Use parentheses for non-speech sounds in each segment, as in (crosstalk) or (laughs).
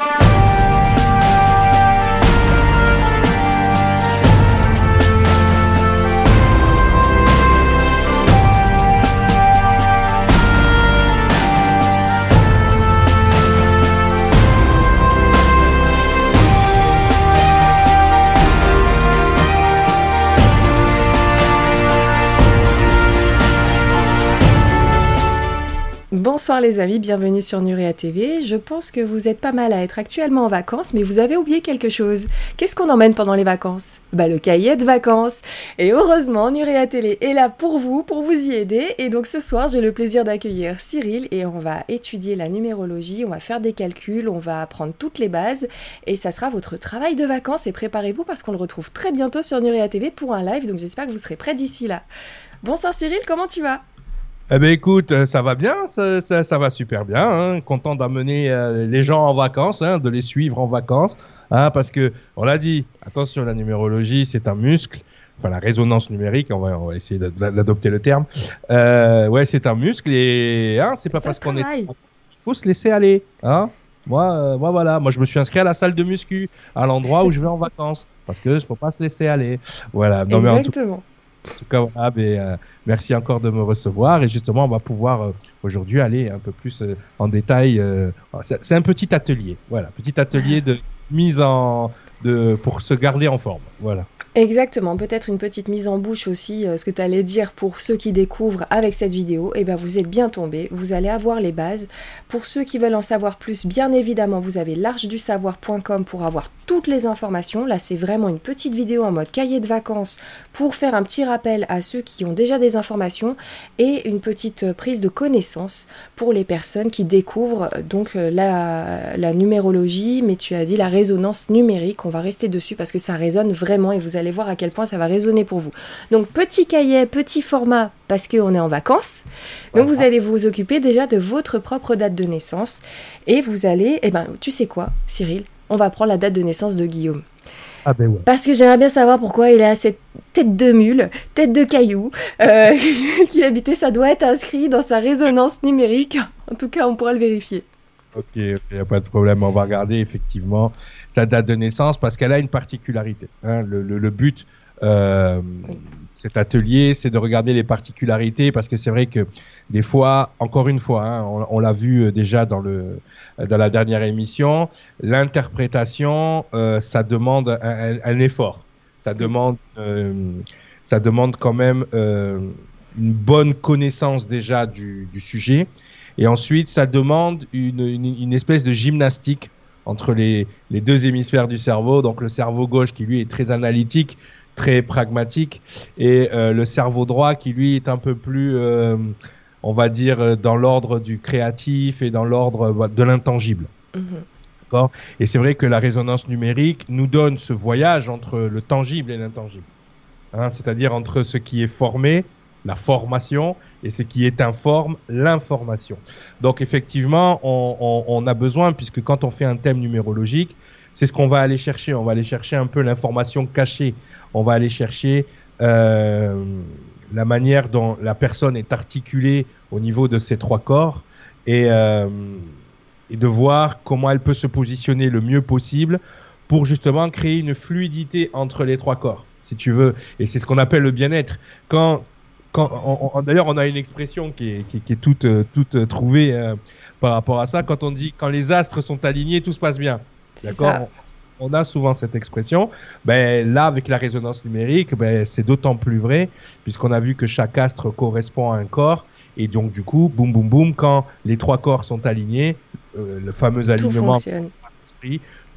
Bye. Bonsoir les amis, bienvenue sur Nurea TV. Je pense que vous êtes pas mal à être actuellement en vacances, mais vous avez oublié quelque chose. Qu'est-ce qu'on emmène pendant les vacances? Bah le cahier de vacances. Et heureusement, Nurea Télé est là pour vous, pour vous y aider. Et donc ce soir, j'ai le plaisir d'accueillir Cyril et on va étudier la numérologie, on va faire des calculs, on va apprendre toutes les bases et ça sera votre travail de vacances. Et préparez-vous parce qu'on le retrouve très bientôt sur Nurea TV pour un live, donc j'espère que vous serez prêts d'ici là. Bonsoir Cyril, comment tu vas? Eh ben écoute, euh, ça va bien, ça, ça, va super bien. Hein. Content d'amener euh, les gens en vacances, hein, de les suivre en vacances, hein, parce que on l'a dit. Attention, la numérologie, c'est un muscle. Enfin, la résonance numérique, on va, on va essayer d'adopter le terme. Euh, ouais, c'est un muscle et hein, c'est pas parce qu'on est. Il faut se laisser aller. Hein. Moi, euh, moi, voilà. Moi, je me suis inscrit à la salle de muscu, à l'endroit où je vais en vacances, parce que faut pas se laisser aller. Voilà. Exactement. En tout cas, voilà, euh, merci encore de me recevoir. Et justement, on va pouvoir euh, aujourd'hui aller un peu plus euh, en détail. c'est un petit atelier, voilà, petit atelier de mise en, pour se garder en forme. Voilà. Exactement, peut-être une petite mise en bouche aussi, euh, ce que tu allais dire pour ceux qui découvrent avec cette vidéo, eh ben vous êtes bien tombés, vous allez avoir les bases. Pour ceux qui veulent en savoir plus, bien évidemment, vous avez l'archedusavoir.com pour avoir toutes les informations. Là, c'est vraiment une petite vidéo en mode cahier de vacances pour faire un petit rappel à ceux qui ont déjà des informations et une petite prise de connaissance pour les personnes qui découvrent euh, donc euh, la, numérologie, mais tu as dit la résonance numérique, va rester dessus parce que ça résonne vraiment et vous allez voir à quel point ça va résonner pour vous. Donc petit cahier, petit format parce qu'on est en vacances. Donc vous allez vous occuper déjà de votre propre date de naissance et vous allez, eh ben tu sais quoi Cyril, on va prendre la date de naissance de Guillaume. Ah ben ouais. Parce que j'aimerais bien savoir pourquoi il a cette tête de mule, tête de caillou, euh, (laughs) qu'il habitait, ça doit être inscrit dans sa résonance numérique. En tout cas, on pourra le vérifier. Ok, il n'y a pas de problème. On va regarder effectivement sa date de naissance parce qu'elle a une particularité. Hein. Le, le, le, but euh, cet atelier, c'est de regarder les particularités parce que c'est vrai que des fois, encore une fois, hein, on, on l'a vu euh, déjà dans le dans la dernière émission, l'interprétation, euh, ça demande un, un, effort, ça demande euh, ça demande quand même euh, une bonne connaissance déjà du, du sujet et ensuite, ça demande une, une, une espèce de gymnastique entre les, les, deux hémisphères du cerveau. Donc le cerveau gauche qui lui est très analytique, très pragmatique, et euh, le cerveau droit qui lui est un peu plus, euh, on va dire, euh, dans l'ordre du créatif et dans l'ordre de l'intangible. -hmm. Et c'est vrai que la résonance numérique nous donne ce voyage entre le tangible et l'intangible. Hein, C'est-à-dire entre ce qui est formé la formation et ce qui est informe l'information. Donc effectivement, on, a besoin, puisque quand on fait un thème numérologique, c'est ce qu'on va aller chercher. On va aller chercher un peu l'information cachée. On va aller chercher euh, la manière dont la personne est articulée au niveau de ses trois corps et, euh, et de voir comment elle peut se positionner le mieux possible pour justement créer une fluidité entre les trois corps si tu veux. Et c'est ce qu'on appelle le bien-être. Quand D'ailleurs, on a une expression qui est, qui, qui est toute, euh, toute euh, trouvée euh, par rapport à ça. Quand on dit quand les astres sont alignés, tout se passe bien. D'accord? on, a souvent cette expression. Ben, là, avec la résonance numérique, ben, c'est d'autant plus vrai, puisqu'on a vu que chaque astre correspond à un corps. Et donc, du coup, boum, boum, boum, quand les trois corps sont alignés, euh, le fameux alignement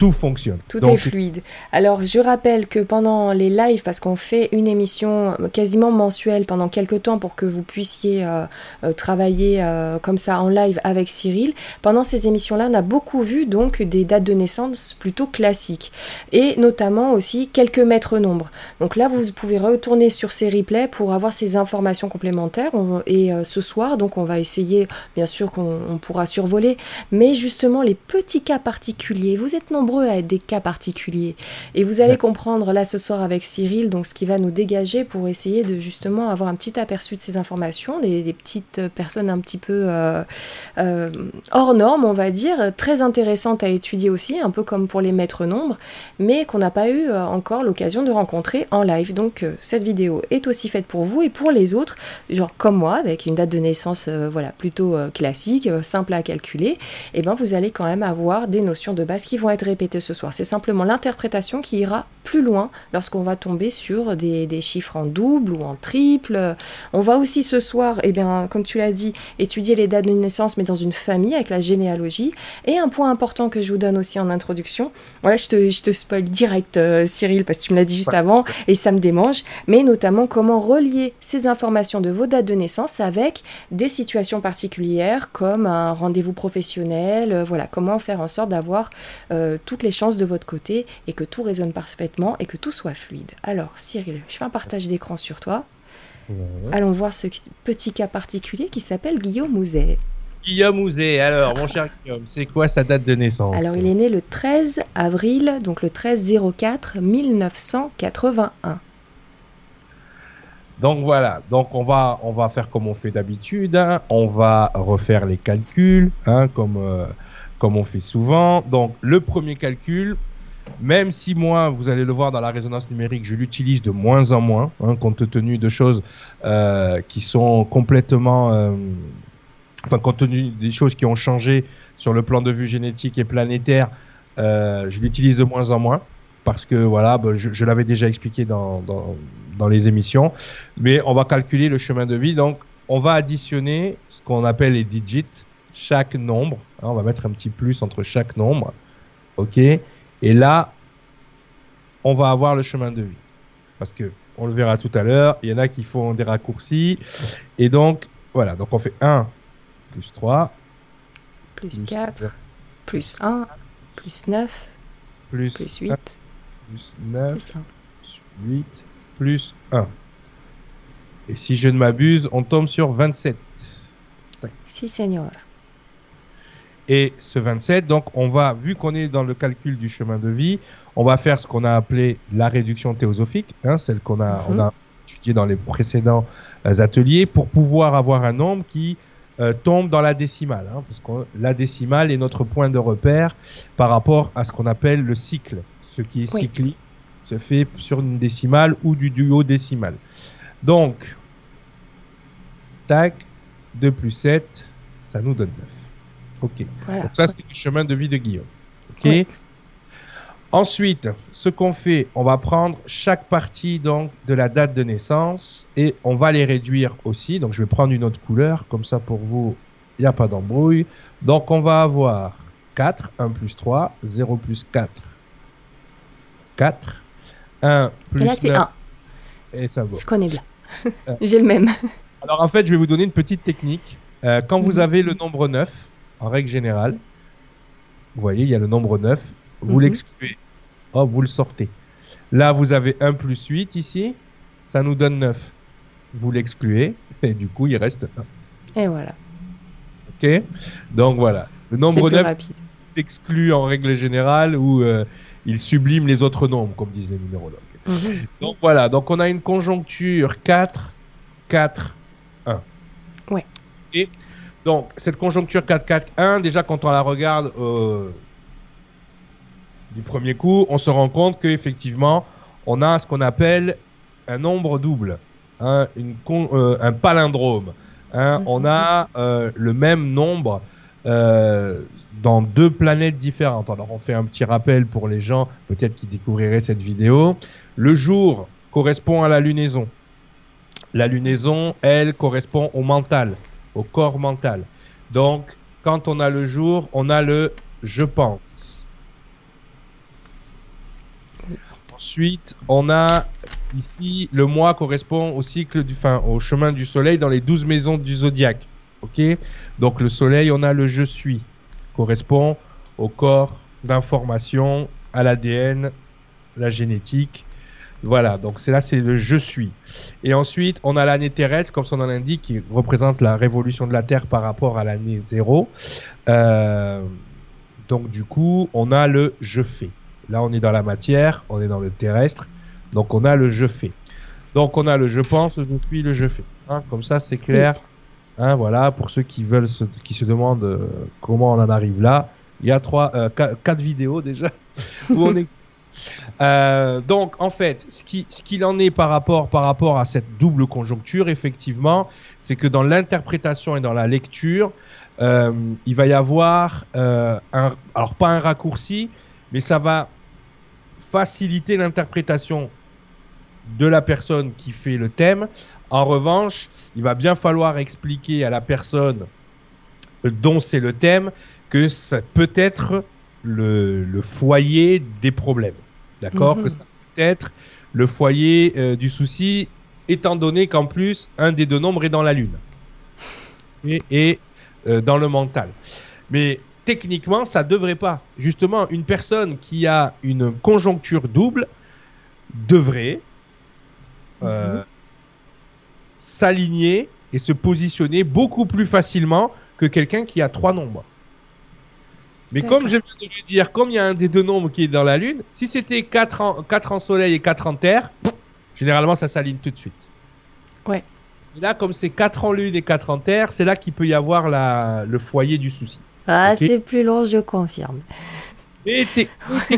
tout fonctionne. Tout Donc, est fluide. Alors, je rappelle que pendant les lives, parce qu'on fait une émission quasiment mensuelle pendant quelques temps pour que vous puissiez euh, euh, travailler euh, comme ça en live avec Cyril, pendant ces émissions-là, on a beaucoup vu donc des dates de naissance plutôt classiques et notamment aussi quelques mètres nombres. Donc là, vous pouvez retourner sur ces replays pour avoir ces informations complémentaires. et euh, ce soir, donc, on va essayer, bien sûr qu'on pourra survoler, mais justement les petits cas particuliers. Vous êtes nombreux nombreux à être des cas particuliers. Et vous allez comprendre là ce soir avec Cyril, donc ce qui va nous dégager pour essayer de justement avoir un petit aperçu de ces informations, des, petites personnes un petit peu euh, euh, hors normes, on va dire, très intéressantes à étudier aussi, un peu comme pour les maîtres nombres, mais qu'on n'a pas eu euh, encore l'occasion de rencontrer en live. Donc cette vidéo est aussi faite pour vous et pour les autres, genre comme moi, avec une date de naissance voilà, plutôt classique, simple à calculer, et eh ben vous allez quand même avoir des notions de base qui vont être répétées ce soir. C'est simplement l'interprétation qui ira plus loin lorsqu'on va tomber sur des, chiffres en double ou en triple. On va aussi ce soir, et eh bien, comme tu l'as dit, étudier les dates de naissance, mais dans une famille avec la généalogie. Et un point important que je vous donne aussi en introduction, voilà, je te, je te spoil direct, euh, Cyril, parce que tu me l'as dit juste avant, et ça me démange, mais notamment comment relier ces informations de vos dates de naissance avec des situations particulières, comme un rendez-vous professionnel, euh, voilà, comment faire en sorte d'avoir euh, toutes les chances de votre côté et que tout résonne parfaitement et que tout soit fluide. Alors, Cyril, je fais un partage d'écran sur toi. Allons voir ce petit cas particulier qui s'appelle Guillaume Mouzet. Guillaume Mouzet, alors mon cher Guillaume, c'est quoi sa date de naissance Alors il est né le 13 avril, donc le 13 04 1981. Donc voilà, donc on va, on va faire comme on fait d'habitude, hein. on va refaire les calculs, hein, comme, euh, comme on fait souvent. Donc le premier calcul, même si moi, vous allez le voir dans la résonance numérique, je l'utilise de moins en moins, hein, compte tenu de choses euh, qui sont complètement... Euh, enfin, compte tenu des choses qui ont changé sur le plan de vue génétique et planétaire, euh, je l'utilise de moins en moins parce que voilà, bah, je, l'avais déjà expliqué dans, les émissions. Mais on va calculer le chemin de vie. Donc, on va additionner ce qu'on appelle les digits, chaque nombre. Hein, on va mettre un petit plus entre chaque nombre. OK et là, on va avoir le chemin de vie. Parce que, on le verra tout à l'heure, il y en a qui font des raccourcis. Et donc, voilà, donc on fait 1 plus 3. Plus, 4, plus 1, plus 9, plus, 8. plus 9, plus 8, plus 1. Et si je ne m'abuse, on tombe sur 27. Si, Seigneur. Et ce 27, donc on va, vu qu'on est dans le calcul du chemin de vie, on va faire ce qu'on a appelé la réduction théosophique, hein, celle qu'on a, on a étudiée dans les précédents euh, ateliers, pour pouvoir avoir un nombre qui euh, tombe dans la décimale, hein, parce que la décimale est notre point de repère par rapport à ce qu'on appelle le cycle. Ce qui est cyclique se fait sur une décimale ou du duo décimal. Donc, tac, 2 plus 7, ça nous donne 9. Ok. Donc ça, c'est le chemin de vie de Guillaume. Ok. Ensuite, ce qu'on fait, on va prendre chaque partie donc de la date de naissance et on va les réduire aussi. Donc, je vais prendre une autre couleur, comme ça pour vous, il n'y a pas d'embrouille. Donc, on va avoir 4, 1 plus 3, 0 plus 4, 4, 1 plus et là, c'est 1. Et ça va. Je connais bien. (laughs) J'ai le même. Alors, en fait, je vais vous donner une petite technique. Euh, quand vous mhm. avez le nombre 9, en règle générale, vous voyez, il y a le nombre 9, vous mhm. l'excluez. Oh, vous le sortez. Là, vous avez 1 plus 8 ici, ça nous donne 9. Vous l'excluez, et du coup, il reste 1. Et voilà. Ok Donc voilà. Le nombre 9 s'exclut en règle générale ou euh, il sublime les autres nombres, comme disent les numérologues. Mhm. Donc voilà, donc on a une conjoncture 4, 4, 1. Ouais. Et donc, cette conjoncture 4-4-1, déjà quand on la regarde euh, du premier coup, on se rend compte qu'effectivement, on a ce qu'on appelle un nombre double, hein, une euh, un palindrome. Hein. Mhm. On a euh, le même nombre dans deux planètes différentes. Alors, on fait un petit rappel pour les gens, peut-être qui découvriraient cette vidéo. Le jour correspond à la lunaison. La lunaison, elle, correspond au mental au corps mental. Donc, quand on a le jour, on a le je pense. Ensuite, on a ici le mois correspond au cycle du, fin, au chemin du soleil dans les douze maisons du zodiaque. Ok? Donc le soleil, on a le je suis, correspond au corps d'information, à l'ADN, la génétique, voilà, donc c'est là, c'est le je suis. Et ensuite, on a l'année terrestre, comme son nom l'indique, qui représente la révolution de la Terre par rapport à l'année zéro. Euh, Donc du coup, on a le je fais. Là, on est dans la matière, on est dans le terrestre. Donc on a le je fais. Donc on a le je pense, je suis, le je fais. Hein, comme ça, c'est clair. Hein, voilà, pour ceux qui veulent, se, qui se demandent euh, comment on en arrive là, il y a trois, euh, quatre, vidéos déjà (laughs) où on (laughs) euh, donc en fait, ce qui ce qu'il en est par rapport à cette double conjoncture, effectivement, c'est que dans l'interprétation et dans la lecture, il va y avoir un, alors pas un raccourci, mais ça va faciliter l'interprétation de la personne qui fait le thème. En revanche, il va bien falloir expliquer à la personne dont c'est le thème que ça le, foyer des problèmes. D'accord mhm. Que ça peut être le foyer euh, du souci, étant donné qu'en plus, un des deux nombres est dans la Lune et, euh, dans le mental. Mais techniquement, ça devrait pas. Justement, une personne qui a une conjoncture double devrait euh, mhm. s'aligner et se positionner beaucoup plus facilement que quelqu'un qui a trois nombres. Mais comme je viens de le dire, comme il y a un des deux nombres qui est dans la Lune, si c'était 4 en, 4 en Soleil et 4 en Terre, généralement ça s'aligne tout de suite. Ouais. Et là, comme c'est 4 en Lune et 4 en Terre, c'est là qu'il peut y avoir la, le foyer du souci. Ah, c'est plus long, je confirme. Et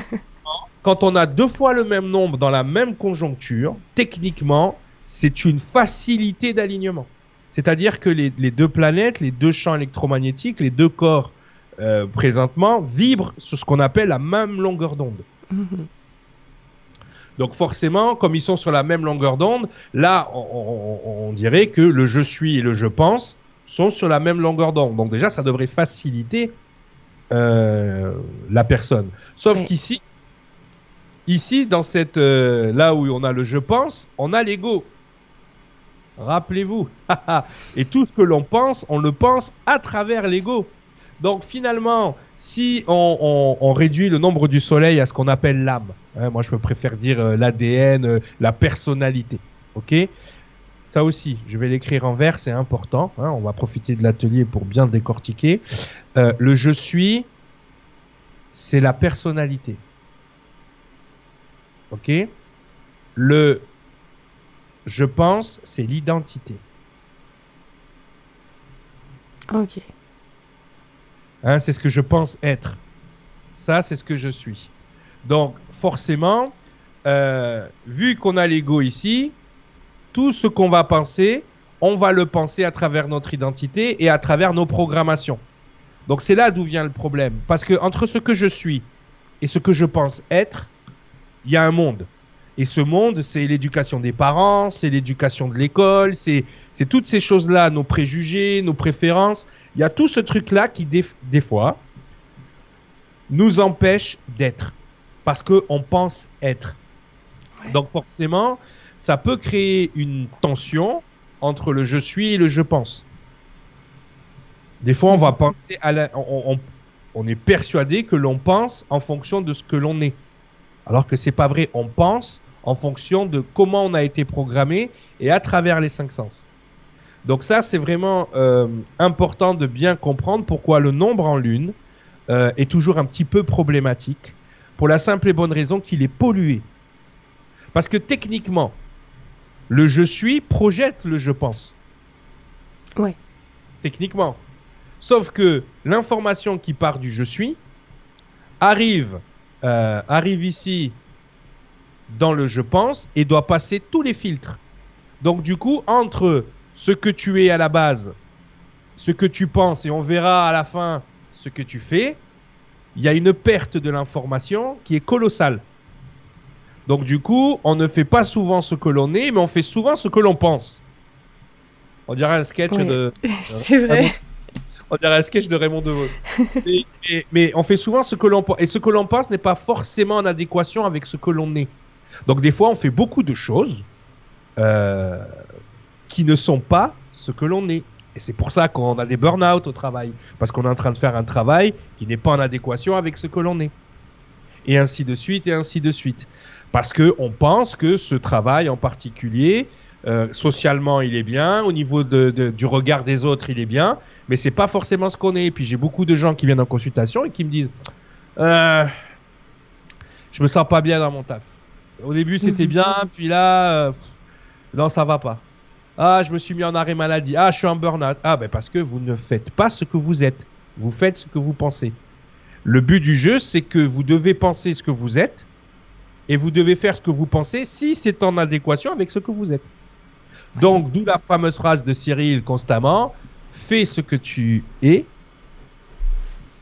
(laughs) quand on a deux fois le même nombre dans la même conjoncture, techniquement, c'est une facilité d'alignement. C'est-à-dire que les, deux planètes, les deux champs électromagnétiques, les deux corps euh, présentement vibrent sur ce qu'on appelle la même longueur d'onde. Mhm. Donc forcément, comme ils sont sur la même longueur d'onde, là, on, dirait que le je suis et le je pense sont sur la même longueur d'onde. Donc déjà, ça devrait faciliter euh, la personne. Sauf qu'ici, ici, dans cette, euh, là où on a le je pense, on a l'ego. Rappelez-vous. (laughs) et tout ce que l'on pense, on le pense à travers l'ego. Donc finalement, si on, réduit le nombre du soleil à ce qu'on appelle l'âme, hein, moi je préfère dire euh, l'ADN, la personnalité, ok? Ça aussi, je vais l'écrire en vert, c'est important. Hein, on va profiter de l'atelier pour bien décortiquer. Euh, le je suis, c'est la personnalité. Ok? Le je pense, c'est l'identité. Ok. Hein, c'est ce que je pense être. Ça, c'est ce que je suis. Donc, forcément, euh, vu qu'on a l'ego ici, tout ce qu'on va penser, on va le penser à travers notre identité et à travers nos programmations. Donc c'est là d'où vient le problème. Parce que entre ce que je suis et ce que je pense être, il y a un monde. Et ce monde, c'est l'éducation des parents, c'est l'éducation de l'école, c'est toutes ces choses-là, nos préjugés, nos préférences. Il y a tout ce truc-là qui, des, des, fois, nous empêche d'être. Parce qu'on pense être. Donc forcément, ça peut créer une tension entre le je suis et le je pense. Des fois, on va mhm. penser à la, on, est persuadé que l'on pense en fonction de ce que l'on est. Alors que c'est pas vrai. On pense en fonction de comment on a été programmé et à travers les cinq sens. Donc ça, c'est vraiment euh, important de bien comprendre pourquoi le nombre en lune euh, est toujours un petit peu problématique, pour la simple et bonne raison qu'il est pollué. Parce que techniquement, le je suis projette le je pense. Ouais. Techniquement. Sauf que l'information qui part du je suis arrive, euh, arrive ici dans le je pense et doit passer tous les filtres. Donc du coup, entre ce que tu es à la base, ce que tu penses, et on verra à la fin ce que tu fais, il y a une perte de l'information qui est colossale. Donc du coup, on ne fait pas souvent ce que l'on est, mais on fait souvent ce que l'on pense. On dirait un sketch (laughs) de. C'est vrai. On dirait un sketch de Raymond DeVos. (laughs) mais on fait souvent ce que l'on pense. Et ce que l'on pense n'est pas forcément en adéquation avec ce que l'on est. Donc des fois, on fait beaucoup de choses euh, qui ne sont pas ce que l'on est. Et c'est pour ça qu'on a des burn-out au travail. Parce qu'on est en train de faire un travail qui n'est pas en adéquation avec ce que l'on est. Et ainsi de suite, et ainsi de suite parce qu'on pense que ce travail en particulier, euh, socialement, il est bien, au niveau du regard des autres, il est bien, mais c'est pas forcément ce qu'on est. Et puis j'ai beaucoup de gens qui viennent en consultation et qui me disent euh, je me sens pas bien dans mon taf. Au début, c'était Mhm. bien, puis là, euh, non, ça va pas. Ah, je me suis mis en arrêt maladie. Ah, je suis en burn-out. Ah, ben parce que vous ne faites pas ce que vous êtes. Vous faites ce que vous pensez. Le but du jeu, c'est que vous devez penser ce que vous êtes et vous devez faire ce que vous pensez si c'est en adéquation avec ce que vous êtes. Donc, d'où la fameuse phrase de Cyril constamment fais ce que tu es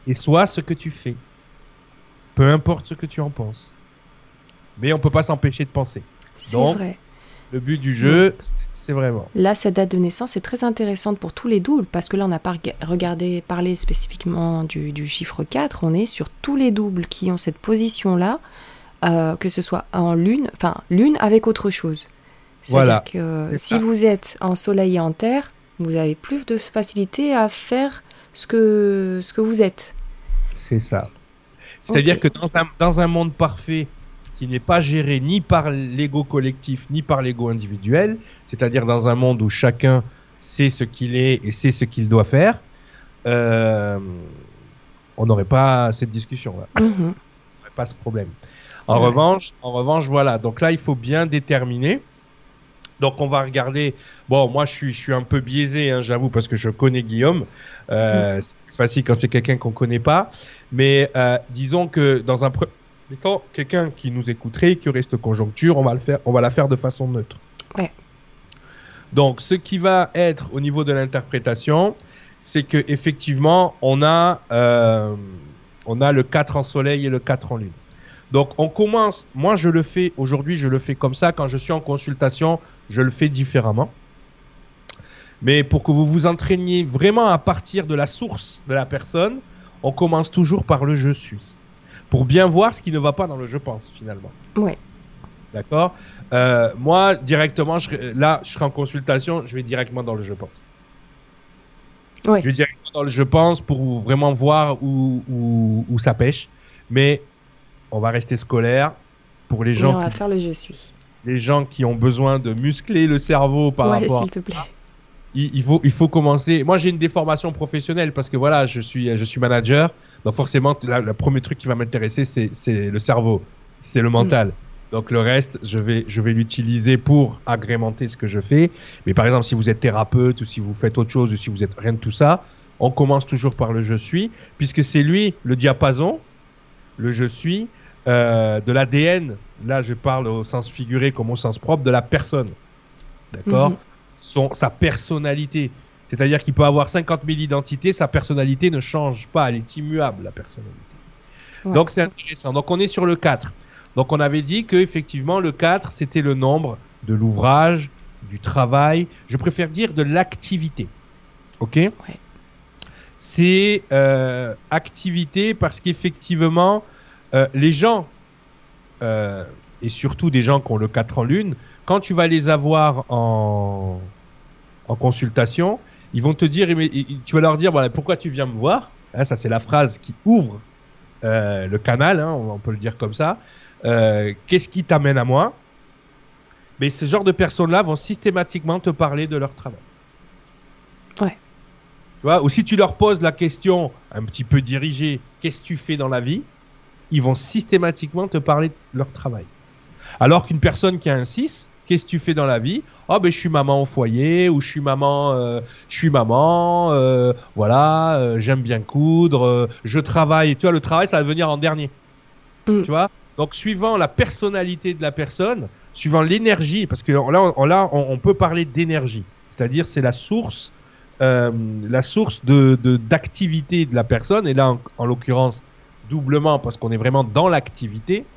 et sois ce que tu fais. Peu importe ce que tu en penses. Mais on peut pas s'empêcher de penser. C'est vrai. Le but du jeu, c'est vraiment. Là, cette date de naissance est très intéressante pour tous les doubles, parce que là, on n'a pas rega- regardé, parlé spécifiquement du, du chiffre 4, on est sur tous les doubles qui ont cette position-là, euh, que ce soit en lune, enfin, lune avec autre chose. C'est-à-dire Voilà, que si ça. vous êtes en soleil et en terre, vous avez plus de facilité à faire ce que, ce que vous êtes. C'est ça. C'est-à-dire que dans un, dans un monde parfait qui n'est pas géré ni par l'ego collectif ni par l'ego individuel, c'est-à-dire dans un monde où chacun sait ce qu'il est et sait ce qu'il doit faire, euh, on n'aurait pas cette discussion-là. Mhm. On n'aurait pas ce problème. En Ouais. revanche, en revanche, voilà. Donc là, il faut bien déterminer. Donc on va regarder. Bon, moi, je suis, je suis un peu biaisé, hein, j'avoue, parce que je connais Guillaume. Euh, C'est plus facile quand c'est quelqu'un qu'on connaît pas. Mais euh, disons que dans un premier temps, quelqu'un qui nous écouterait, qui aurait cette conjoncture, on va le faire, on va la faire de façon neutre. Ouais. Donc, ce qui va être au niveau de l'interprétation, c'est que effectivement, on a, euh, on a le 4 en soleil et le 4 en lune. Donc, on commence. Moi, je le fais aujourd'hui, je le fais comme ça. Quand je suis en consultation, je le fais différemment. Mais pour que vous vous entraîniez vraiment à partir de la source de la personne, on commence toujours par le je suis. Pour bien voir ce qui ne va pas dans le je pense, finalement. Ouais. D'accord? Euh, Moi, directement, je, là, je serai en consultation, je vais directement dans le je pense. Ouais. Je vais directement dans le je pense pour vraiment voir où, où, où ça pêche. Mais on va rester scolaire pour les gens, on va qui, faire le je suis. les gens qui ont besoin de muscler le cerveau par ouais, rapport s'il te plaît. Il, il faut, il faut commencer. Moi, j'ai une déformation professionnelle parce que voilà, je suis, je suis manager. Donc forcément, la- le premier truc qui va m'intéresser, c'est, c'est le cerveau, c'est le mental. Donc le reste, je vais, je vais l'utiliser pour agrémenter ce que je fais. Mais par exemple, si vous êtes thérapeute ou si vous faites autre chose ou si vous êtes rien de tout ça, on commence toujours par le je suis, puisque c'est lui le diapason, le je suis, euh, de l'ADN. Là, je parle au sens figuré comme au sens propre de la personne. D'accord? Mhm. Son, sa personnalité. C'est-à-dire qu'il peut avoir 50 000 identités, sa personnalité ne change pas, elle est immuable, la personnalité. Ouais. Donc c'est intéressant. Donc on est sur le 4. Donc on avait dit que effectivement le 4, c'était le nombre de l'ouvrage, du travail, je préfère dire de l'activité. OK? C'est euh, activité parce qu'effectivement, euh, les gens, euh, et surtout des gens qui ont le 4 en lune, quand tu vas les avoir en, en consultation, ils vont te dire, tu vas leur dire, voilà, pourquoi tu viens me voir? Hein, Ça, c'est la phrase qui ouvre euh, le canal, hein, on on peut le dire comme ça. Euh, Qu'est-ce qui t'amène à moi? Mais ce genre de personnes-là vont systématiquement te parler de leur travail. Ouais. Tu vois, ou si tu leur poses la question un petit peu dirigée, qu'est-ce que tu fais dans la vie? Ils vont systématiquement te parler de leur travail. Alors qu'une personne qui a un 6, qu'est-ce que tu fais dans la vie? Oh ben je suis maman au foyer ou je suis maman, euh, je suis maman, euh, voilà, euh, j'aime bien coudre, je travaille. Tu vois, le travail ça va venir en dernier. Mm. Tu vois? Donc suivant la personnalité de la personne, suivant l'énergie, parce que là on, là on, on peut parler d'énergie, c'est-à-dire c'est la source, la source de de- d'activité de, la personne. Et là en, en l'occurrence doublement parce qu'on est vraiment dans l'activité.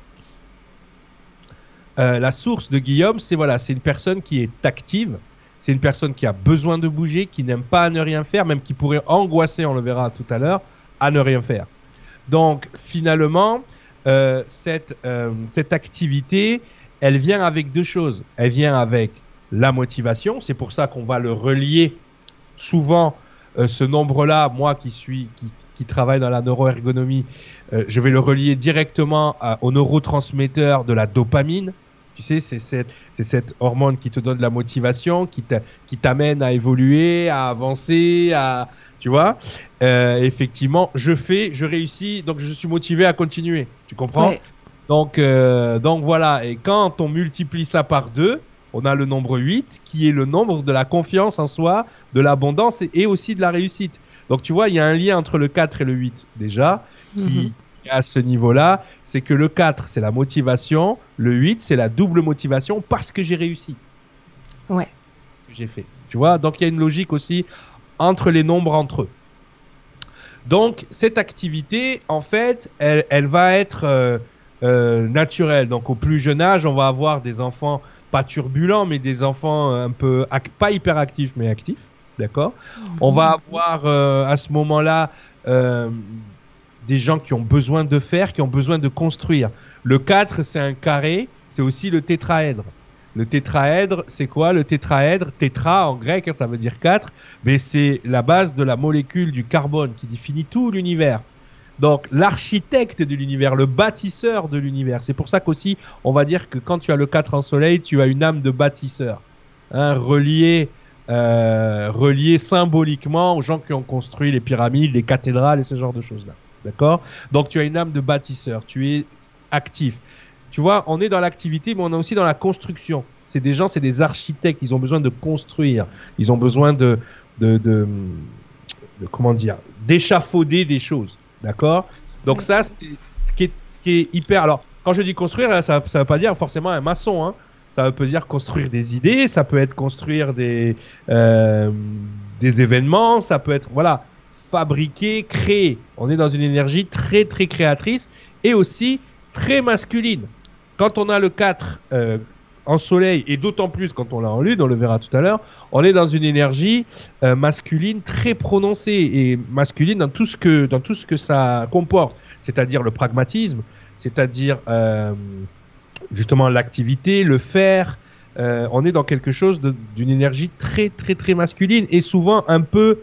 Euh, la source de Guillaume, c'est voilà, c'est une personne qui est active, c'est une personne qui a besoin de bouger, qui n'aime pas à ne rien faire, même qui pourrait angoisser, on le verra tout à l'heure, à ne rien faire. Donc finalement, euh, cette, euh, cette activité, elle vient avec deux choses. Elle vient avec la motivation, c'est pour ça qu'on va le relier souvent, ce nombre-là, moi qui suis, qui, travaille dans la neuroergonomie, je vais le relier directement au neurotransmetteur de la dopamine. Tu sais, c'est cette, hormone qui te donne de la motivation, qui t'a- qui t'amène à évoluer, à avancer, à, Tu vois Euh, Effectivement, je fais, je réussis, donc je suis motivé à continuer. Tu comprends Ouais. donc, euh, donc voilà, et quand on multiplie ça par 2, on a le nombre 8 qui est le nombre de la confiance en soi, de l'abondance et, et aussi de la réussite. Donc tu vois, il y a un lien entre le 4 et le 8 déjà, qui, Mhm. À ce niveau-là, c'est que le 4 c'est la motivation, le 8 c'est la double motivation parce que j'ai réussi, Ouais. j'ai fait. Tu vois, donc il y a une logique aussi entre les nombres entre eux. Donc cette activité, en fait, elle, elle va être euh, euh, naturelle. Donc au plus jeune âge, on va avoir des enfants pas turbulents, mais des enfants un peu pas hyper actifs, mais actifs. D'accord? On va avoir euh, à ce moment-là des gens qui ont besoin de faire, qui ont besoin de construire. Le 4, c'est un carré, c'est aussi le tétraèdre. Le tétraèdre, c'est quoi? Le tétraèdre Tétra en grec, hein, ça veut dire 4, mais c'est la base de la molécule du carbone qui définit tout l'univers. Donc l'architecte de l'univers, le bâtisseur de l'univers. C'est pour ça qu'aussi, on va dire que quand tu as le 4 en soleil, tu as une âme de bâtisseur, hein, relié, euh, symboliquement aux gens qui ont construit les pyramides, les cathédrales et ce genre de choses-là. D'accord? Donc tu as une âme de bâtisseur, tu es actif. Tu vois, on est dans l'activité, mais on est aussi dans la construction. C'est des gens, c'est des architectes, ils ont besoin de construire, ils ont besoin de, de, de, de- comment dire, d'échafauder des choses. D'accord? Donc ça, c'est ce qui est, ce qui est hyper. Alors, quand je dis construire, hein, ça ne veut pas dire forcément un maçon. Hein. Ça peut dire construire des idées, ça peut être construire des, euh, des événements, ça peut être, voilà, fabriquer, créer. On est dans une énergie très, très créatrice et aussi très masculine. Quand on a le 4 euh, en soleil, et d'autant plus quand on l'a en lune, on le verra tout à l'heure, on est dans une énergie euh, masculine très prononcée et masculine dans tout ce que, dans tout ce que ça comporte, c'est-à-dire le pragmatisme, c'est-à-dire euh, justement l'activité, le faire. On est dans quelque chose d'une énergie très très très masculine et souvent un peu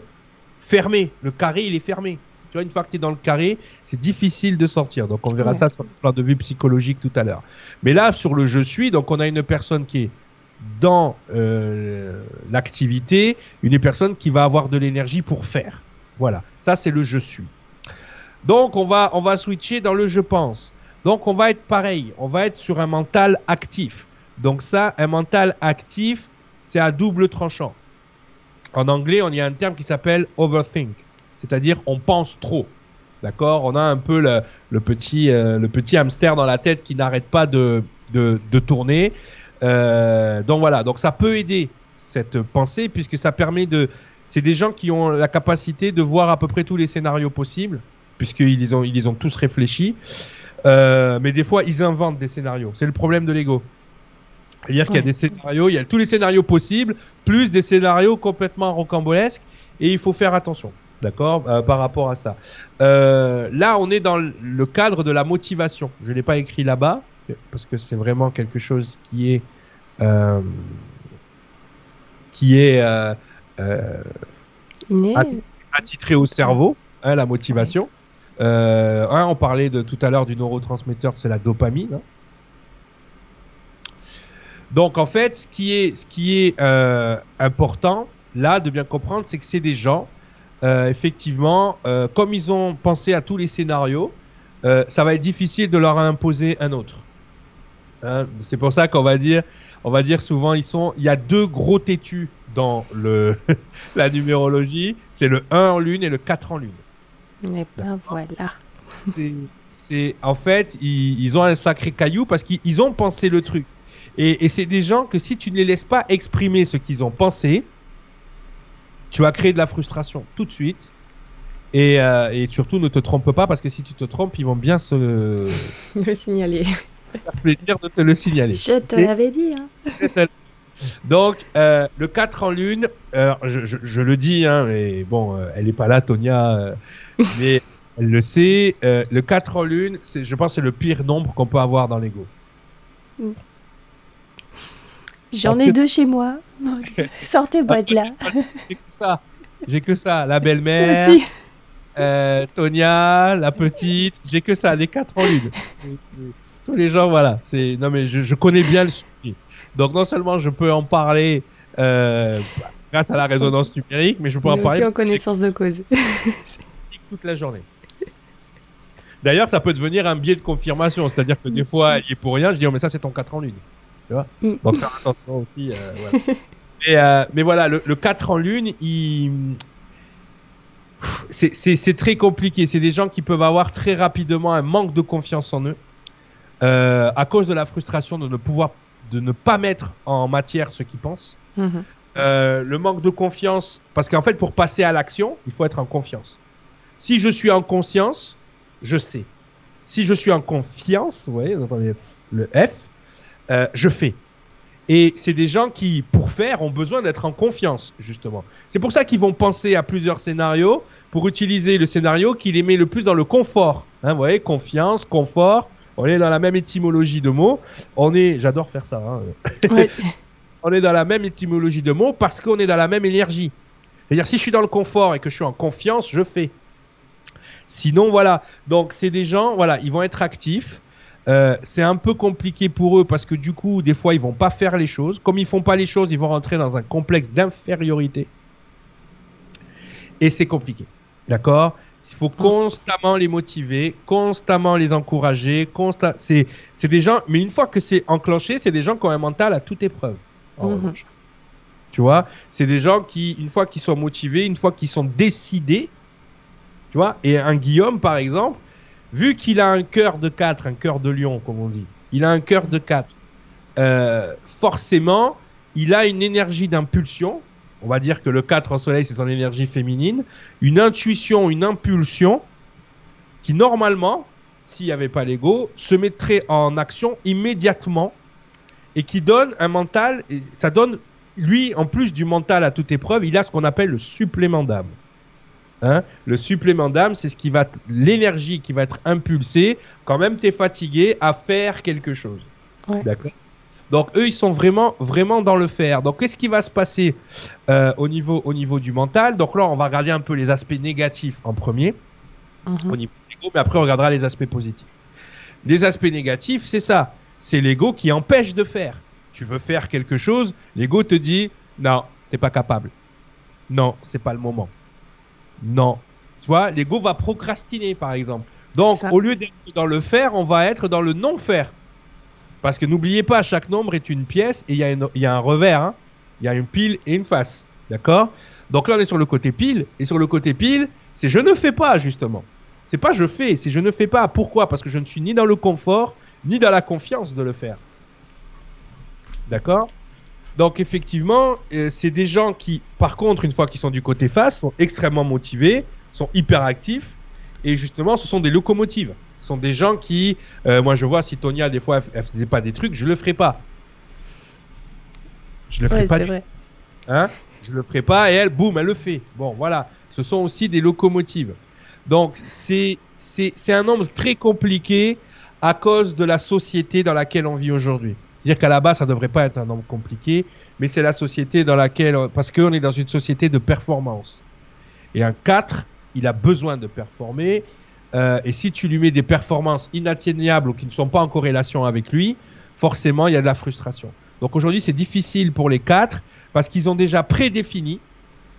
fermé. Le carré, il est fermé. Tu vois, une fois que tu es dans le carré, c'est difficile de sortir. Donc on verra Ouais. ça sur le plan de vue psychologique tout à l'heure. Mais là, sur le je suis, donc on a une personne qui est dans euh, l'activité, une personne qui va avoir de l'énergie pour faire. Voilà, ça c'est le je suis. Donc on va on va switcher dans le je pense. Donc on va être pareil, on va être sur un mental actif. Donc ça, un mental actif, c'est à double tranchant. En anglais, on y a un terme qui s'appelle overthink, c'est-à-dire on pense trop. D'accord? On a un peu le, petit, euh, le petit hamster dans la tête qui n'arrête pas de, de, de tourner. Euh, donc voilà, donc ça peut aider cette pensée puisque ça permet de. C'est des gens qui ont la capacité de voir à peu près tous les scénarios possibles puisqu'ils ont, ils ont tous réfléchis. Euh, mais des fois, ils inventent des scénarios. C'est le problème de l'ego. C'est-à-dire qu'il y a Ouais. des scénarios, il y a tous les scénarios possibles, plus des scénarios complètement rocambolesques, et il faut faire attention, d'accord, euh, par rapport à ça. Euh, là, on est dans le- cadre de la motivation. Je l'ai pas écrit là-bas parce que c'est vraiment quelque chose qui est euh, qui est euh, euh, attitré au cerveau, hein, la motivation. Euh, hein, on parlait de tout à l'heure du neurotransmetteur, c'est la dopamine. hein. Donc en fait, ce qui est, ce qui est euh, important là de bien comprendre, c'est que c'est des gens, euh, effectivement, euh, comme ils ont pensé à tous les scénarios, ça va être difficile de leur imposer un autre. Hein, c'est pour ça qu'on va dire, on va dire souvent, ils sont, il y a deux gros têtus dans le (laughs) la numérologie, c'est le 1 en lune et le 4 en lune. Mais ben voilà. C'est- en fait ils, ils ont un sacré caillou parce qu'ils ils ont pensé le truc et, et c'est des gens que si tu ne les laisses pas exprimer ce qu'ils ont pensé tu vas créer de la frustration tout de suite et, euh, et surtout ne te trompe pas parce que si tu te trompes ils vont bien se (laughs) Le signaler. faire plaisir de te le signaler Je te Et- l'avais dit. Hein. (laughs) Donc, euh, le 4 en lune, euh, je, je- je le dis, hein, mais bon, euh, elle n'est pas là, Tonia, (laughs) mais elle le sait. le 4 en lune, je pense que c'est le pire nombre qu'on peut avoir dans l'ego. J'en ai que- deux chez moi. (laughs) Sortez-moi de là. J'ai que ça. J'ai que ça. La belle-mère, euh, Tonia, la petite, j'ai que ça, les 4 en lune. Tous les gens, voilà. C'est, non, mais je, je connais bien le sujet. Donc, non seulement je peux en parler, euh, grâce à la résonance numérique, mais je peux en Mais parler aussi en connaissance de cause. (laughs) toute la journée. D'ailleurs, ça peut devenir un biais de confirmation, c'est-à-dire que des fois, il est pour rien, je dis, oh, mais ça, c'est ton 4 en lune. Tu vois Mm. Donc, faire attention aussi. euh, voilà. (laughs) mais, euh, mais voilà, le, le 4 en lune, il. C'est- très compliqué. C'est des gens qui peuvent avoir très rapidement un manque de confiance en eux euh, à cause de la frustration de ne pouvoir, de ne pas mettre en matière ce qu'ils pensent. Mhm. Euh, le manque de confiance, parce qu'en fait, pour passer à l'action, il faut être en confiance. Si je suis en conscience, je sais. Si je suis en confiance, vous voyez, vous entendez le F, euh, je fais. Et c'est des gens qui, pour faire, ont besoin d'être en confiance, justement. C'est pour ça qu'ils vont penser à plusieurs scénarios pour utiliser le scénario qui les met le plus dans le confort. Hein, vous voyez, confiance, confort. On est dans la même étymologie de mots. On est, j'adore faire ça. Hein, Ouais. (laughs) (laughs) on est dans la même étymologie de mots parce qu'on est dans la même énergie. C'est-à-dire, si je suis dans le confort et que je suis en confiance, je fais. Sinon, voilà. Donc, c'est des gens, voilà, ils vont être actifs. Euh, c'est un peu compliqué pour eux parce que du coup, des fois, ils vont pas faire les choses. Comme ils font pas les choses, ils vont rentrer dans un complexe d'infériorité. Et c'est compliqué. D'accord? Il faut constamment les motiver, constamment les encourager. Consta c'est, c'est des gens, mais une fois que c'est enclenché, c'est des gens qui ont un mental à toute épreuve. en Mhm. revanche. Tu vois? C'est des gens qui, une fois qu'ils sont motivés, une fois qu'ils sont décidés, tu vois? Et un Guillaume, par exemple, vu qu'il a un cœur de 4, un cœur de lion, comme on dit, il a un cœur de 4, euh, forcément, il a une énergie d'impulsion. On va dire que le 4 en soleil, c'est son énergie féminine. Une intuition, une impulsion qui, normalement, s'il n'y avait pas l'ego, se mettrait en action immédiatement et qui donne un mental. ça donne, lui, en plus du mental à toute épreuve, il a ce qu'on appelle le supplément d'âme. Hein le supplément d'âme, c'est ce qui va, l'énergie qui va être impulsée quand même tu es fatigué à faire quelque chose. Ouais. D'accord? Donc eux, ils sont vraiment, vraiment dans le faire. Donc qu'est-ce qui va se passer euh, au niveau, au niveau du mental? Donc là, on va regarder un peu les aspects négatifs en premier Mhm. au niveau de l'ego, mais après on regardera les aspects positifs. Les aspects négatifs, c'est ça. C'est l'ego qui empêche de faire. Tu veux faire quelque chose, l'ego te dit non, t'es pas capable. Non, c'est pas le moment. Non. Tu vois, l'ego va procrastiner par exemple. Donc au lieu d'être dans le faire, on va être dans le non-faire. Parce que n'oubliez pas, chaque nombre est une pièce et il y, a une- il y a un revers. hein. Il y a une pile et une face. D'accord? Donc là, on est sur le côté pile. Et sur le côté pile, c'est je ne fais pas, justement. C'est pas je fais, c'est je ne fais pas. Pourquoi? Parce que je ne suis ni dans le confort, ni dans la confiance de le faire. D'accord? Donc effectivement, euh, c'est des gens qui, par contre, une fois qu'ils sont du côté face, sont extrêmement motivés, sont hyper actifs. Et justement, ce sont des locomotives. Ce sont des gens qui, euh, moi je vois si Tonia, des fois, elle, elle faisait pas des trucs, je le ferai pas. Je le ferai Ouais, pas c'est du vrai. Hein? Je le ferai pas et elle, boum, elle le fait. Bon, voilà. Ce sont aussi des locomotives. Donc, c'est, c'est, c'est un nombre très compliqué à cause de la société dans laquelle on vit aujourd'hui. C'est-à-dire qu'à la base, ça devrait pas être un nombre compliqué, mais c'est la société dans laquelle, parce qu'on est dans une société de performance. Et un 4, il a besoin de performer. euh, et si tu lui mets des performances inatteignables ou qui ne sont pas en corrélation avec lui, forcément, il y a de la frustration. Donc aujourd'hui, c'est difficile pour les 4 parce qu'ils ont déjà prédéfini.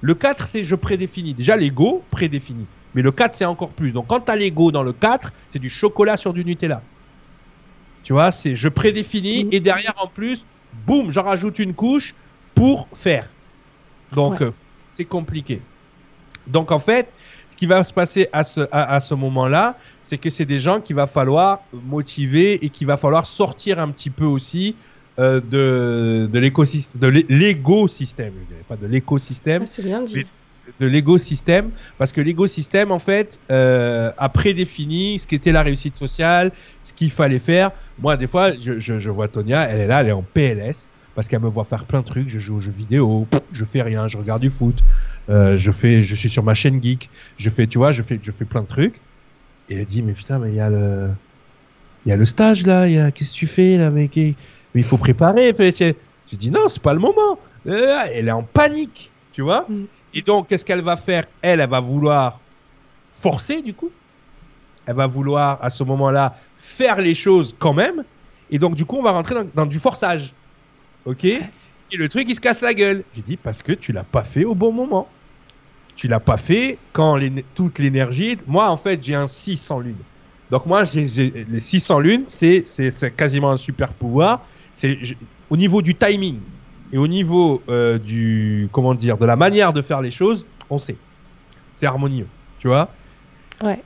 Le 4, c'est je prédéfinis. Déjà, l'ego prédéfini. Mais le 4, c'est encore plus. Donc quand tu as l'ego dans le 4, c'est du chocolat sur du Nutella. Tu vois, c'est je prédéfinis Mhm. et derrière, en plus, boum, j'en rajoute une couche pour faire. Donc, Ouais. euh, c'est compliqué. Donc en fait, ce qui va se passer à ce, à, à ce moment-là, c'est que c'est des gens qu'il va falloir motiver et qu'il va falloir sortir un petit peu aussi euh, de, de l'écosystème, de l'é- l'écosystème, je dirais, pas de l'écosystème, Ah, c'est bien dit. Mais- de l'écosystème, parce que l'écosystème, en fait, euh, a prédéfini ce qu'était la réussite sociale, ce qu'il fallait faire. Moi, des fois, je, je, je vois Tonia, elle est là, elle est en PLS, parce qu'elle me voit faire plein de trucs. Je joue aux jeux vidéo, je fais rien, je regarde du foot, euh, je fais, je suis sur ma chaîne geek, je fais, tu vois, je fais, je fais plein de trucs. Et elle dit, mais putain, mais il y a le, il y a le stage là, il y a, qu'est-ce que tu fais là, mec? Mais il faut préparer. Fait. Je dis non, c'est pas le moment. Euh, Elle est en panique, tu vois. Mm. Et donc, qu'est-ce qu'elle va faire? Elle, elle va vouloir forcer du coup. Elle va vouloir à ce moment-là faire les choses quand même. Et donc, du coup, on va rentrer dans, dans du forçage. Ok? Et le truc, il se casse la gueule. J'ai dit, parce que tu l'as pas fait au bon moment. Tu l'as pas fait quand les- toute l'énergie. Moi, en fait, j'ai un 6 en lune. Donc, moi, j'ai j'ai- les 6 en lune, c'est c'est- c'est quasiment un super pouvoir. C'est je- au niveau du timing et au niveau euh, du. Comment dire De la manière de faire les choses, on sait. C'est harmonieux. Tu vois? Ouais.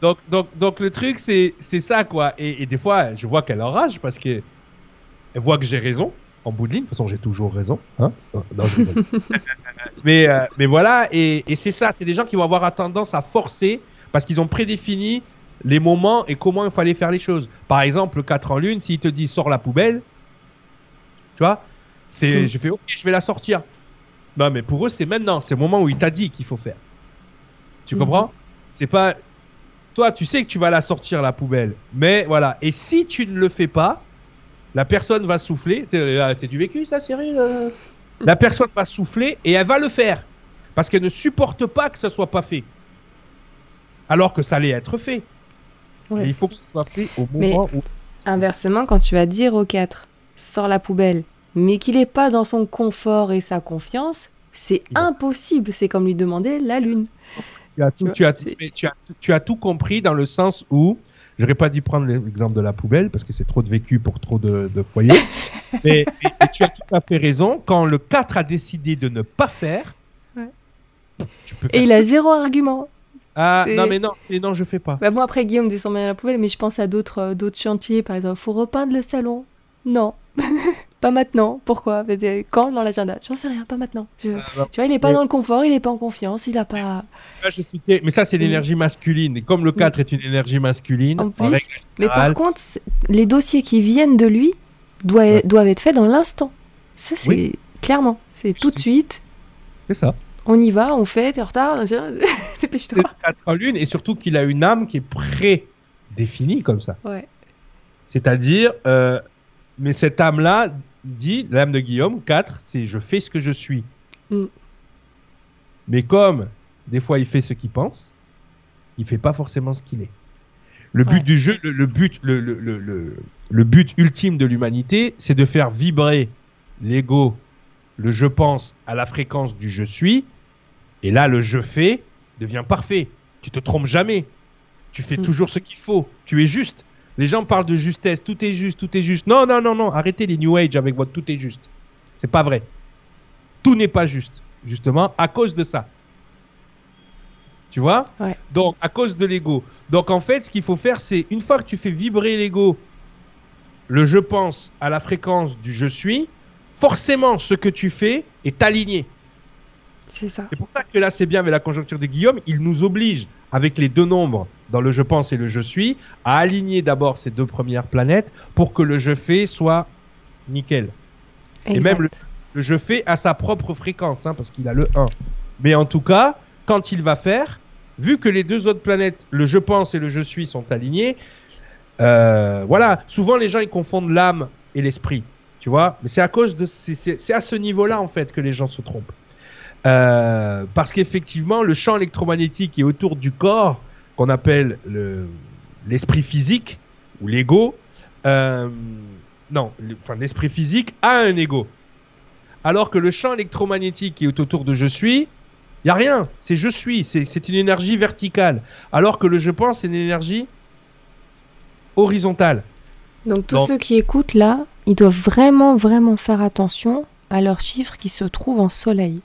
donc, donc, donc le truc, c'est c'est ça, quoi. Et, et des fois, je vois qu'elle enrage parce que elle voit que j'ai raison en bout de ligne. De toute façon, j'ai toujours raison. Hein non, non, je rigole. (laughs) mais, euh, mais voilà, et, et c'est ça. C'est des gens qui vont avoir tendance à forcer parce qu'ils ont prédéfini les moments et comment il fallait faire les choses. Par exemple, le 4 en lune, s'il te dit sors la poubelle, tu vois, c'est, Mm. je fais ok, je vais la sortir. Non, mais pour eux, c'est maintenant. C'est le moment où il t'a dit qu'il faut faire. Tu Mhm. comprends? C'est pas. Toi, tu sais que tu vas la sortir la poubelle, mais voilà. Et si tu ne le fais pas, la personne va souffler. C'est c'est du vécu, ça, Cyril euh? La personne va souffler et elle va le faire parce qu'elle ne supporte pas que ça soit pas fait, alors que ça allait être fait. Ouais. Et il faut que ce soit fait au Mais- moment où. Inversement, quand tu vas dire au 4, sors la poubelle, mais qu'il n'est pas dans son confort et sa confiance, c'est Il impossible. C'est comme lui demander la lune. Tu as tout, Tu tu vois, as, c'est- mais tu as, tu as tout compris dans le sens où j'aurais pas dû prendre l'exemple de la poubelle parce que c'est trop de vécu pour trop de, de foyers. (laughs) mais, mais- mais tu as tout à fait raison. Quand le 4 a décidé de ne pas faire, Ouais. tu peux faire. Et il a zéro argument. Ah non mais non, non je fais pas. Bah bon, après, Guillaume descend bien la poubelle, mais je pense à d'autres euh, d'autres chantiers. Par exemple, faut repeindre le salon. Non. (laughs) pas maintenant. Pourquoi? Quand? Dans l'agenda J'en sais rien, pas maintenant. Je- Ah. Tu vois, il est pas Mais- dans le confort, il est pas en confiance, il a pas. Là, je suis té- Mais ça c'est l'énergie masculine. Et comme le 4 est une énergie masculine, En en plus, règle Mais par contre, c'est- les dossiers qui viennent de lui doivent, Ouais. doivent être faits dans l'instant. Ça, c'est Oui. clairement. C'est tout de suite. c'est ça. On y va, on fait, t'es en retard, (laughs) C'est dépêche-toi. le 4 en lune et surtout qu'il a une âme qui est prédéfinie comme ça. Ouais. C'est-à-dire, euh, mais cette âme-là dit, l'âme de Guillaume, 4, c'est je fais ce que je suis. Mm. Mais comme des fois il fait ce qu'il pense, il fait pas forcément ce qu'il est. Le but Ouais. du jeu, le, le but, le, le, le, le- le but ultime de l'humanité, c'est de faire vibrer l'ego, le je pense à la fréquence du je suis. Et là, le je fais devient parfait. Tu te trompes jamais. Tu fais Mm. toujours ce qu'il faut. Tu es juste. Les gens parlent de justesse. Tout est juste, tout est juste. Non, non, non, non. Arrêtez les New Age avec votre tout est juste. C'est pas vrai. Tout n'est pas juste. Justement, à cause de ça. Tu vois? Ouais. Donc, à cause de l'ego. Donc, en fait, ce qu'il faut faire, c'est une fois que tu fais vibrer l'ego, le je pense à la fréquence du je suis, forcément, ce que tu fais est aligné. C'est ça. C'est pour ça que là, c'est bien avec la conjoncture de Guillaume, il nous oblige, avec les deux nombres, dans le je pense et le je suis, à aligner d'abord ces deux premières planètes pour que le je fais soit nickel. Et même le, le je fais à sa propre fréquence, hein, parce qu'il a le 1. Mais en tout cas, quand il va faire, vu que les deux autres planètes, le je pense et le je suis, sont alignés, euh, voilà, souvent les gens ils confondent l'âme et l'esprit, tu vois, mais c'est à cause de. c'est à ce niveau-là en fait que les gens se trompent. Euh, parce qu'effectivement, le champ électromagnétique qui est autour du corps, qu'on appelle le- l'esprit physique ou l'ego, euh, non, le- l'esprit physique a un ego. Alors que le champ électromagnétique qui est autour de je suis, il y a rien, c'est je suis, c'est c'est une énergie verticale. Alors que le je pense, c'est une énergie horizontale. Donc tous Donc- ceux qui écoutent là, ils doivent vraiment, vraiment faire attention à leurs chiffres qui se trouvent en soleil.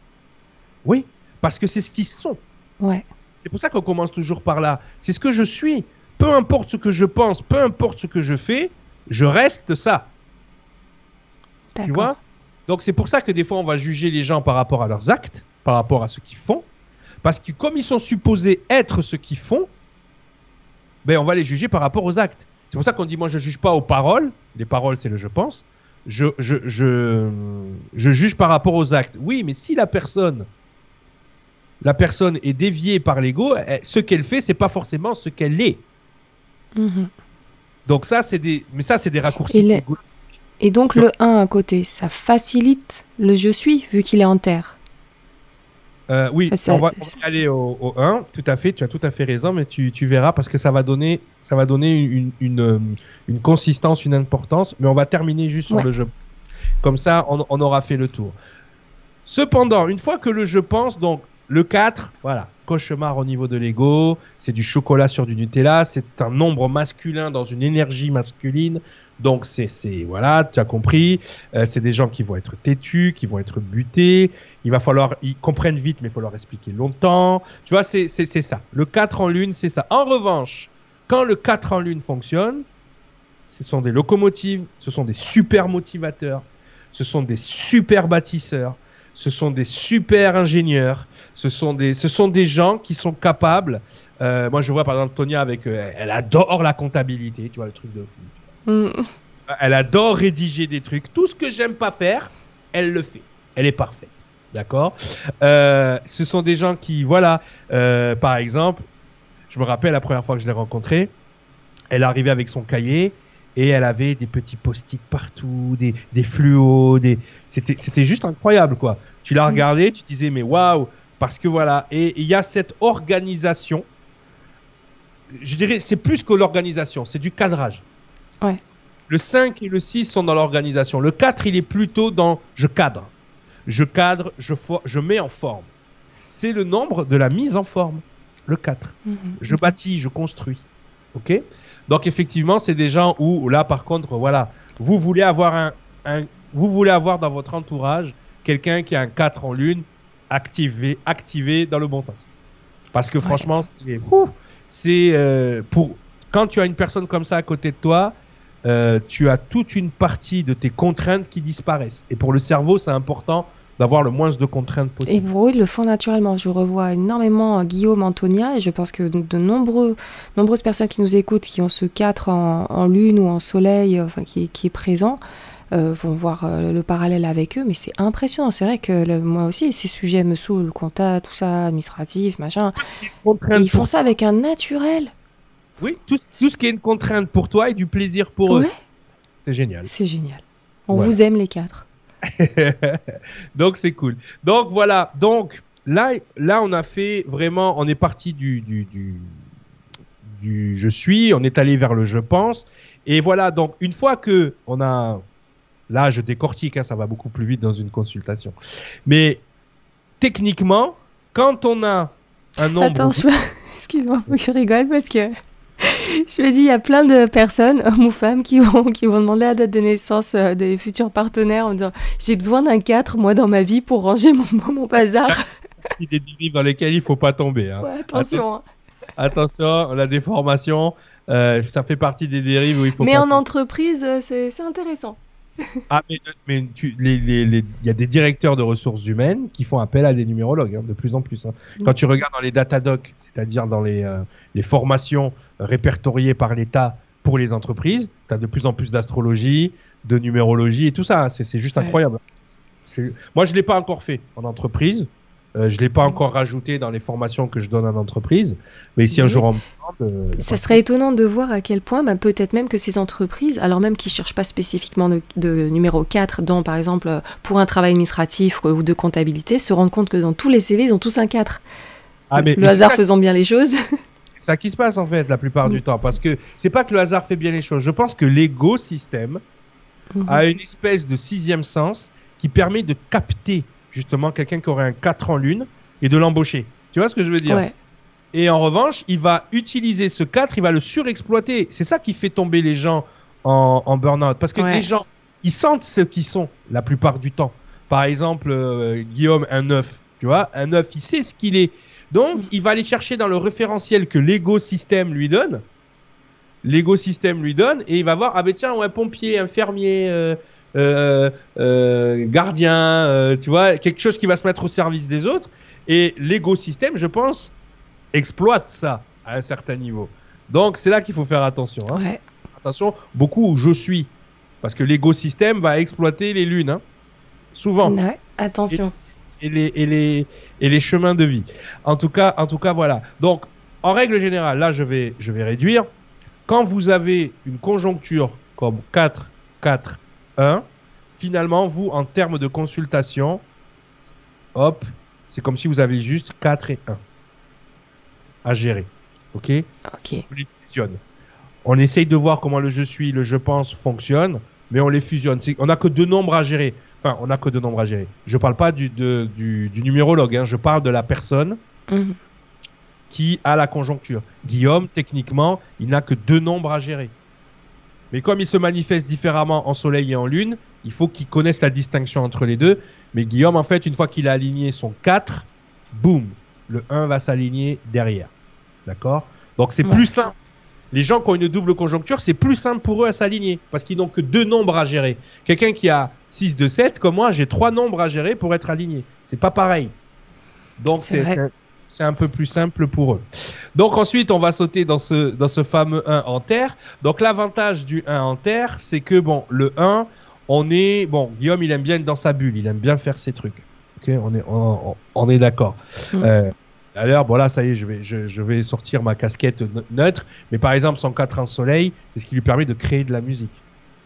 Oui, parce que c'est ce qu'ils sont. Ouais. C'est pour ça qu'on commence toujours par là. C'est ce que je suis. Peu importe ce que je pense, peu importe ce que je fais, je reste ça. Tu vois? Donc c'est pour ça que des fois on va juger les gens par rapport à leurs actes, par rapport à ce qu'ils font. Parce que comme ils sont supposés être ce qu'ils font, ben on va les juger par rapport aux actes. C'est pour ça qu'on dit moi je juge pas aux paroles. Les paroles c'est le je pense. Je, je, je, je juge par rapport aux actes. Oui, mais si la personne, la personne est déviée par l'ego, eh, ce qu'elle fait c'est pas forcément ce qu'elle est. Mhm. Donc ça c'est des, mais ça c'est des raccourcis. Et Et donc le 1 à côté, ça facilite le je suis vu qu'il est en terre. Euh, oui, Ça- on va, on va ça- aller au, au 1, tout à fait, tu as tout à fait raison, mais tu, tu verras parce que ça va donner, ça va donner une, une, euh, une consistance, une importance, mais on va terminer juste sur le jeu. Comme ça, on, on aura fait le tour. Cependant, une fois que le je pense, donc le 4, voilà, cauchemar au niveau de l'ego, c'est du chocolat sur du Nutella, c'est un nombre masculin dans une énergie masculine. Donc c'est c'est voilà, tu as compris, euh, c'est des gens qui vont être têtus, qui vont être butés, il va falloir ils comprennent vite mais il faut leur expliquer longtemps. Tu vois, c'est ça. Le 4 en lune, c'est ça. En revanche, quand le 4 en lune fonctionne, ce sont des locomotives, ce sont des super motivateurs, ce sont des super bâtisseurs, ce sont des super ingénieurs, ce sont des, ce sont des gens qui sont capables. Euh, moi, je vois par exemple Tonia avec, euh, elle adore la comptabilité, tu vois le truc de fou. Mm. Elle adore rédiger des trucs. Tout ce que j'aime pas faire, elle le fait. Elle est parfaite. D'accord? Euh, Ce sont des gens qui, voilà, par exemple, je me rappelle la première fois que je l'ai rencontrée, elle arrivait avec son cahier et elle avait des petits post-it partout, des, des fluos, des... c'était c'était juste incroyable, quoi. Tu la regardais, tu disais, mais waouh Parce que voilà, et il y a cette organisation, je dirais, c'est plus que l'organisation, c'est du cadrage. Ouais. Le 5 et le 6 sont dans l'organisation. Le 4, il est plutôt dans je cadre. Je cadre, je, je mets en forme. C'est le nombre de la mise en forme. Le 4. Mhm. Je bâtis, je construis. OK? Donc effectivement, c'est des gens où là par contre, voilà, vous voulez avoir un, un- vous voulez avoir dans votre entourage quelqu'un qui a un 4 en lune activé activé dans le bon sens. Parce que Ouais. franchement, c'est euh, pour quand tu as une personne comme ça à côté de toi, euh, tu as toute une partie de tes contraintes qui disparaissent. Et pour le cerveau, c'est important d'avoir le moins de contraintes Et possible. pour eux, ils le font naturellement. Je revois énormément euh, Guillaume, Antonia, et je pense que de nombreux, nombreuses personnes qui nous écoutent, qui ont ce 4 en, en lune ou en soleil, enfin, qui, est- qui est présent, euh, vont voir euh, le parallèle avec eux. Mais c'est impressionnant. C'est vrai que le- moi aussi, ces sujets me saoulent, compta, tout ça, administratif, machin. Et ils font ça avec un naturel. Oui, tout, tout ce qui est une contrainte pour toi et du plaisir pour eux. C'est génial. c'est génial. On Voilà. vous aime les quatre. (laughs) donc c'est cool. Donc voilà. Donc là, là on a fait vraiment, on est parti du, du, du, du je suis, on est allé vers le je pense. Et voilà. Donc une fois que on a, là je décortique, hein, ça va beaucoup plus vite dans une consultation. Mais techniquement, quand on a un nombre, Attends, je... (laughs) excuse-moi, faut que je rigole parce que (laughs) je me dis, il y a plein de personnes, hommes ou femmes, qui vont, qui vont demander la date de naissance euh, des futurs partenaires en disant J'ai besoin d'un 4, moi, dans ma vie, pour ranger mon, mon bazar. partie des dérives dans lesquelles il faut pas tomber. hein. Ouais, attention. hein. Attention, la déformation, euh, ça fait partie des dérives où il faut Mais pas en tomber. entreprise, euh, c'est c'est intéressant. Ah, mais, mais tu- les- les- les- il y a des directeurs de ressources humaines qui font appel à des numérologues, hein, de plus en plus. hein. Mm. Quand tu regardes dans les datadocs, c'est-à-dire dans les, euh, les formations euh, répertoriées par l'État pour les entreprises, tu as de plus en plus d'astrologie, de numérologie et tout ça. hein. C'est juste Ouais. incroyable. Moi, je ne l'ai pas encore fait en entreprise. Euh, je ne l'ai pas encore rajouté dans les formations que je donne en entreprise. Mais si un Oui. jour on me demande. euh, Ça serait étonnant de voir à quel point, bah, peut-être même que ces entreprises, alors même qu'ils ne cherchent pas spécifiquement de, de numéro 4, dans, par exemple, euh, pour un travail administratif ou de comptabilité, se rendent compte que dans tous les CV, ils ont tous un 4. Ah, mais- le mais hasard faisant bien les choses. (laughs) C'est ça qui se passe en fait la plupart Mm. du temps. Parce que c'est pas que le hasard fait bien les choses. Je pense que l'égo-système a une espèce de sixième sens qui permet de capter justement quelqu'un qui aurait un 4 en lune et de l'embaucher. Tu vois ce que je veux dire? Ouais. Et en revanche, il va utiliser ce 4, il va le surexploiter. C'est ça qui fait tomber les gens en, en burn-out. Parce que Ouais. les gens, ils sentent ce qu'ils sont la plupart du temps. Par exemple, euh, Guillaume, un 9, tu vois, un 9, il sait ce qu'il est. Donc, il va aller chercher dans le référentiel que l'égo-système lui donne. L'égo-système lui donne et il va voir, ah ben tiens, un pompier, un fermier, euh, gardien, euh, tu vois, quelque chose qui va se mettre au service des autres. Et l'égo-système, je pense, exploite ça à un certain niveau. Donc, c'est là qu'il faut faire attention. hein. Ouais. Attention, beaucoup où je suis. Parce que l'égo-système va exploiter les lunes. hein. Souvent Ouais, Attention. et les, et les, et les chemins de vie. En tout cas, en tout cas, voilà. Donc, en règle générale, là, je vais, je vais réduire. Quand vous avez une conjoncture comme 4, 4, 1, finalement, vous, en termes de consultation, hop, c'est comme si vous avez juste 4 et 1 à gérer. OK? Ok. on les fusionne. On essaye de voir comment le je suis, le je pense fonctionne. mais on les fusionne. On n'a que deux nombres à gérer. Enfin, on n'a que deux nombres à gérer. Je parle pas du, du, numérologue, hein. je parle de la personne mhm. qui a la conjoncture. Guillaume, techniquement, il n'a que deux nombres à gérer. Mais comme il se manifeste différemment en soleil et en lune, il faut qu'il connaisse la distinction entre les deux. Mais Guillaume, en fait, une fois qu'il a aligné son 4, boum, le 1 va s'aligner derrière. D'accord? Donc c'est plus simple les gens qui ont une double conjoncture, c'est plus simple pour eux à s'aligner parce qu'ils n'ont que deux nombres à gérer. Quelqu'un qui a 6 de 7, comme moi, j'ai trois nombres à gérer pour être aligné. C'est pas pareil. Donc c'est un peu plus simple pour eux. Donc ensuite, on va sauter dans ce, dans ce fameux 1 en terre. Donc l'avantage du 1 en terre, c'est que bon, le 1, on est bon, Guillaume, il aime bien être dans sa bulle, il aime bien faire ses trucs. Ok, on est on, est d'accord. Mm. Euh, D'ailleurs, bon là, ça y est, je vais, je, vais sortir ma casquette neutre. Mais par exemple, son 4 en soleil, c'est ce qui lui permet de créer de la musique,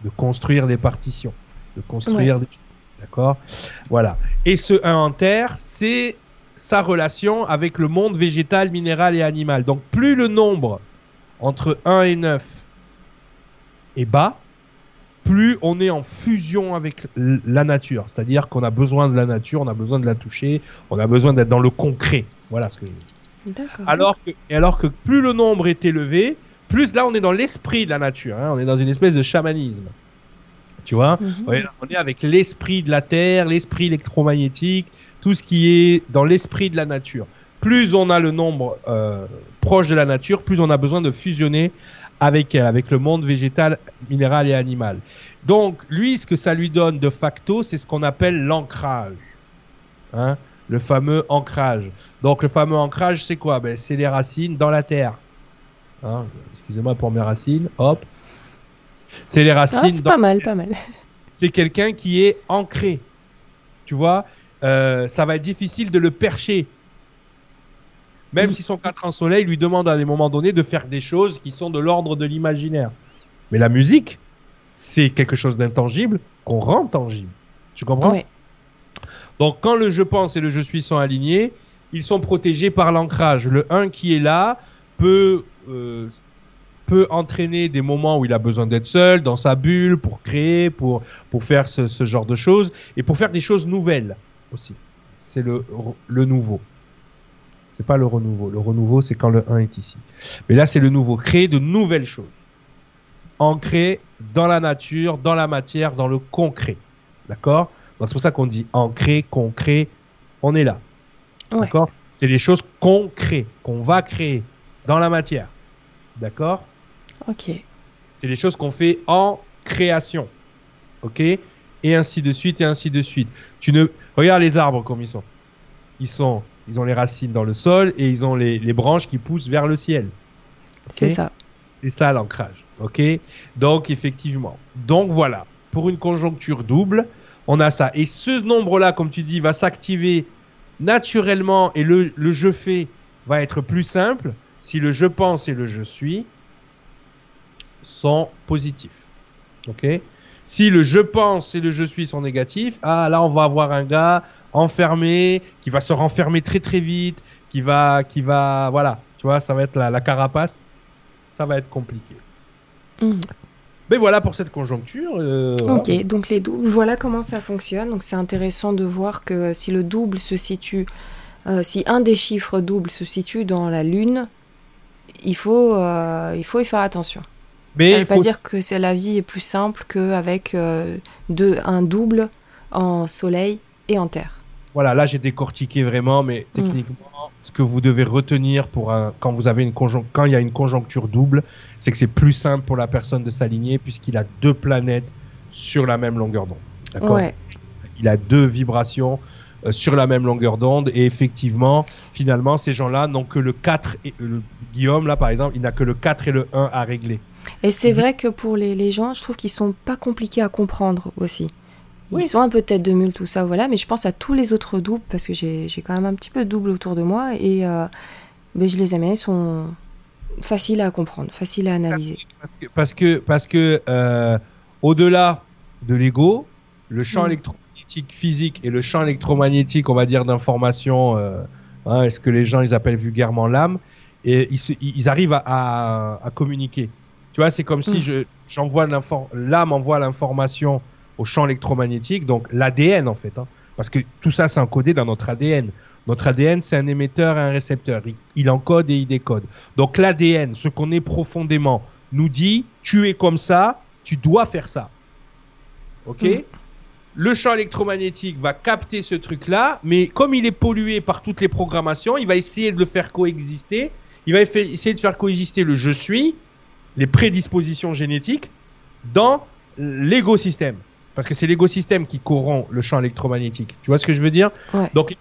de construire des partitions, de construire des D'accord? Voilà. Et ce 1 en terre, c'est sa relation avec le monde végétal, minéral et animal. Donc plus le nombre entre 1 et 9 est bas, plus on est en fusion avec la nature. C'est-à-dire qu'on a besoin de la nature, on a besoin de la toucher, on a besoin d'être dans le concret. Voilà ce que je Alors que, et alors que plus le nombre est élevé, plus là on est dans l'esprit de la nature. Hein. on est dans une espèce de chamanisme. Tu vois? Mhm. On est avec l'esprit de la Terre, l'esprit électromagnétique, tout ce qui est dans l'esprit de la nature. Plus on a le nombre euh, proche de la nature, plus on a besoin de fusionner avec, avec le monde végétal, minéral et animal. Donc, lui, ce que ça lui donne de facto, c'est ce qu'on appelle l'ancrage. Hein le fameux ancrage. Donc le fameux ancrage, c'est quoi? Ben, C'est les racines dans la terre. Hein, excusez-moi pour mes racines. Hop. C'est les racines. Ah, c'est pas mal, pas mal. C'est quelqu'un qui est ancré. Tu vois? Euh, Ça va être difficile de le percher. Même si son 4 en soleil lui demande à des moments donnés de faire des choses qui sont de l'ordre de l'imaginaire. Mais la musique, c'est quelque chose d'intangible qu'on rend tangible. Tu comprends? Donc quand le je pense et le je suis sont alignés, ils sont protégés par l'ancrage. Le 1 qui est là peut, euh, peut entraîner des moments où il a besoin d'être seul, dans sa bulle, pour créer, pour, pour faire ce, ce, genre de choses, et pour faire des choses nouvelles aussi. C'est le, le nouveau. C'est pas le renouveau. Le renouveau, c'est quand le 1 est ici. Mais là, c'est le nouveau. Créer de nouvelles choses. Ancré dans la nature, dans la matière, dans le concret. D'accord? C'est pour ça qu'on dit ancré, concret, on est là. D'accord? C'est les choses qu'on crée, qu'on va créer dans la matière. D'accord? Ok. C'est les choses qu'on fait en création. Ok? Et ainsi de suite, et ainsi de suite. Tu ne... Regarde les arbres comme ils sont. Ils sont... Ils ont les racines dans le sol et ils ont les, branches qui poussent vers le ciel. c'est ça. C'est ça l'ancrage. Ok Donc, effectivement. Donc, voilà. Pour une conjoncture double, on a ça. Et ce nombre-là, comme tu dis, va s'activer naturellement et le, je fais va être plus simple si le je pense et le je suis sont positifs. Ok Si le je pense et le je suis sont négatifs, ah là on va avoir un gars enfermé qui va se renfermer très très vite, qui va qui va voilà, tu vois, ça va être la, carapace, ça va être compliqué. Mmh. Mais voilà pour cette conjoncture. Euh, ok, donc les doubles, voilà comment ça fonctionne. Donc c'est intéressant de voir que si le double se situe, euh, si un des chiffres doubles se situe dans la Lune, il faut, euh, il faut y faire attention. Mais ça ne veut pas dire que c'est la vie est plus simple qu'avec deux, un double en Soleil et en Terre. Voilà, là j'ai décortiqué vraiment, mais mm. techniquement, ce que vous devez retenir pour un, quand vous avez une quand il y a une conjoncture double, c'est que c'est plus simple pour la personne de s'aligner puisqu'il a deux planètes sur la même longueur d'onde. D'accord? Il a deux vibrations euh, sur la même longueur d'onde et effectivement, finalement, ces gens-là n'ont que le 4 et euh, Guillaume là par exemple, il n'a que le 4 et le 1 à régler. Et c'est vrai que pour les, les gens, je trouve qu'ils sont pas compliqués à comprendre aussi. Ils sont un peu tête de mule, tout ça, voilà. Mais je pense à tous les autres doubles, parce que j'ai quand même un petit peu de doubles autour de moi. Et euh, ben, je les aime bien, ils sont faciles à comprendre, faciles à analyser. Parce que, parce que euh, au-delà de l'ego, le champ mm. Physique et le champ électromagnétique, on va dire, d'information, euh, hein, ce que les gens ils appellent vulgairement l'âme, et ils, ils, arrivent à, à, communiquer. Tu vois, c'est comme si mm. je, j'envoie l'âme envoie l'information au champ électromagnétique, donc l'ADN en fait. Hein. parce que tout ça, c'est encodé dans notre ADN. Notre ADN, c'est un émetteur et un récepteur. Il, encode et il décode. Donc l'ADN, ce qu'on est profondément, nous dit, tu es comme ça, tu dois faire ça. OK? Mm. Le champ électromagnétique va capter ce truc-là, mais comme il est pollué par toutes les programmations, il va essayer de le faire coexister. Il va essayer de faire coexister le je suis, les prédispositions génétiques, dans l'écosystème. Parce que c'est l'écosystème qui corrompt le champ électromagnétique. Tu vois ce que je veux dire? Donc,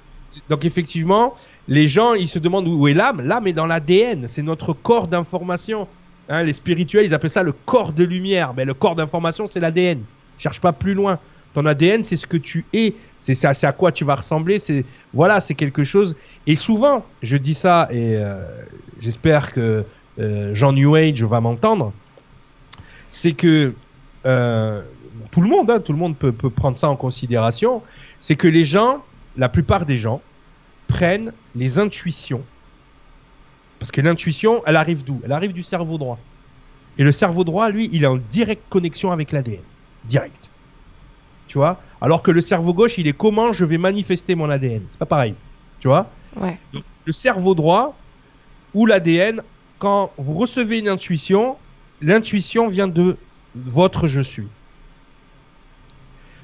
donc effectivement, les gens, ils se demandent où est l'âme. L'âme est dans l'ADN. C'est notre corps d'information. Hein, les spirituels, ils appellent ça le corps de lumière. Mais le corps d'information, c'est l'ADN. Cherche pas plus loin. Ton ADN, c'est ce que tu es. C'est à, à quoi tu vas ressembler. Voilà, c'est quelque chose. Et souvent, je dis ça et euh, j'espère que euh, Jean New Age va m'entendre. C'est que euh, tout le monde, hein, tout le monde peut, peut, prendre ça en considération. C'est que les gens, la plupart des gens, prennent les intuitions. Parce que l'intuition, elle arrive d'où? Elle arrive du cerveau droit. Et le cerveau droit, lui, il est en directe connexion avec l'ADN. Direct tu vois. Alors que le cerveau gauche, il est comment je vais manifester mon ADN. C'est pas pareil, tu vois. Ouais. Donc, le cerveau droit ou l'ADN, quand vous recevez une intuition, l'intuition vient de votre je suis.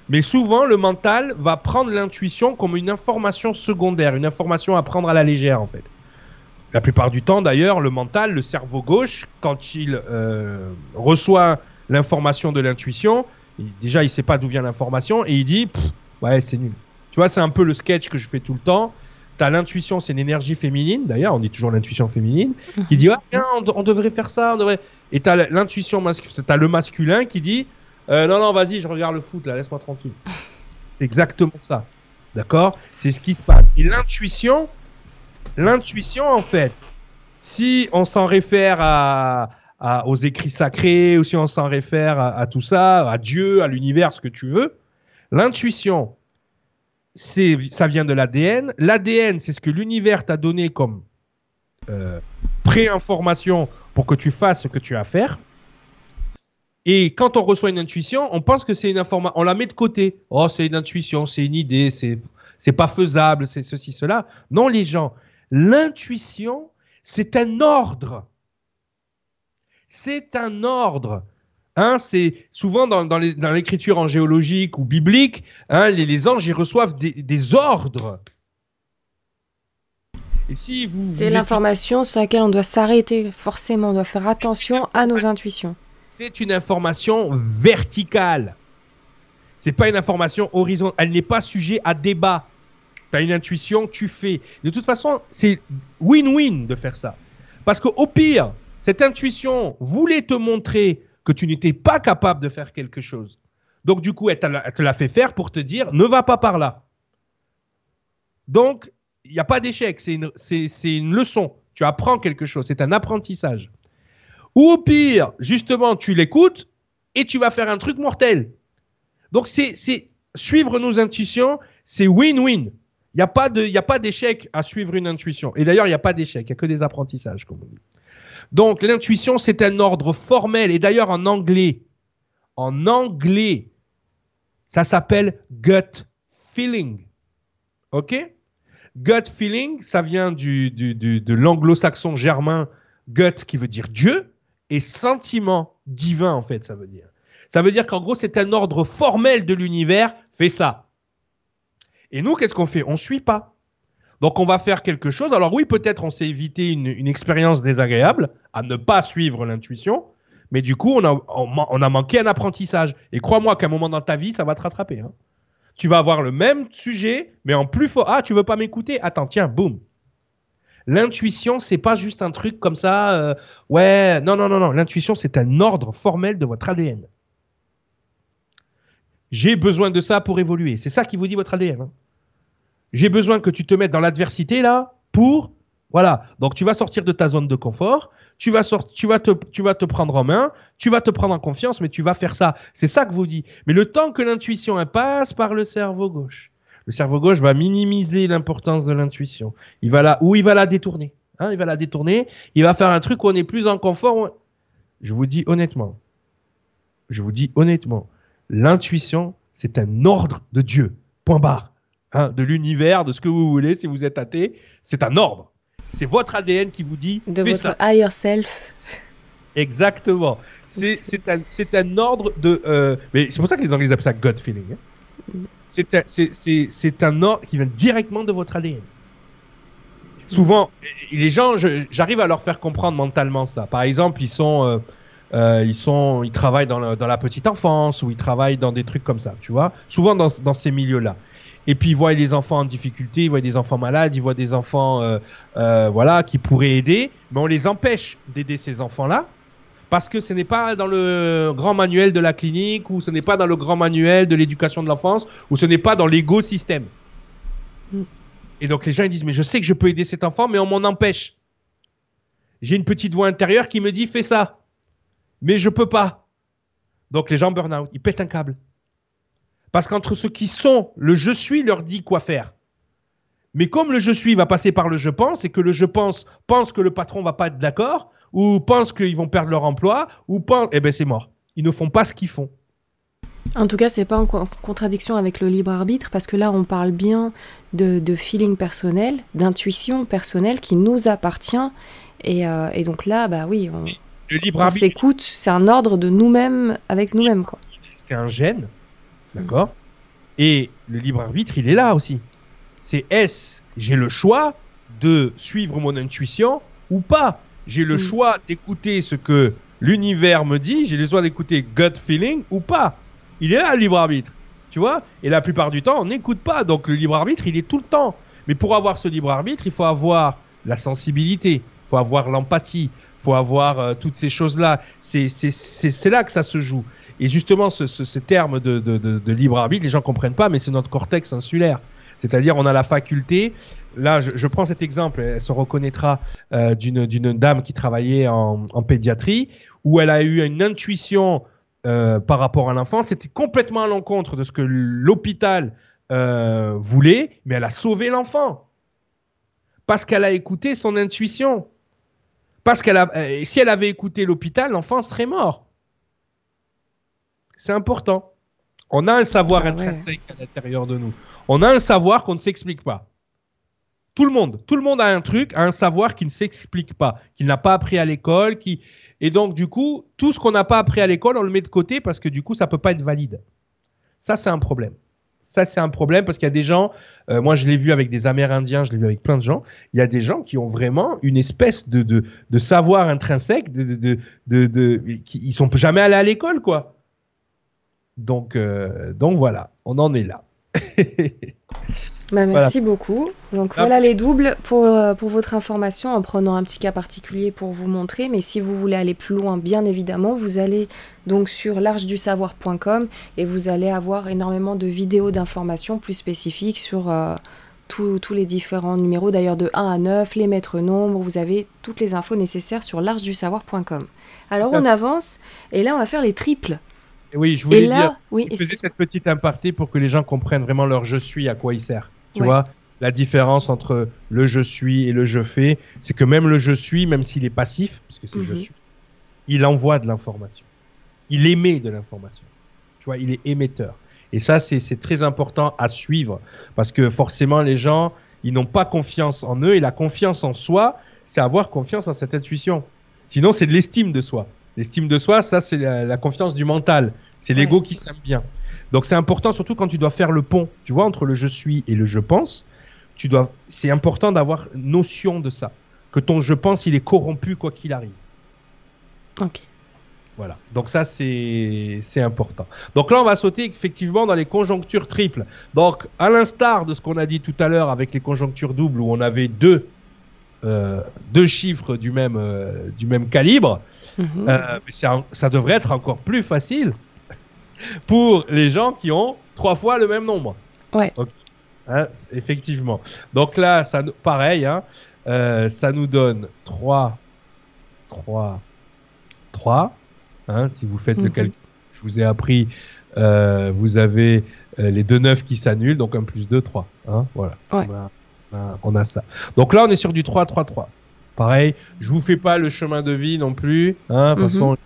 Mais souvent, le mental va prendre l'intuition comme une information secondaire, une information à prendre à la légère, en fait. La plupart du temps, d'ailleurs, le mental, le cerveau gauche, quand il euh, reçoit l'information de l'intuition, déjà, il sait pas d'où vient l'information et il dit, ouais, c'est nul. Tu vois, c'est un peu le sketch que je fais tout le temps. Tu as l'intuition, c'est l'énergie féminine, d'ailleurs, on dit toujours l'intuition féminine, qui dit, ah, on, devrait faire ça, on devrait. Et tu as l'intuition masculine, tu as le masculin qui dit, euh, non, non, vas-y, je regarde le foot, là, laisse-moi tranquille. C'est exactement ça. D'accord? C'est ce qui se passe. Et l'intuition, l'intuition, en fait, si on s'en réfère à, aux écrits sacrés, ou si on s'en réfère à, tout ça, à Dieu, à l'univers, ce que tu veux. L'intuition, ça vient de l'ADN. L'ADN, c'est ce que l'univers t'a donné comme euh, pré-information pour que tu fasses ce que tu as à faire. Et quand on reçoit une intuition, on pense que c'est une information, on la met de côté. Oh, c'est une intuition, c'est une idée, c'est pas faisable, c'est ceci, cela. Non, les gens, l'intuition, c'est un ordre c'est un ordre. Hein, c'est souvent dans, dans l'écriture angéologique ou biblique, hein, les, anges ils reçoivent des, ordres. Et si vous, c'est l'information sur laquelle on doit s'arrêter forcément, on doit faire attention à nos intuitions. C'est une information verticale. C'est pas une information horizontale. Elle n'est pas sujet à débat. Tu as une intuition, tu fais. De toute façon, c'est win-win de faire ça. Parce qu'au pire, cette intuition voulait te montrer que tu n'étais pas capable de faire quelque chose. Donc du coup, elle, te l'a fait faire pour te dire, ne va pas par là. Donc, il n'y a pas d'échec, c'est une, leçon. Tu apprends quelque chose, c'est un apprentissage. Ou au pire, justement, tu l'écoutes et tu vas faire un truc mortel. Donc c'est suivre nos intuitions, c'est win-win. Il n'y a pas d'échec à suivre une intuition. Et d'ailleurs, il n'y a pas d'échec, il n'y a que des apprentissages, comme on dit. Donc l'intuition, c'est un ordre formel. Et d'ailleurs, en anglais, en anglais, ça s'appelle gut feeling. OK? Gut feeling, ça vient de l'anglo-saxon germain gut qui veut dire Dieu et sentiment divin en fait, ça veut dire. Ça veut dire qu'en gros, c'est un ordre formel de l'univers, fais ça. Et nous, qu'est-ce qu'on fait? On suit pas. Donc on va faire quelque chose. Alors oui, peut-être on s'est évité une, expérience désagréable à ne pas suivre l'intuition, mais du coup on a, manqué un apprentissage. Et crois-moi qu'à un moment dans ta vie, ça va te rattraper. Hein. Tu vas avoir le même sujet, mais en plus fort. Ah, tu veux pas m'écouter? Attends, tiens, boum. L'intuition, c'est pas juste un truc comme ça. Euh, ouais, non, non, non, non. L'intuition, c'est un ordre formel de votre ADN. J'ai besoin de ça pour évoluer. C'est ça qui vous dit votre ADN. Hein j'ai besoin que tu te mettes dans l'adversité là pour voilà. Donc tu vas sortir de ta zone de confort, tu vas te prendre en main, tu vas te prendre en confiance, mais tu vas faire ça. C'est ça que vous dit. Mais le temps que l'intuition passe par le cerveau gauche, le cerveau gauche va minimiser l'importance de l'intuition. Il va ou il va la détourner. Hein, il va la détourner. Il va faire un truc où on est plus en confort. je vous dis honnêtement, je vous dis honnêtement, l'intuition, c'est un ordre de Dieu. Point barre. Hein, de l'univers, de ce que vous voulez, si vous êtes athée, c'est un ordre. C'est votre ADN qui vous dit. De votre higher self. Exactement. C'est un, un, ordre de. Euh, mais c'est pour ça que les Anglais appellent ça God feeling. Hein. Mm. C'est un, un ordre qui vient directement de votre ADN. Souvent, les gens, j'arrive à leur faire comprendre mentalement ça. Par exemple, ils sont. Euh, euh, ils sont, ils travaillent dans, dans, la petite enfance ou ils travaillent dans des trucs comme ça, tu vois. Souvent dans, dans ces milieux-là. Et puis ils voient des enfants en difficulté, ils voient des enfants malades, ils voient des enfants, euh, euh, voilà, qui pourraient aider, mais on les empêche d'aider ces enfants-là parce que ce n'est pas dans le grand manuel de la clinique ou ce n'est pas dans le grand manuel de l'éducation de l'enfance ou ce n'est pas dans l'égo-système. Mm. Et donc les gens ils disent mais je sais que je peux aider cet enfant mais on m'en empêche. J'ai une petite voix intérieure qui me dit fais ça mais je peux pas. Donc les gens burn out, ils pètent un câble. Parce qu'entre ceux qui sont, le je suis leur dit quoi faire. Mais comme le je suis va passer par le je pense et que le je pense pense que le patron va pas être d'accord ou pense qu'ils vont perdre leur emploi ou pense eh ben c'est mort. Ils ne font pas ce qu'ils font. En tout cas, c'est pas en contradiction avec le libre arbitre parce que là, on parle bien de, feeling personnel, d'intuition personnelle qui nous appartient. Et, euh, et, donc là, bah oui, on, le libre on s'écoute, c'est un ordre de nous-mêmes avec nous-mêmes. quoi. C'est un gène, d'accord? Et le libre arbitre, il est là aussi. C'est est-ce j'ai le choix de suivre mon intuition ou pas? J'ai le choix d'écouter ce que l'univers me dit, j'ai le choix d'écouter gut feeling ou pas Il est là le libre arbitre, tu vois? Et la plupart du temps, on n'écoute pas. Donc le libre arbitre, il est tout le temps. Mais pour avoir ce libre arbitre, il faut avoir la sensibilité, il faut avoir l'empathie, faut avoir euh, toutes ces choses-là. C'est là que ça se joue. Et justement, ce, ce, terme de, libre arbitre, les gens comprennent pas, mais c'est notre cortex insulaire. C'est-à-dire, on a la faculté. Là, je, prends cet exemple, elle se reconnaîtra euh, d'une dame qui travaillait en, pédiatrie, où elle a eu une intuition euh, par rapport à l'enfant. C'était complètement à l'encontre de ce que l'hôpital voulait, mais elle a sauvé l'enfant parce qu'elle a écouté son intuition. Parce qu'elle a, euh, si elle avait écouté l'hôpital, l'enfant serait mort. C'est important. On a un savoir ah intrinsèque à l'intérieur de nous. On a un savoir qu'on ne s'explique pas. Tout le monde, tout le monde a un truc, a un savoir qui ne s'explique pas, qu'il n'a pas appris à l'école, qui et donc du coup, tout ce qu'on n'a pas appris à l'école, on le met de côté parce que du coup, ça peut pas être valide. Ça, c'est un problème. Ça, c'est un problème parce qu'il y a des gens, euh, moi je l'ai vu avec des Amérindiens, je l'ai vu avec plein de gens, il y a des gens qui ont vraiment une espèce de, savoir intrinsèque, de, de, de, de, qui, ils sont jamais allés à l'école, quoi. Donc, euh, donc voilà, on en est là. (laughs) Bah, merci beaucoup. Donc voilà les doubles pour, euh, pour votre information en prenant un petit cas particulier pour vous montrer. Mais si vous voulez aller plus loin, bien évidemment, vous allez donc sur largedusavoir.com et vous allez avoir énormément de vidéos d'informations plus spécifiques sur euh, tous les différents numéros, d'ailleurs de 1 à 9, les maîtres nombres. Vous avez toutes les infos nécessaires sur largedusavoir.com. Alors on avance et là on va faire les triples. Oui, je voulais dire, oui, je faisais cette petite impartie pour que les gens comprennent vraiment leur je suis, à quoi il sert. Tu vois, la différence entre le je suis et le je fais, c'est que même le je suis, même s'il est passif, parce que c'est je mhm. suis, il envoie de l'information. Il émet de l'information. Tu vois, il est émetteur. Et ça, c'est très important à suivre parce que forcément, les gens, ils n'ont pas confiance en eux et la confiance en soi, c'est avoir confiance en cette intuition. Sinon, c'est de l'estime de soi. L'estime de soi, ça, c'est la, confiance du mental. C'est l'ego qui s'aime bien. Donc c'est important surtout quand tu dois faire le pont, tu vois, entre le je suis et le je pense. Tu dois, c'est important d'avoir notion de ça, que ton je pense il est corrompu quoi qu'il arrive. Ok. Voilà. Donc ça c'est c'est important. Donc là on va sauter effectivement dans les conjonctures triples. Donc à l'instar de ce qu'on a dit tout à l'heure avec les conjonctures doubles où on avait deux euh, deux chiffres du même euh, du même calibre, mhm. euh, ça devrait être encore plus facile pour les gens qui ont trois fois le même nombre. Ouais. Hein, effectivement. Donc là, ça, pareil, hein, euh, ça nous donne 3, 3, 3. si vous faites le mhm. calcul, je vous ai appris, euh, vous avez euh, les deux 9 qui s'annulent, donc un plus 2, 3. Hein, voilà. Ouais. On, a, on, a, ça. Donc là, on est sur du 3, 3, 3. Pareil, je vous fais pas le chemin de vie non plus. Hein, de toute mhm. façon,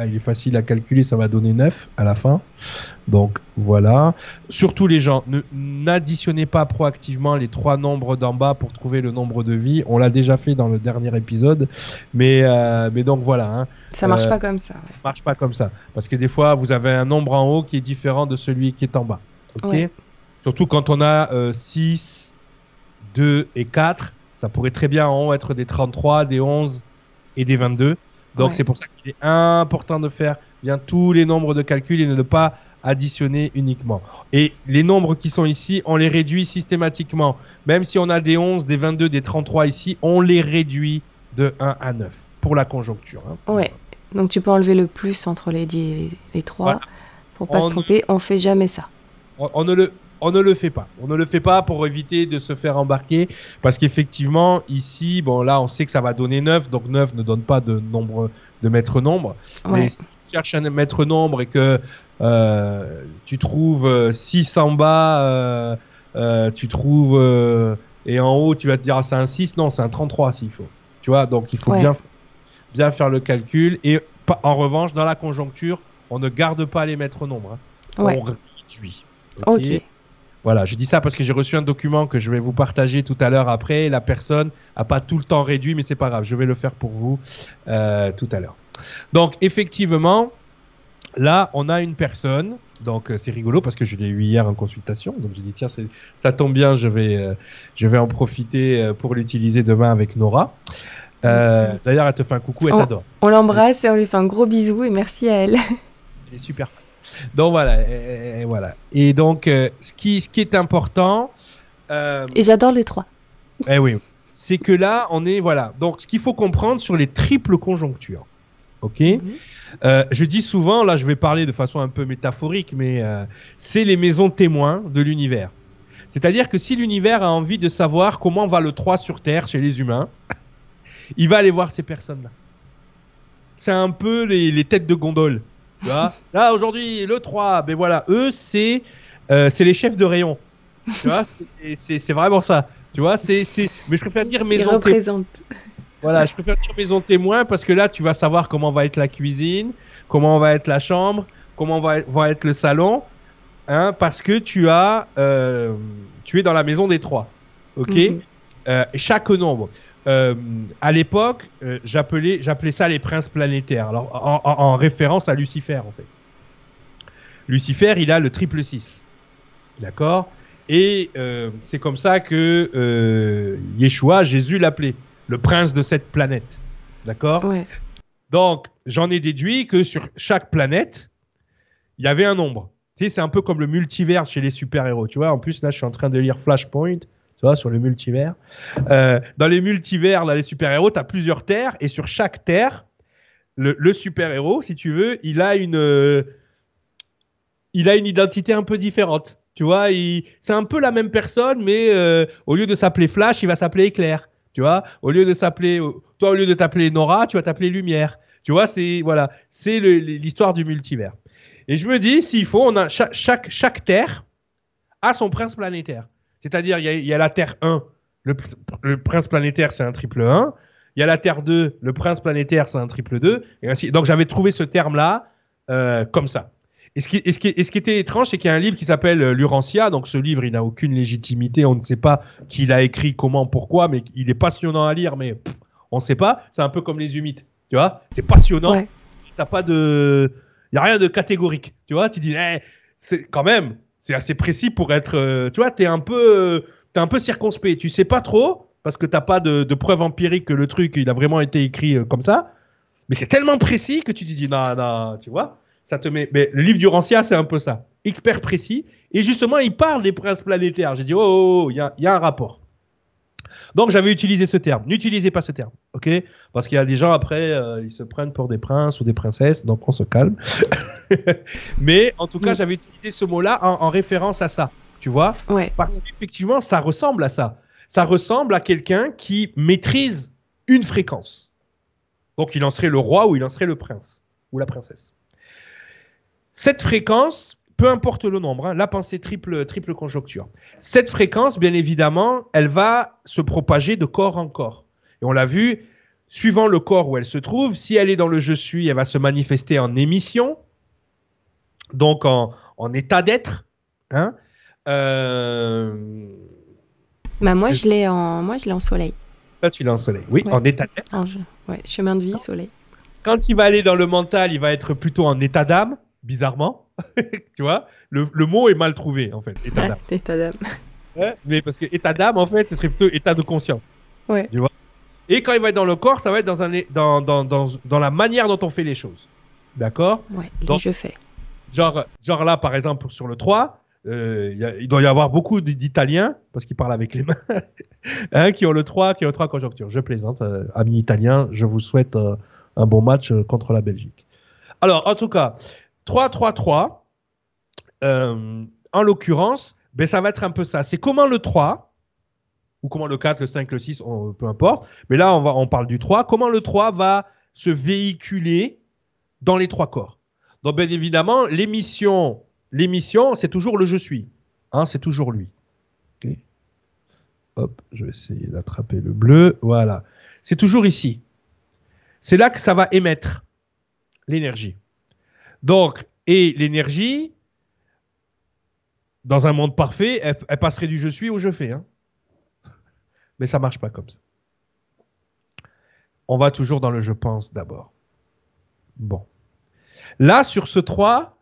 il est facile à calculer, ça va donner 9 à la fin. Donc voilà. Surtout les gens, n'additionnez pas proactivement les trois nombres d'en bas pour trouver le nombre de vies. On l'a déjà fait dans le dernier épisode. Mais, euh, mais donc voilà. Hein. Ça marche euh, pas comme ça. Marche pas comme ça. Parce que des fois, vous avez un nombre en haut qui est différent de celui qui est en bas. Ok Surtout quand on a 6, euh, 2 et 4. Ça pourrait très bien en haut être des 33, des 11 et des 22. Donc c'est pour ça qu'il est important de faire bien tous les nombres de calcul et de ne pas additionner uniquement. Et les nombres qui sont ici, on les réduit systématiquement. Même si on a des 11, des 22, des 33 ici, on les réduit de 1 à 9 pour la conjoncture. Hein. Ouais. Donc tu peux enlever le plus entre les 10 et les 3 pour pas se tromper. On fait jamais ça. on, ne le, on ne le fait pas. On ne le fait pas pour éviter de se faire embarquer parce qu'effectivement ici, bon là on sait que ça va donner 9, donc 9 ne donne pas de nombre de maître nombre. Mais si tu cherches un maître nombre et que euh, tu trouves 6 en bas, euh, tu trouves et en haut tu vas te dire ah, c'est un 6, non c'est un 33 s'il faut. Tu vois, donc il faut bien, bien faire le calcul et en revanche dans la conjoncture on ne garde pas les maîtres nombres. Hein. On réduit. ok. Voilà, je dis ça parce que j'ai reçu un document que je vais vous partager tout à l'heure après. La personne n'a pas tout le temps réduit, mais c'est pas grave, je vais le faire pour vous euh, tout à l'heure. Donc effectivement, là, on a une personne. Donc euh, c'est rigolo parce que je l'ai eu hier en consultation. Donc j'ai dit tiens, ça tombe bien, je vais, euh, je vais en profiter pour l'utiliser demain avec Nora. D'ailleurs, elle te fait un coucou, elle t'adore. On l'embrasse et on lui fait un gros bisou et merci à elle. Elle est super donc voilà, et, voilà. Et donc, euh, ce, qui, ce qui est important. Euh, et j'adore les trois. Eh oui, c'est que là, on est voilà. Donc, ce qu'il faut comprendre sur les triples conjonctures. Ok? Mhm. Euh, je dis souvent, là, je vais parler de façon un peu métaphorique, mais c'est les maisons témoins de l'univers. C'est-à-dire que si l'univers a envie de savoir comment va le 3 sur Terre chez les humains, il va aller voir ces personnes-là. C'est un peu les têtes de gondole. Là, aujourd'hui, le 3, ben voilà, eux, c'est euh, c'est les chefs de rayon. Tu vois, c'est vraiment ça. Tu vois, c'est mais je préfère dire maison témoin. Voilà, je préfère dire maison témoin parce que là, tu vas savoir comment va être la cuisine, comment va être la chambre, comment va, va être le salon, hein, parce que tu as, euh, tu es dans la maison des trois, ok? Mhm. Euh, chaque nombre. Euh, à l'époque, euh, j'appelais, j'appelais ça les princes planétaires. Alors, en, référence à Lucifer, en fait. Lucifer, il a le triple 6. D'accord? Et euh, c'est comme ça que Yeshua, Jésus l'appelait, le prince de cette planète. D'accord? Donc, j'en ai déduit que sur chaque planète, il y avait un nombre. Tu sais, c'est un peu comme le multivers chez les super-héros. Tu vois, en plus, là, je suis en train de lire Flashpoint sur le multivers. Euh, dans les multivers, dans les super-héros, tu as plusieurs terres, et sur chaque terre, le, super-héros, si tu veux, il a une, euh, il a une identité un peu différente. Tu vois, c'est un peu la même personne, mais euh, au lieu de s'appeler Flash, il va s'appeler Éclair. Tu vois, au lieu de s'appeler, toi, au lieu de t'appeler Nora, tu vas t'appeler Lumière. Tu vois, c'est voilà, c'est l'histoire du multivers. Et je me dis, s'il faut, on a chaque, chaque, chaque terre a son prince planétaire. C'est-à-dire, il y, a la Terre 1, le, prince planétaire, c'est un triple 1. Il y a la Terre 2, le prince planétaire, c'est un triple 2. Et ainsi. Donc, j'avais trouvé ce terme-là euh, comme ça. Et ce, qui, ce, qui, ce qui, était étrange, c'est qu'il y a un livre qui s'appelle euh, L'Urantia. Donc, ce livre, il n'a aucune légitimité. On ne sait pas qui l'a écrit, comment, pourquoi, mais il est passionnant à lire, mais on ne sait pas. C'est un peu comme les humites. Tu vois C'est passionnant. Ouais. T'as pas de. Il n'y a rien de catégorique. Tu vois Tu dis, eh, c'est quand même, c'est assez précis pour être. Euh, tu vois, t'es un peu, euh, es un peu circonspect. Tu sais pas trop parce que t'as pas de, de preuves empiriques que le truc il a vraiment été écrit euh, comme ça. Mais c'est tellement précis que tu te dis non, non, tu vois. Ça te met. Mais le livre du Rancia, c'est un peu ça, hyper précis. Et justement, il parle des princes planétaires. J'ai dit oh, oh, oh, il y, y a un rapport. Donc j'avais utilisé ce terme. N'utilisez pas ce terme, ok? Parce qu'il y a des gens après, euh, ils se prennent pour des princes ou des princesses, donc on se calme. (laughs) Mais en tout cas, j'avais utilisé ce mot-là en, référence à ça, tu vois? Ouais. Parce qu'effectivement, ça ressemble à ça. Ça ressemble à quelqu'un qui maîtrise une fréquence. Donc il en serait le roi ou il en serait le prince ou la princesse. Cette fréquence, peu importe le nombre, hein, la pensée triple, triple conjoncture. Cette fréquence, bien évidemment, elle va se propager de corps en corps. Et on l'a vu, suivant le corps où elle se trouve, si elle est dans le je suis, elle va se manifester en émission, donc en, en état d'être. Hein euh, bah moi, je, l'ai en, moi, je l'ai en soleil. Ça, tu l'as en soleil. Oui, en état d'être. Ouais, chemin de vie, soleil. Quand il va aller dans le mental, il va être plutôt en état d'âme, bizarrement. (laughs) tu vois le, le, mot est mal trouvé, en fait. État d'âme. état d'âme. (laughs) mais parce que état d'âme, en fait, ce serait plutôt état de conscience. Ouais. Tu vois? Et quand il va être dans le corps, ça va être dans, un, dans, dans, dans, dans la manière dont on fait les choses. D'accord? Ouais, Donc, je fais. Genre, genre là, par exemple, sur le 3, euh, il doit y avoir beaucoup d'Italiens, parce qu'ils parlent avec les mains, (laughs) hein, qui ont le 3, qui ont le 3 conjoncture. Je plaisante, euh, amis italiens, je vous souhaite euh, un bon match contre la Belgique. Alors, en tout cas, 3-3-3, en l'occurrence, ben, ça va être un peu ça. C'est comment le 3, ou comment le 4, le 5, le 6, peu importe, mais là, on, va, on parle du 3, comment le 3 va se véhiculer dans les trois corps? Donc, bien évidemment, l'émission l'émission, c'est toujours le je suis. Hein, c'est toujours lui. Hop, je vais essayer d'attraper le bleu. Voilà. C'est toujours ici. C'est là que ça va émettre l'énergie. Donc, et l'énergie, dans un monde parfait, elle, passerait du je suis au je fais. Hein. (laughs) Mais ça marche pas comme ça. On va toujours dans le je pense d'abord. Bon. Là, sur ce 3,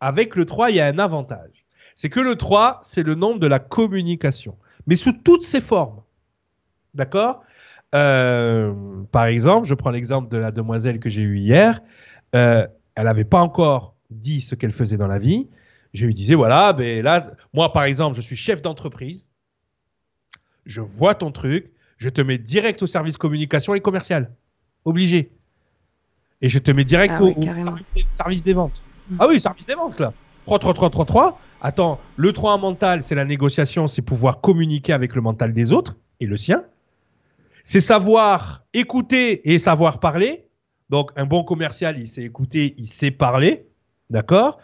avec le 3, il y a un avantage. C'est que le 3, c'est le nombre de la communication, mais sous toutes ses formes. D'accord? Euh, Par exemple, je prends l'exemple de la demoiselle que j'ai eue hier. Euh, elle n'avait pas encore dit ce qu'elle faisait dans la vie. Je lui disais, voilà, ben là, moi par exemple, je suis chef d'entreprise. Je vois ton truc. Je te mets direct au service communication et commercial. Obligé. Et je te mets direct ah au service des ventes. Ah oui, service des ventes là. 3, 3, 3, 3, 3. Attends, le 3 en mental, c'est la négociation, c'est pouvoir communiquer avec le mental des autres et le sien. C'est savoir écouter et savoir parler. Donc, un bon commercial, il sait écouter, il sait parler. D'accord?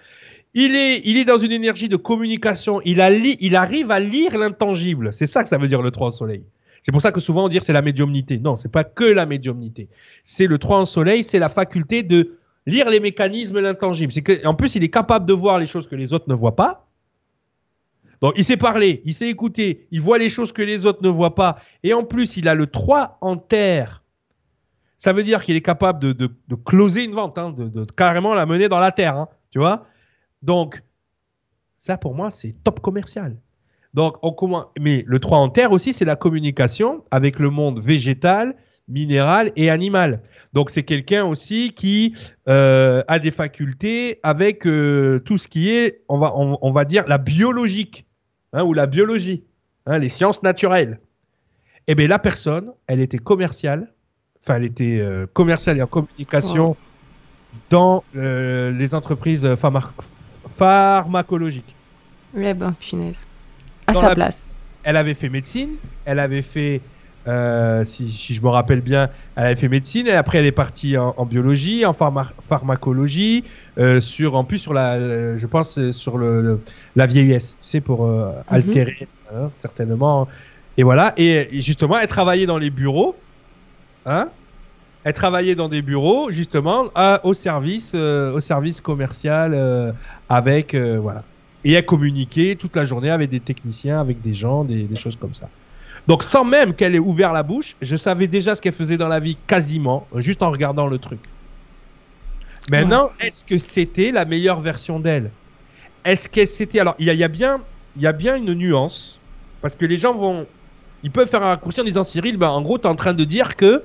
Il est, il est dans une énergie de communication. Il, a il arrive à lire l'intangible. C'est ça que ça veut dire le 3 en soleil. C'est pour ça que souvent on dit c'est la médiumnité. Non, c'est pas que la médiumnité. C'est le 3 en soleil, c'est la faculté de lire les mécanismes l'intangible. C'est que, en plus, il est capable de voir les choses que les autres ne voient pas. Donc, il sait parler, il sait écouter, il voit les choses que les autres ne voient pas. Et en plus, il a le 3 en terre. Ça veut dire qu'il est capable de, de, closer une vente, hein, de, carrément la mener dans la terre. Hein, tu vois Donc, ça, pour moi, c'est top commercial. Donc. Mais le 3 en terre aussi, c'est la communication avec le monde végétal, minéral et animal. Donc c'est quelqu'un aussi qui euh, a des facultés avec euh, tout ce qui est, on va, on, va dire, la biologique hein, ou la biologie, hein, les sciences naturelles. Eh bien la personne, elle était commerciale, enfin elle était euh, commerciale et en communication dans les entreprises pharmacologiques. Eh ben, punaise. À sa place. Elle avait fait médecine, elle avait fait euh, si, je me rappelle bien, elle avait fait médecine et après elle est partie en, biologie, en pharmacologie, euh, sur en plus sur la, euh, je pense sur le, la vieillesse, tu sais pour mhm. altérer hein, certainement. Et voilà. Et, justement, elle travaillait dans les bureaux, hein? Elle travaillait dans des bureaux justement au service, au service commercial avec voilà. Et elle communiquait toute la journée avec des techniciens, avec des gens, des choses comme ça. Donc sans même qu'elle ait ouvert la bouche, je savais déjà ce qu'elle faisait dans la vie quasiment, juste en regardant le truc. Maintenant, est-ce que c'était la meilleure version d'elle? Est-ce que c'était... Alors, il y, a, bien, il y a bien une nuance, parce que les gens vont... Ils peuvent faire un raccourci en disant, Cyril, ben, en gros, tu es en train de dire que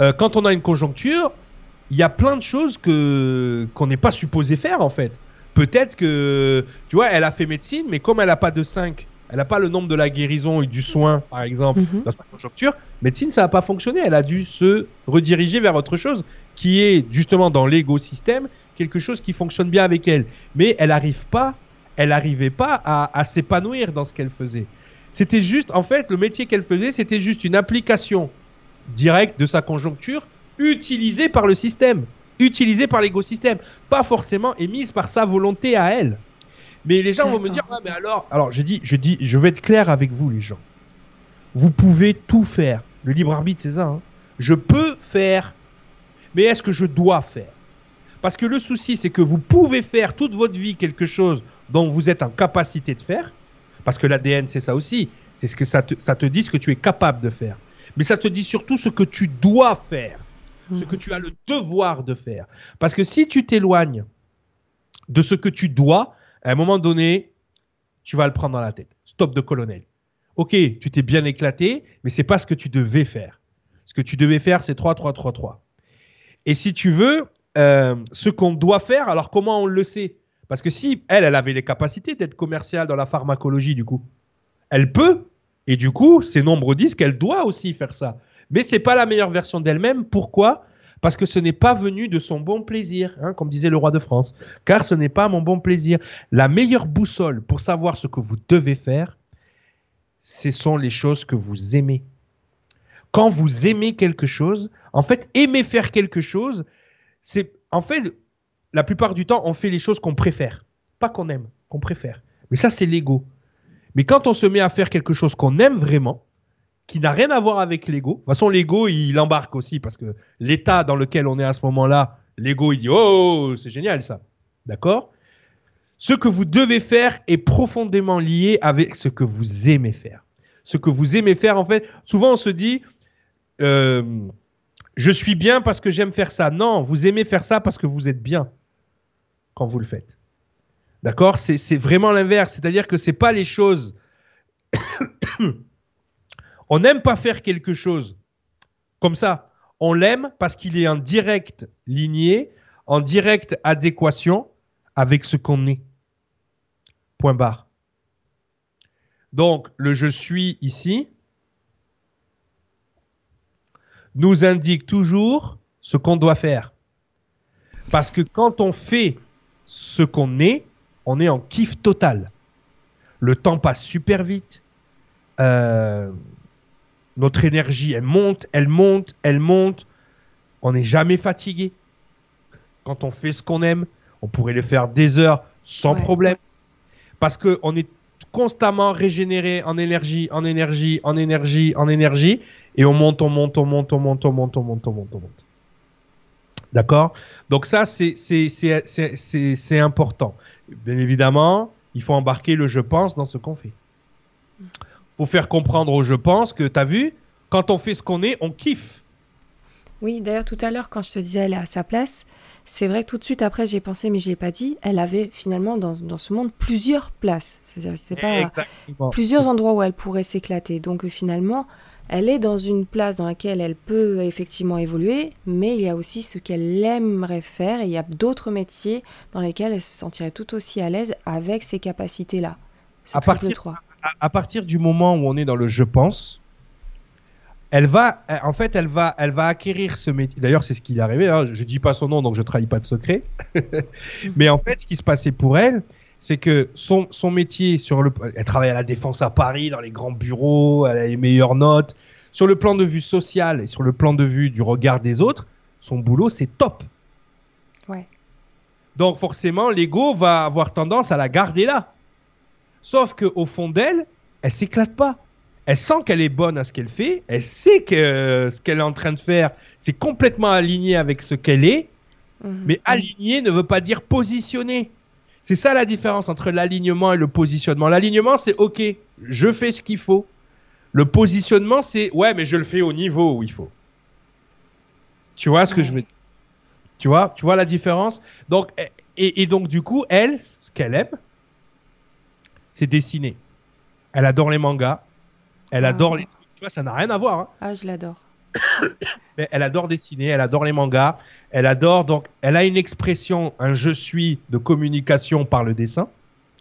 euh, quand on a une conjoncture, il y a plein de choses que qu'on n'est pas supposé faire, en fait. Peut-être que, tu vois, elle a fait médecine, mais comme elle n'a pas de 5 elle n'a pas le nombre de la guérison et du soin, par exemple, mhm. dans sa conjoncture. Médecine, ça n'a pas fonctionné. Elle a dû se rediriger vers autre chose qui est justement dans l'écosystème, quelque chose qui fonctionne bien avec elle. Mais elle n'arrive pas, elle n'arrivait pas à, s'épanouir dans ce qu'elle faisait. C'était juste, en fait, le métier qu'elle faisait, c'était juste une application directe de sa conjoncture utilisée par le système, utilisée par l'écosystème, pas forcément émise par sa volonté à elle. Mais les gens vont me dire, ah, mais alors, alors je dis, je dis, je vais être clair avec vous, les gens. Vous pouvez tout faire. Le libre arbitre, c'est ça. Hein. je peux faire, mais est-ce que je dois faire? Parce que le souci, c'est que vous pouvez faire toute votre vie quelque chose dont vous êtes en capacité de faire, parce que l'ADN, c'est ça aussi. C'est ce que ça te, ça te dit ce que tu es capable de faire. Mais ça te dit surtout ce que tu dois faire, ce que tu as le devoir de faire. Parce que si tu t'éloignes de ce que tu dois, à un moment donné, tu vas le prendre dans la tête. Stop de colonel. Ok, tu t'es bien éclaté, mais c'est pas ce que tu devais faire. Ce que tu devais faire, c'est 3, 3, 3, 3. Et si tu veux, euh, ce qu'on doit faire, alors comment on le sait? Parce que si elle, elle avait les capacités d'être commerciale dans la pharmacologie, du coup, elle peut, et du coup, ses nombres disent qu'elle doit aussi faire ça. Mais c'est pas la meilleure version d'elle-même. Pourquoi? Parce que ce n'est pas venu de son bon plaisir, hein, comme disait le roi de France. Car ce n'est pas mon bon plaisir. La meilleure boussole pour savoir ce que vous devez faire, ce sont les choses que vous aimez. Quand vous aimez quelque chose, en fait, aimer faire quelque chose, c'est en fait la plupart du temps, on fait les choses qu'on préfère, pas qu'on aime, qu'on préfère. Mais ça, c'est l'ego. Mais quand on se met à faire quelque chose qu'on aime vraiment, qui n'a rien à voir avec l'ego, de toute façon, l'ego, il embarque aussi parce que l'état dans lequel on est à ce moment-là, l'ego, il dit Oh, c'est génial ça. D'accord? Ce que vous devez faire est profondément lié avec ce que vous aimez faire. Ce que vous aimez faire, en fait, souvent on se dit euh, Je suis bien parce que j'aime faire ça. Non, vous aimez faire ça parce que vous êtes bien quand vous le faites. D'accord? C'est vraiment l'inverse. C'est-à-dire que c'est pas les choses. (coughs) on n'aime pas faire quelque chose comme ça. On l'aime parce qu'il est en direct lignée, en direct adéquation avec ce qu'on est. Point barre. Donc, le je suis ici nous indique toujours ce qu'on doit faire. Parce que quand on fait ce qu'on est, on est en kiff total. Le temps passe super vite. Euh, notre énergie, elle monte, elle monte, elle monte. On n'est jamais fatigué. Quand on fait ce qu'on aime, on pourrait le faire des heures sans problème. Parce qu'on est constamment régénéré en énergie, en énergie, en énergie, en énergie. Et on monte, on monte, on monte, on monte, on monte, on monte, on monte, on monte. D'accord? Donc ça, c'est important. Bien évidemment, il faut embarquer le je pense dans ce qu'on fait. Il faut faire comprendre au je pense que, tu as vu, quand on fait ce qu'on est, on kiffe. Oui, d'ailleurs, tout à l'heure, quand je te disais elle est à sa place, c'est vrai que tout de suite après, j'ai pensé, mais je n'ai pas dit, elle avait finalement dans, dans ce monde plusieurs places. C'est-à-dire, c'est pas plusieurs endroits où elle pourrait s'éclater. Donc finalement, elle est dans une place dans laquelle elle peut effectivement évoluer, mais il y a aussi ce qu'elle aimerait faire et il y a d'autres métiers dans lesquels elle se sentirait tout aussi à l'aise avec ces capacités-là. À partir, à, partir du moment où on est dans le je pense, elle va, en fait, elle va, elle va acquérir ce métier. D'ailleurs, c'est ce qui est arrivé. Hein. Je dis pas son nom, donc je trahis pas de secret. (laughs) mais en fait, ce qui se passait pour elle, c'est que son, son métier sur le, elle travaille à la défense à Paris dans les grands bureaux, elle a les meilleures notes. Sur le plan de vue social et sur le plan de vue du regard des autres, son boulot c'est top. Ouais. Donc forcément, l'ego va avoir tendance à la garder là. Sauf que au fond d'elle, elle s'éclate pas. Elle sent qu'elle est bonne à ce qu'elle fait. Elle sait que ce qu'elle est en train de faire, c'est complètement aligné avec ce qu'elle est. Mhm. Mais aligné ne veut pas dire positionné. C'est ça la différence entre l'alignement et le positionnement. L'alignement, c'est OK, je fais ce qu'il faut. Le positionnement, c'est ouais, mais je le fais au niveau où il faut. Tu vois ce que je veux dire? Tu vois, tu vois la différence? Donc et, donc du coup, elle, ce qu'elle aime, c'est dessiner. Elle adore les mangas. Elle ah. adore les Tu vois, ça n'a rien à voir. Hein. Ah, je l'adore. (coughs) Mais elle adore dessiner, elle adore les mangas, elle adore donc, elle a une expression, un je suis de communication par le dessin.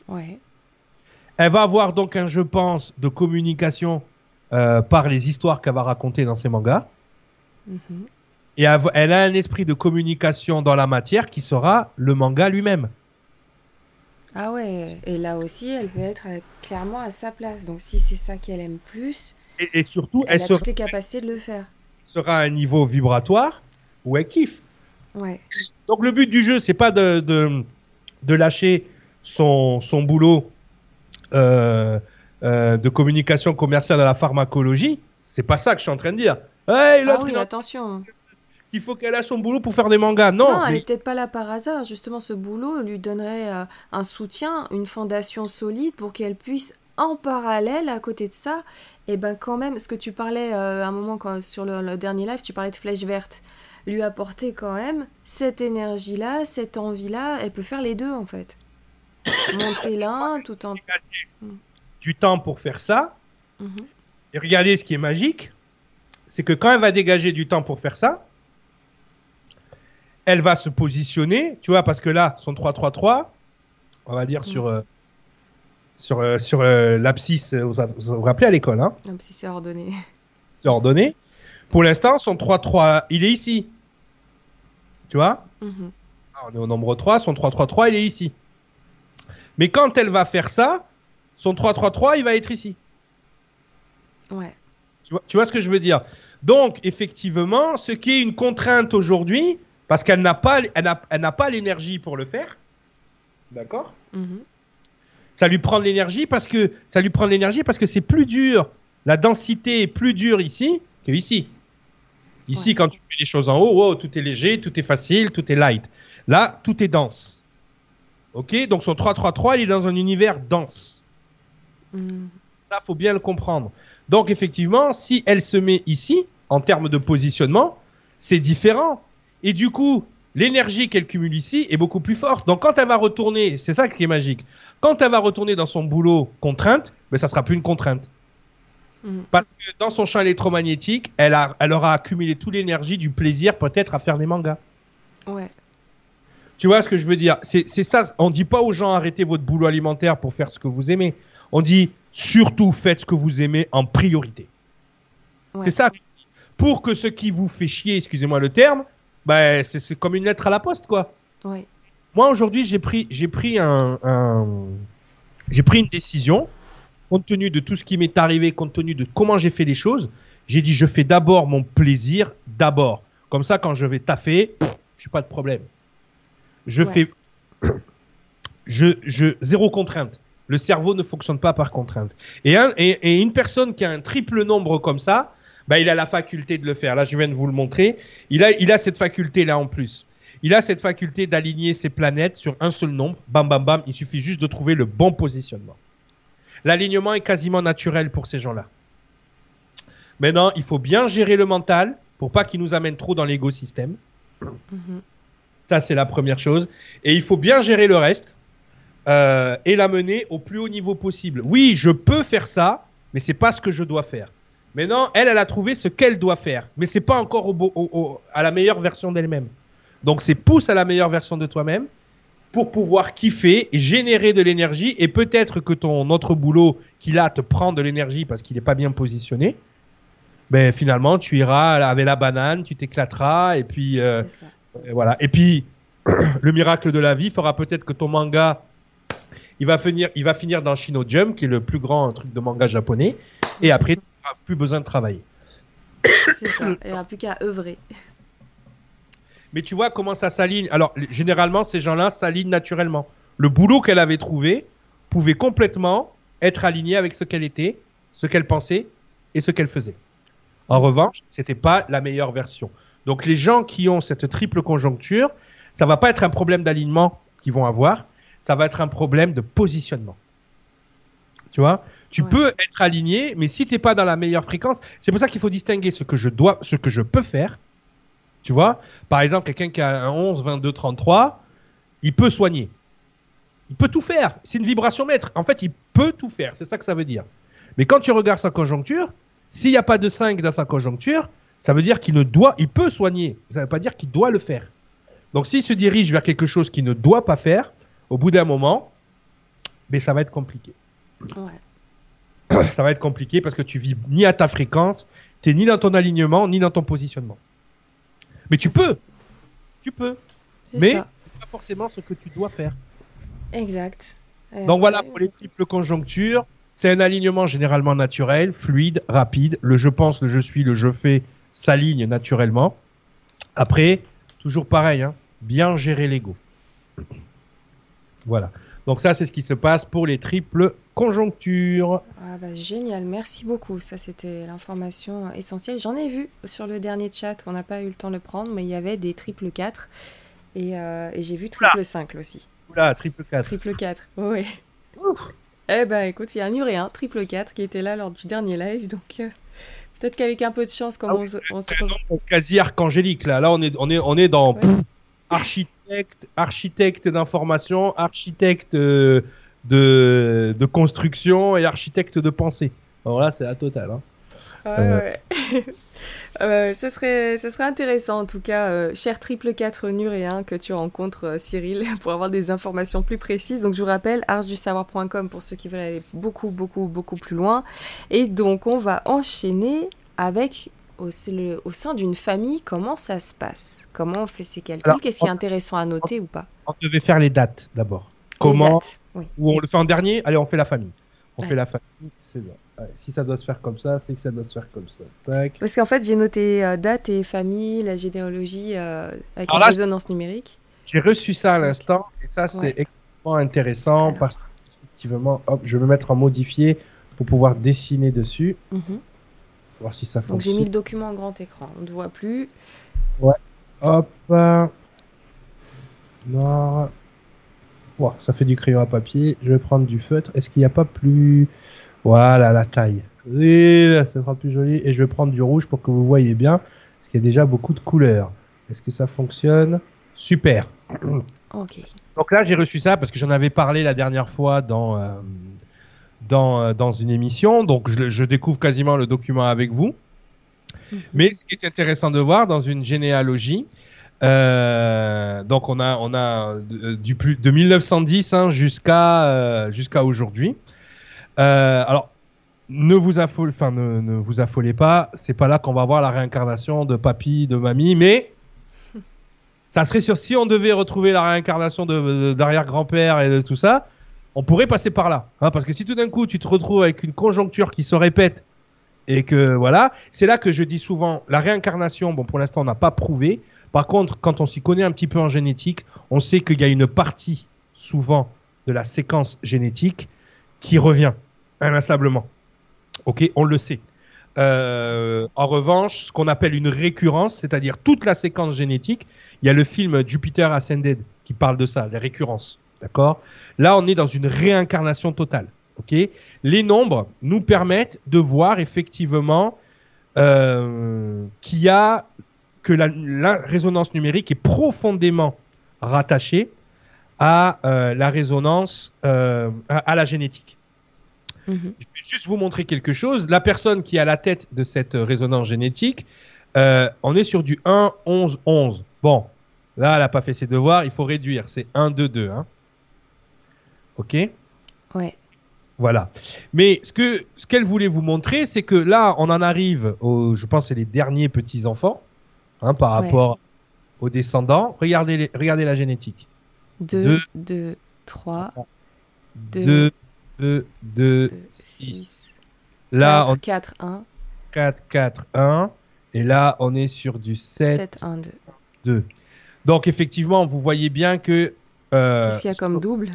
Ouais. Elle va avoir donc un je pense de communication euh, par les histoires qu'elle va raconter dans ses mangas. Mhm. Et elle a un esprit de communication dans la matière qui sera le manga lui-même. Ah ouais, et là aussi, elle peut être euh, clairement à sa place. Donc si c'est ça qu'elle aime plus, et, surtout, elle, a toutes les capacités de le faire. Sera à un niveau vibratoire où elle kiffe. Ouais. Donc le but du jeu, c'est pas de, de, lâcher son, son boulot euh, euh, de communication commerciale à la pharmacologie. C'est pas ça que je suis en train de dire. Hey, ah oui, attention. Il faut qu'elle ait son boulot pour faire des mangas. Non, non elle n'est peut-être pas là par hasard. Justement, ce boulot lui donnerait euh, un soutien, une fondation solide pour qu'elle puisse, en parallèle, à côté de ça, et eh ben quand même, ce que tu parlais euh, un moment quand, sur le, dernier live, tu parlais de flèche verte, lui apporter quand même cette énergie-là, cette envie-là, elle peut faire les deux en fait. (coughs) Monter l'un tout en... Du temps pour faire ça. Mhm. Et regardez ce qui est magique, c'est que quand elle va dégager du temps pour faire ça, elle va se positionner, tu vois, parce que là, son 3-3-3, on va dire sur, euh, sur, euh, sur euh, l'abscisse, vous, vous, rappelez à l'école, hein? L'abscisse est ordonnée. C'est ordonné. Pour l'instant, son 3-3, il est ici. Tu vois? Mhm. ah, On est au nombre 3, son 3-3-3, il est ici. Mais quand elle va faire ça, son 3-3-3, il va être ici. Ouais. Tu vois, tu vois ce que je veux dire? Donc, effectivement, ce qui est une contrainte aujourd'hui, parce qu'elle n'a pas, elle n'a, pas l'énergie pour le faire. D'accord? Mhm. Ça lui prend de l'énergie parce que ça lui prend de l'énergie parce que c'est plus dur. La densité est plus dure ici que ici. Ici, quand tu fais les choses en haut, tout est léger, tout est facile, tout est light. Là, tout est dense. Ok? Donc son 3-3-3, il est dans un univers dense. Mhm. Ça, faut bien le comprendre. Donc, effectivement, si elle se met ici, en termes de positionnement, c'est différent. Et du coup, l'énergie qu'elle cumule ici est beaucoup plus forte. Donc quand elle va retourner, c'est ça qui est magique, quand elle va retourner dans son boulot contrainte, ben, ça sera plus une contrainte. Mm. Parce que dans son champ électromagnétique, elle, a, elle aura accumulé toute l'énergie du plaisir peut-être à faire des mangas. Ouais. Tu vois ce que je veux dire? C'est ça, on dit pas aux gens arrêtez votre boulot alimentaire pour faire ce que vous aimez. On dit surtout faites ce que vous aimez en priorité. C'est ça. Pour que ce qui vous fait chier, excusez-moi le terme, bah, c'est comme une lettre à la poste, quoi. Moi, aujourd'hui, j'ai pris, j'ai pris un, j'ai pris une décision, compte tenu de tout ce qui m'est arrivé, compte tenu de comment j'ai fait les choses. J'ai dit, je fais d'abord mon plaisir, d'abord. Comme ça, quand je vais taffer, j'ai pas de problème. Je fais, (clears throat) je, je, zéro contrainte. Le cerveau ne fonctionne pas par contrainte. Et, un, et, et une personne qui a un triple nombre comme ça, bah, il a la faculté de le faire. Là, je viens de vous le montrer. Il a, il a cette faculté-là en plus. Il a cette faculté d'aligner ses planètes sur un seul nombre. Bam, bam, bam. Il suffit juste de trouver le bon positionnement. L'alignement est quasiment naturel pour ces gens-là. Maintenant, il faut bien gérer le mental pour pas qu'il nous amène trop dans l'écosystème. Mhm. Ça, c'est la première chose. Et il faut bien gérer le reste euh, et l'amener au plus haut niveau possible. Oui, je peux faire ça, mais c'est pas ce que je dois faire. Maintenant, elle, elle a trouvé ce qu'elle doit faire, mais c'est pas encore au, à la meilleure version d'elle-même. Donc, c'est pousse à la meilleure version de toi-même pour pouvoir kiffer et générer de l'énergie. Et peut-être que ton autre boulot qu'il a te prend de l'énergie parce qu'il n'est pas bien positionné. Ben, finalement, tu iras avec la banane, tu t'éclateras et puis euh, voilà. Et puis, (clears throat) le miracle de la vie fera peut-être que ton manga, il va finir, il va finir dans Shino Jump, qui est le plus grand truc de manga japonais. Et après, plus besoin de travailler. C'est ça, il n'y a plus qu'à œuvrer. Mais tu vois comment ça s'aligne. Alors, généralement, ces gens-là s'alignent naturellement. Le boulot qu'elle avait trouvé pouvait complètement être aligné avec ce qu'elle était, ce qu'elle pensait et ce qu'elle faisait. En revanche, c'était pas la meilleure version. Donc, les gens qui ont cette triple conjoncture, ça va pas être un problème d'alignement qu'ils vont avoir, ça va être un problème de positionnement. Tu vois? Tu peux être aligné, mais si tu n'es pas dans la meilleure fréquence, c'est pour ça qu'il faut distinguer ce que je dois, ce que je peux faire. Tu vois? Par exemple, quelqu'un qui a un 11, 22, 33, il peut soigner. Il peut tout faire. C'est une vibration maître. En fait, il peut tout faire. C'est ça que ça veut dire. Mais quand tu regardes sa conjoncture, s'il n'y a pas de 5 dans sa conjoncture, ça veut dire qu'il ne doit, il peut soigner. Ça ne veut pas dire qu'il doit le faire. Donc s'il se dirige vers quelque chose qu'il ne doit pas faire, au bout d'un moment, mais ça va être compliqué. Ouais. (coughs) ça va être compliqué parce que tu vis ni à ta fréquence, tu ni dans ton alignement, ni dans ton positionnement. Mais tu peux. Tu peux. Mais pas forcément ce que tu dois faire. Exact. Euh, Donc voilà pour les triples conjonctures. C'est un alignement généralement naturel, fluide, rapide. Le je pense, le je suis, le je fais s'aligne naturellement. Après, toujours pareil, hein, bien gérer l'ego. Voilà. Donc ça, c'est ce qui se passe pour les triples conjoncture. Ah bah, génial, merci beaucoup. Ça, c'était l'information essentielle. J'en ai vu sur le dernier chat, on n'a pas eu le temps de le prendre, mais il y avait des triple 4 et, euh, et j'ai vu triple 5 aussi. Oula, triple 4. Triple 4, oui. Eh ben écoute, il y a un Uréen, triple 4, qui était là lors du dernier live, donc euh, peut-être qu'avec un peu de chance, comme Ah on, oui, se- on nombre quasi archangélique là. Là, on est, on est, on est dans Ouais. pff, architecte, architecte d'information, architecte euh, de, de construction et architecte de pensée. Alors là, c'est la totale. Hein. Euh. ouais. (laughs) Euh, ce, serait, ce serait intéressant en tout cas, euh, cher triple 4 nuréen, que tu rencontres euh, Cyril (laughs) pour avoir des informations plus précises. Donc je vous rappelle, arsdusavoir.com pour ceux qui veulent aller beaucoup, beaucoup, beaucoup plus loin. Et donc on va enchaîner avec au, c'est le- au sein d'une famille, comment ça se passe? Comment on fait ces calculs? Qu'est-ce qui est intéressant à noter ou pas? On devait faire les dates d'abord. Comment dates, oui. Ou on le fait en dernier Allez, on fait la famille. On Ouais. fait la famille, c'est bien. Ouais, si ça doit se faire comme ça, c'est que ça doit se faire comme ça. Tac. Parce qu'en fait, j'ai noté euh, date et famille, la généalogie euh, avec la résonance numérique. J'ai reçu ça à l'instant et ça, c'est Ouais. extrêmement intéressant Alors. parce qu'effectivement, hop, je vais me mettre en modifié pour pouvoir dessiner dessus, Mhm. voir si ça Donc j'ai fonctionne. mis le document en grand écran, on ne voit plus. Hop. euh, Noir. Ouah, ça fait du crayon à papier. Je vais prendre du feutre. Est-ce qu'il n'y a pas plus? Voilà, la taille. Oui, ça sera plus joli. Et je vais prendre du rouge pour que vous voyez bien. Parce qu'il y a déjà beaucoup de couleurs. Est-ce que ça fonctionne? Super. Ok. Donc là, j'ai reçu ça parce que j'en avais parlé la dernière fois dans, euh, dans, euh, dans une émission. Donc je, découvre quasiment le document avec vous. Mhm. Mais ce qui est intéressant de voir dans une généalogie, euh, donc on a, on a de, du plus, de 1910 hein, jusqu'à euh, jusqu'à aujourd'hui. Euh, alors, ne vous, affolez, pas, c'est pas là qu'on va voir la réincarnation de papy, de mamie, mais ça serait sûr, si on devait retrouver la réincarnation de- d'arrière-grand-père et de tout ça, on pourrait passer par là. hein, parce que si tout d'un coup tu te retrouves avec une conjoncture qui se répète et que voilà, c'est là que je dis souvent la réincarnation, bon pour l'instant on n'a pas prouvé. Par contre, quand on s'y connaît un petit peu en génétique, on sait qu'il y a une partie souvent de la séquence génétique qui revient inlassablement. Ok, on le sait. Euh, en revanche, ce qu'on appelle une récurrence, c'est-à-dire toute la séquence génétique, il y a le film Jupiter Ascended qui parle de ça, les récurrences. D'accord? Là, on est dans une réincarnation totale. Ok? Les nombres nous permettent de voir effectivement euh, qu'il y a que la, la résonance numérique est profondément rattachée à euh, la résonance, euh, à, à la génétique. Mhm. Je vais juste vous montrer quelque chose. La personne qui est à la tête de cette résonance génétique, euh, on est sur du 1, 11, 11. Bon, là, elle n'a pas fait ses devoirs, il faut réduire. C'est 1, 2, 2. Hein. Ok? Ouais. Voilà. Mais ce que ce qu'elle voulait vous montrer, c'est que là, on en arrive aux, je pense, c'est les derniers petits enfants, hein, par Ouais. rapport aux descendants. Regardez, les- regardez la génétique. 2, Deux. 2, 3, 2, Deux. 2, 2, 2, 6. 6, Là, on 4, 1, 4, 4, 1. Et là, on est sur du 7, 7, 1, 2. 2. Donc, effectivement, vous voyez bien que. euh, Qu'est-ce qu'il y a comme double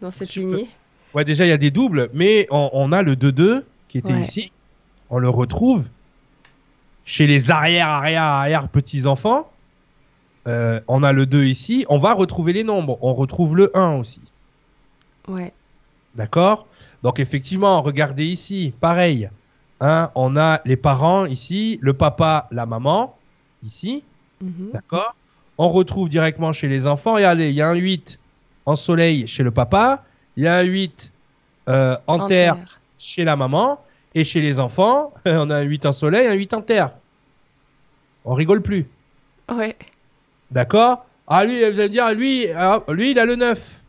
dans cette sur- lignée? Ouais, déjà, il y a des doubles, mais on, on a le 2-2 qui était Ouais. ici. On le retrouve chez les arrière, arrière, arrière petits-enfants. Euh, on a le 2 ici. On va retrouver les nombres. On retrouve le 1 aussi. Ouais. D'accord? Donc, effectivement, regardez ici. Pareil. Hein, on a les parents ici, le papa, la maman ici. Mhm. D'accord? On retrouve directement chez les enfants. Regardez, il y a un 8 en soleil chez le papa. Il y a un 8 euh, en, En terre, terre. chez la maman. Et chez les enfants, (laughs) on a un 8 en soleil, un 8 en terre. On rigole plus. Ouais. D'accord? Ah, lui, vous allez me dire, lui, ah, lui, il a le 9.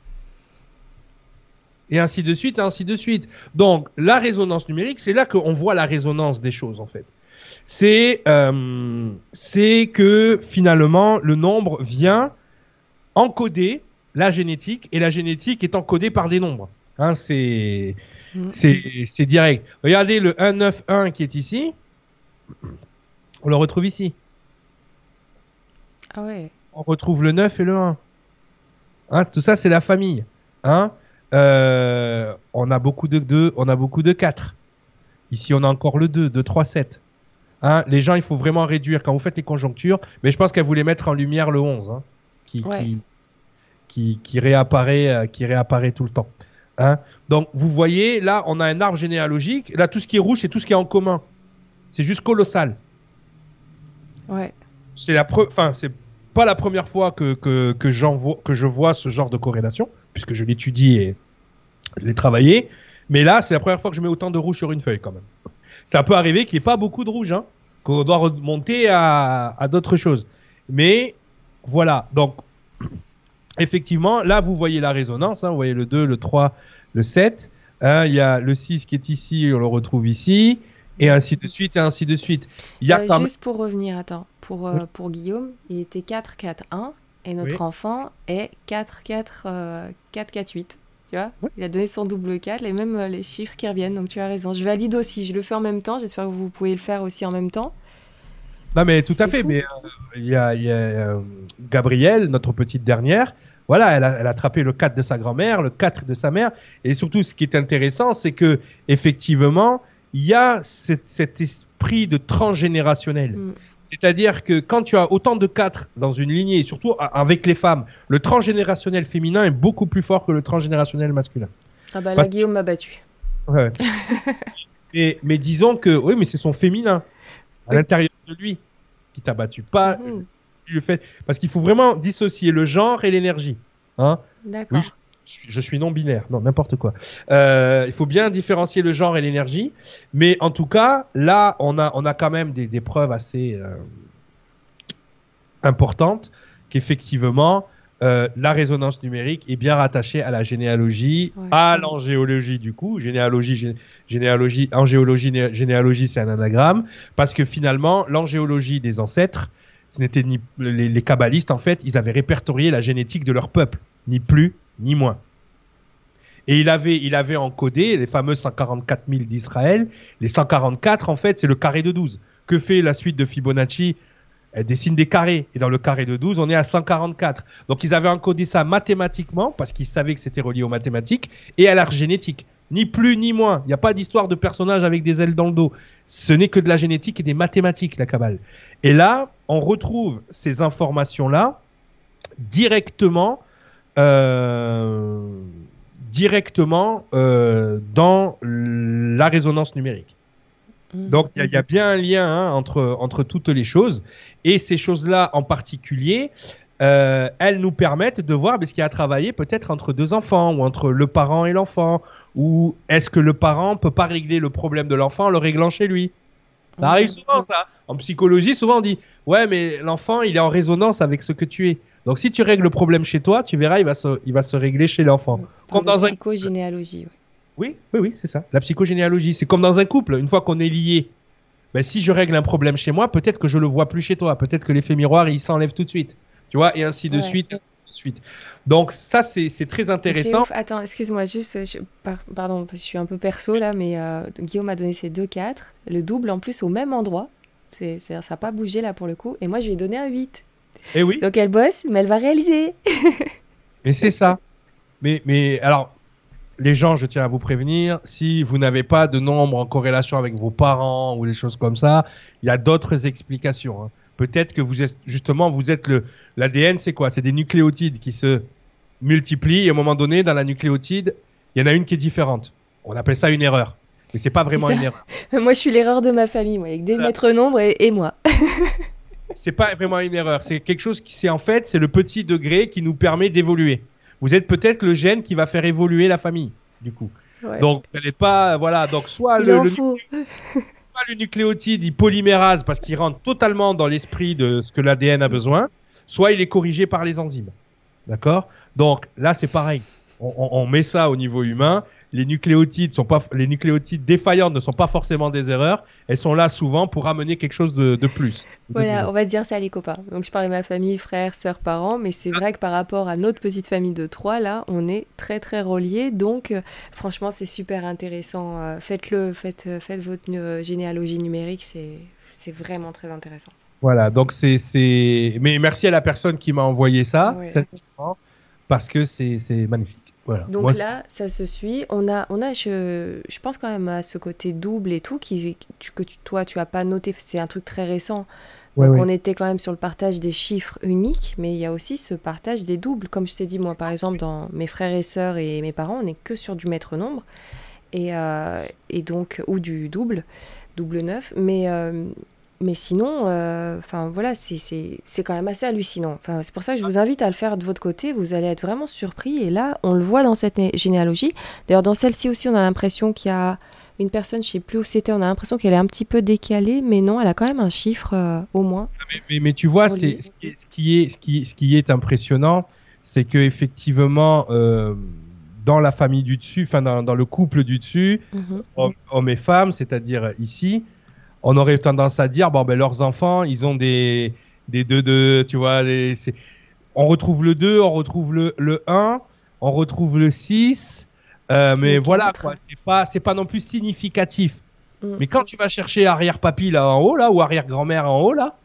Et ainsi de suite, ainsi de suite. Donc, la résonance numérique, c'est là qu'on voit la résonance des choses, en fait. C'est euh, que finalement, le nombre vient encoder la génétique, et la génétique est encodée par des nombres. Hein, c'est Mhm. c'est c'est direct. Regardez le 191 qui est ici. On le retrouve ici Ah ouais. on retrouve le 9 et le 1. Hein, tout ça, c'est la famille. Hein euh, on a beaucoup de 2, on a beaucoup de 4. Ici, on a encore le 2, 2, 3, 7. Hein, les gens, il faut vraiment réduire quand vous faites les conjonctures. Mais je pense qu'elle voulait mettre en lumière le 11, hein, qui, Ouais. qui, qui, qui réapparaît, euh, qui réapparaît tout le temps. Hein. Donc, vous voyez, là, on a un arbre généalogique. Là, tout ce qui est rouge, c'est tout ce qui est en commun. C'est juste colossal. Ouais. C'est la pre... enfin, c'est pas la première fois que, que, que, j'en vois- que je vois ce genre de corrélation, puisque je l'étudie et je l'ai travaillé. Mais là, c'est la première fois que je mets autant de rouge sur une feuille, quand même. Ça peut arriver qu'il n'y ait pas beaucoup de rouge, hein, qu'on doit remonter à, à d'autres choses. Mais voilà, donc effectivement, là, vous voyez la résonance, hein, vous voyez le 2, le 3, le 7. hein, Il y a le 6 qui est ici, on le retrouve ici, et ainsi de suite, et ainnsi de suite. Il y a Euh, quand même- Juste pour revenir, attends, pour, euh, pour Guillaume, il était 4-4-1 et notre Oui. enfant est 4-4, euh, 4-4-8. Tu vois? Oui. Il a donné son double 4, et même les chiffres qui reviennent, donc tu as raison. Je valide aussi, je le fais en même temps, j'espère que vous pouvez le faire aussi en même temps. Non, mais tout à fait. fou. Mais euh, il y a, y a, euh, Gabrielle, notre petite dernière. Voilà, elle a, elle a attrapé le 4 de sa grand-mère, le 4 de sa mère. Et surtout, ce qui est intéressant, c'est que effectivement, il y a cet, cet esprit de transgénérationnel. Mm. C'est-à-dire que quand tu as autant de 4 dans une lignée, et surtout avec les femmes, le transgénérationnel féminin est beaucoup plus fort que le transgénérationnel masculin. Ah bah là, Guillaume m'a battu. Ouais. (laughs) mais, mais disons que, oui, mais c'est son féminin à Oui. l'intérieur de lui qui t'a battu, pas Mhm. Le fait. Parce qu'il faut vraiment dissocier le genre et l'énergie. Hein D'accord. oui, je, suis- je suis non binaire, non n'importe quoi. Euh, il faut bien différencier le genre et l'énergie, mais en tout cas, là, on a on a quand même des, des preuves assez euh, importantes qu'effectivement. euh, la résonance numérique est bien rattachée à la généalogie, Ouais. à l'angéologie du coup. Généalogie, gé- généalogie, angéologie, né- généalogie, c'est un anagramme parce que finalement, l'angéologie des ancêtres, ce n'était ni les, kabbalistes en fait, ils avaient répertorié la génétique de leur peuple, ni plus ni moins. Et il avait, il avait encodé les fameux 144 000 d'Israël. Les 144, en fait, c'est le carré de 12. Que fait la suite de Fibonacci? Elle dessine des carrés. Et dans le carré de 12, on est à 144. Donc ils avaient encodé ça mathématiquement, parce qu'ils savaient que c'était relié aux mathématiques, et à l'art génétique. Ni plus ni moins. Il n'y a pas d'histoire de personnage avec des ailes dans le dos. Ce n'est que de la génétique et des mathématiques, la Kabbale. Et là, on retrouve ces informations-là directement, euh, directement euh, dans la résonance numérique. Mhm. Donc il y a- il y, a bien un lien hein, entre, entre toutes les choses. Et ces choses-là en particulier, euh, elles nous permettent de voir ce qu'il y a à travailler peut-être entre deux enfants ou entre le parent et l'enfant. Ou est-ce que le parent peut pas régler le problème de l'enfant en le réglant chez lui? Ça Mhm. arrive souvent ça. En psychologie, souvent on dit ouais mais l'enfant il est en résonance avec ce que tu es. Donc si tu règles le problème chez toi, tu verras il va se, il va se régler chez l'enfant. Comme dans un psychogénéalogie. ouais. oui, oui, oui, c'est ça. La psychogénéalogie, c'est comme dans un couple. Une fois qu'on est lié, ben, si je règle un problème chez moi, peut-être que je le vois plus chez toi. Peut-être que l'effet miroir, il s'enlève tout de suite. Tu vois, et ainsi de Ouais. suite, ainsi suite. Donc ça, c'est très intéressant. Attends, excuse-moi, juste, je- par- pardon, je suis un peu perso là, mais euh, Guillaume a donné ses 2-4, le double en plus au même endroit. C'est, c'est- ça n'a pas bougé là pour le coup. Et moi, je lui ai donné un 8. Et Eh oui, Donc elle bosse, mais elle va réaliser. (laughs) mais c'est ça. Mais, mais alors, les gens, je tiens à vous prévenir, si vous n'avez pas de nombre en corrélation avec vos parents ou des choses comme ça, il y a d'autres explications. hein. Peut-être que vous êtes justement, vous êtes le l'ADN, c'est quoi? C'est des nucléotides qui se multiplient et à un moment donné, dans la nucléotide, il y en a une qui est différente. On appelle ça une erreur. Mais c'est pas vraiment une erreur. (laughs) moi, je suis l'erreur de ma famille, moi, avec des Voilà. maîtres nombres et, et moi. (laughs) C'est pas vraiment une erreur. C'est quelque chose qui, c'est en fait, c'est le petit degré qui nous permet d'évoluer. Vous êtes peut-être le gène qui va faire évoluer la famille, du coup. Ouais. Donc, vous n'allez pas, voilà. Donc, soit Il le, en le- (laughs) le nucléotide il polymérase parce qu'il rentre totalement dans l'esprit de ce que l'ADN a besoin, soit il est corrigé par les enzymes. D'accord? Donc là, c'est pareil. On met ça au niveau humain. Les nucléotides sont pas, les nucléotides défaillantes ne sont pas forcément des erreurs. Elles sont là souvent pour amener quelque chose de, de plus. de Voilà, on va dire ça les copains. Donc je parlais de ma famille, frères, sœurs, parents, mais c'est vrai que par rapport à notre petite famille de trois, là, on est très très reliés. Donc euh, franchement, c'est super intéressant. Euh, Faites-le, faites, euh, faites votre généalogie numérique, c'est c'est vraiment très intéressant. Voilà, donc c'est, mais merci à la personne qui m'a envoyé ça, sincèrement, parce que c'est, c'est Donc là, ça se suit. On a, on a je, je, pense quand même à ce côté double et tout, qui, que toi, tu as pas noté, c'est un truc très récent. Donc on était quand même sur le partage des chiffres uniques, mais il y a aussi ce partage des doubles. Comme je t'ai dit, moi par exemple, dans mes frères et sœurs et mes parents, on n'est que sur du maître nombre. Et, euh, et, donc, ou du double, double neuf. Mais, euh, mais sinon, euh, enfin voilà, c'est quand même assez hallucinant. Enfin, c'est pour ça que je vous invite à le faire de votre côté. Vous allez être vraiment surpris. Et là, on le voit dans cette généalogie. D'ailleurs, dans celle-ci aussi, on a l'impression qu'il y a une personne, je sais plus où c'était, on a l'impression qu'elle est un petit peu décalée, mais non, elle a quand même un chiffre euh, au moins. Ah, mais, mais, tu vois, c'est ce, ce, qui est, ce, qui, ce qui est impressionnant, c'est que effectivement, euh, dans la famille du dessus, enfin dans, dans, le couple du dessus, mhm. hommes, et femmes, c'est-à-dire ici, on aurait tendance à dire bon ben leurs enfants ils ont des des 2 2 tu vois on retrouve le 2 on retrouve le, le 1 on retrouve le 6 euh, mais voilà quoi c'est pas c'est pas non plus significatif. Mm. mais quand tu vas chercher arrière papy là en haut là ou arrière grand-mère en haut là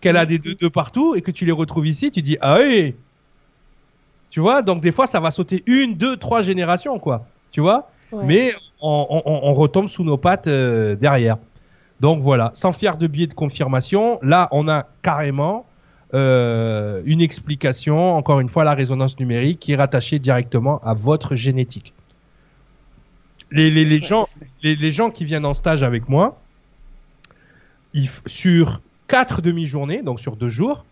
qu'elle a mm. des 2 2 partout et que tu les retrouves ici tu dis ah oui. Tu vois donc des fois ça va sauter une deux trois générations quoi. Tu vois? Mais on, on, on, retombe sous nos pattes euh, derrière donc voilà, sans faire de biais de confirmation, là on a carrément euh, une explication, encore une fois, la résonance numérique qui est rattachée directement à votre génétique. Les, les, gens, les, gens qui viennent en stage avec moi, sur quatre demi-journées, donc sur deux jours,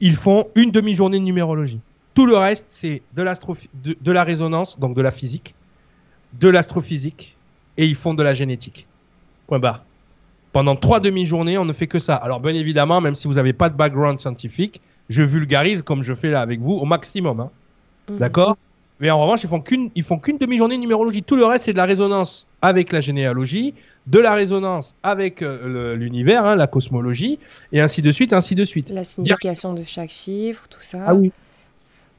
ils font une demi-journée de numérologie. Tout le reste, c'est de, de, de la résonance, donc de la physique, de l'astrophysique, et ils font de la génétique. Point barre. Pendant trois demi-journées, on ne fait que ça. Alors, bien évidemment, même si vous n'avez pas de background scientifique, je vulgarise comme je fais là avec vous au maximum. Hein. Mhm. D'accord? Mais en revanche, ils font qu'une, ils font qu'une demi-journée de numérologie. Tout le reste, c'est de la résonance avec la généalogie, de la résonance avec euh, l'univers, hein, la cosmologie, et ainsi de suite, ainsi de suite. La signification de chaque chiffre, tout ça. Ah oui.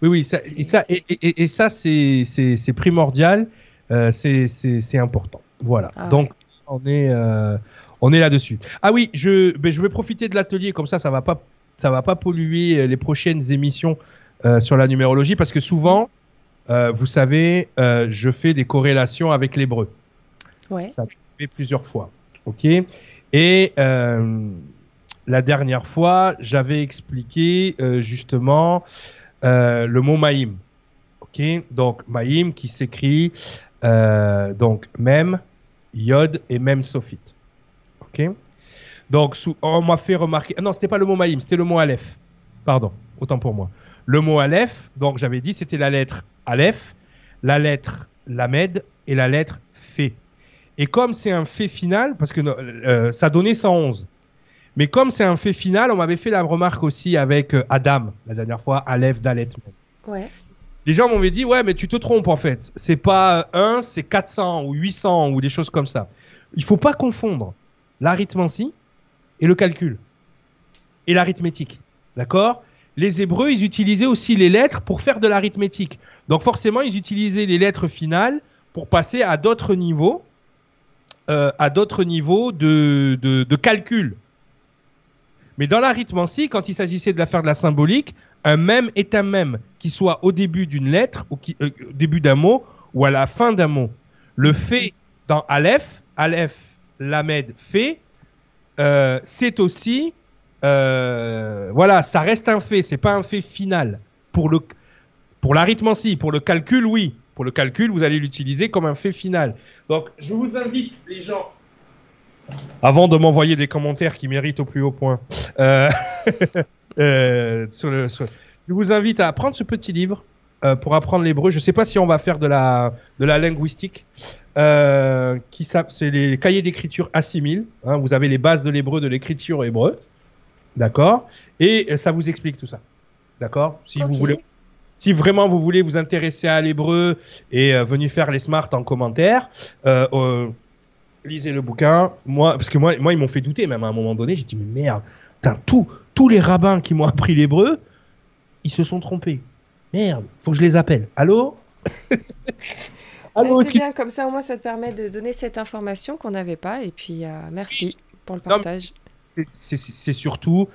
Oui, oui, ça, et ça, et, et, ça c'est primordial, euh, c'est important. Voilà. Ah Donc, on est, euh, on est là-dessus. Ah oui, je, ben, je vais profiter de l'atelier, comme ça, ça va pas, ça va pas polluer euh, les prochaines émissions euh, sur la numérologie, parce que souvent, vous savez, je fais des corrélations avec l'hébreu. Ouais. Ça fait plusieurs fois. Ok? Et la dernière fois, j'avais expliqué justement le mot maïm. Ok? Donc maïm qui s'écrit donc même Yod et même Sophite. Ok? Donc, on m'a fait remarquer. Non, c'était pas le mot Maïm, c'était le mot Aleph. Pardon, autant pour moi. Le mot Aleph, donc j'avais dit, c'était la lettre Aleph, la lettre Lamed et la lettre Fé. Et comme c'est un fait final, parce que euh, ça donnait 111. Mais comme c'est un fait final, on m'avait fait la remarque aussi avec euh, Adam, la dernière fois, Aleph, Dalet. Ouais les gens m'ont dit ouais mais tu te trompes en fait. C'est pas 1 c'est 400 ou 800 ou des choses comme ça. Il faut pas confondre l'arithmancie et le calcul et l'arithmétique. D'accord? Les hébreux ils utilisaient aussi les lettres pour faire de l'arithmétique. Donc forcément ils utilisaient les lettres finales pour passer à d'autres niveaux euh, à d'autres niveaux de calcul mais dans l'arithmancie quand il s'agissait de la faire de la symbolique un même est un même, qui soit au début d'une lettre, euh, au début d'un mot, ou à la fin d'un mot. Le fait dans Aleph, Aleph, Lamed, fait, euh, c'est aussi, euh, voilà, ça reste un fait, c'est pas un fait final. Pour le, pour pour le calcul, oui. Pour le calcul, vous allez l'utiliser comme un fait final. Donc, je vous invite, les gens, avant de m'envoyer des commentaires qui méritent au plus haut point, euh, (laughs) Euh, sur le, Je vous invite à prendre ce petit livre euh, pour apprendre l'hébreu. Je ne sais pas si on va faire de la, de la linguistique. Qui c'est les cahiers d'écriture assimile. Hein, vous avez les bases de l'hébreu, de l'écriture hébreu. D'accord Et ça vous explique tout ça. D'accord Si vous voulez. Si vraiment vous voulez vous intéresser à l'hébreu et euh, venir faire les smart en commentaire, euh, lisez le bouquin. Moi, parce que moi, moi ils m'ont fait douter même à un moment donné. J'ai dit mais merde, tout, tous les rabbins qui m'ont (laughs) appris l'hébreu, ils se sont trompés. Merde, faut que je les appelle. Allô? (laughs) Allô, C'est bien, comme ça au moins ça te permet de donner cette information qu'on n'avait pas. Et puis euh, merci pour le partage. C'est surtout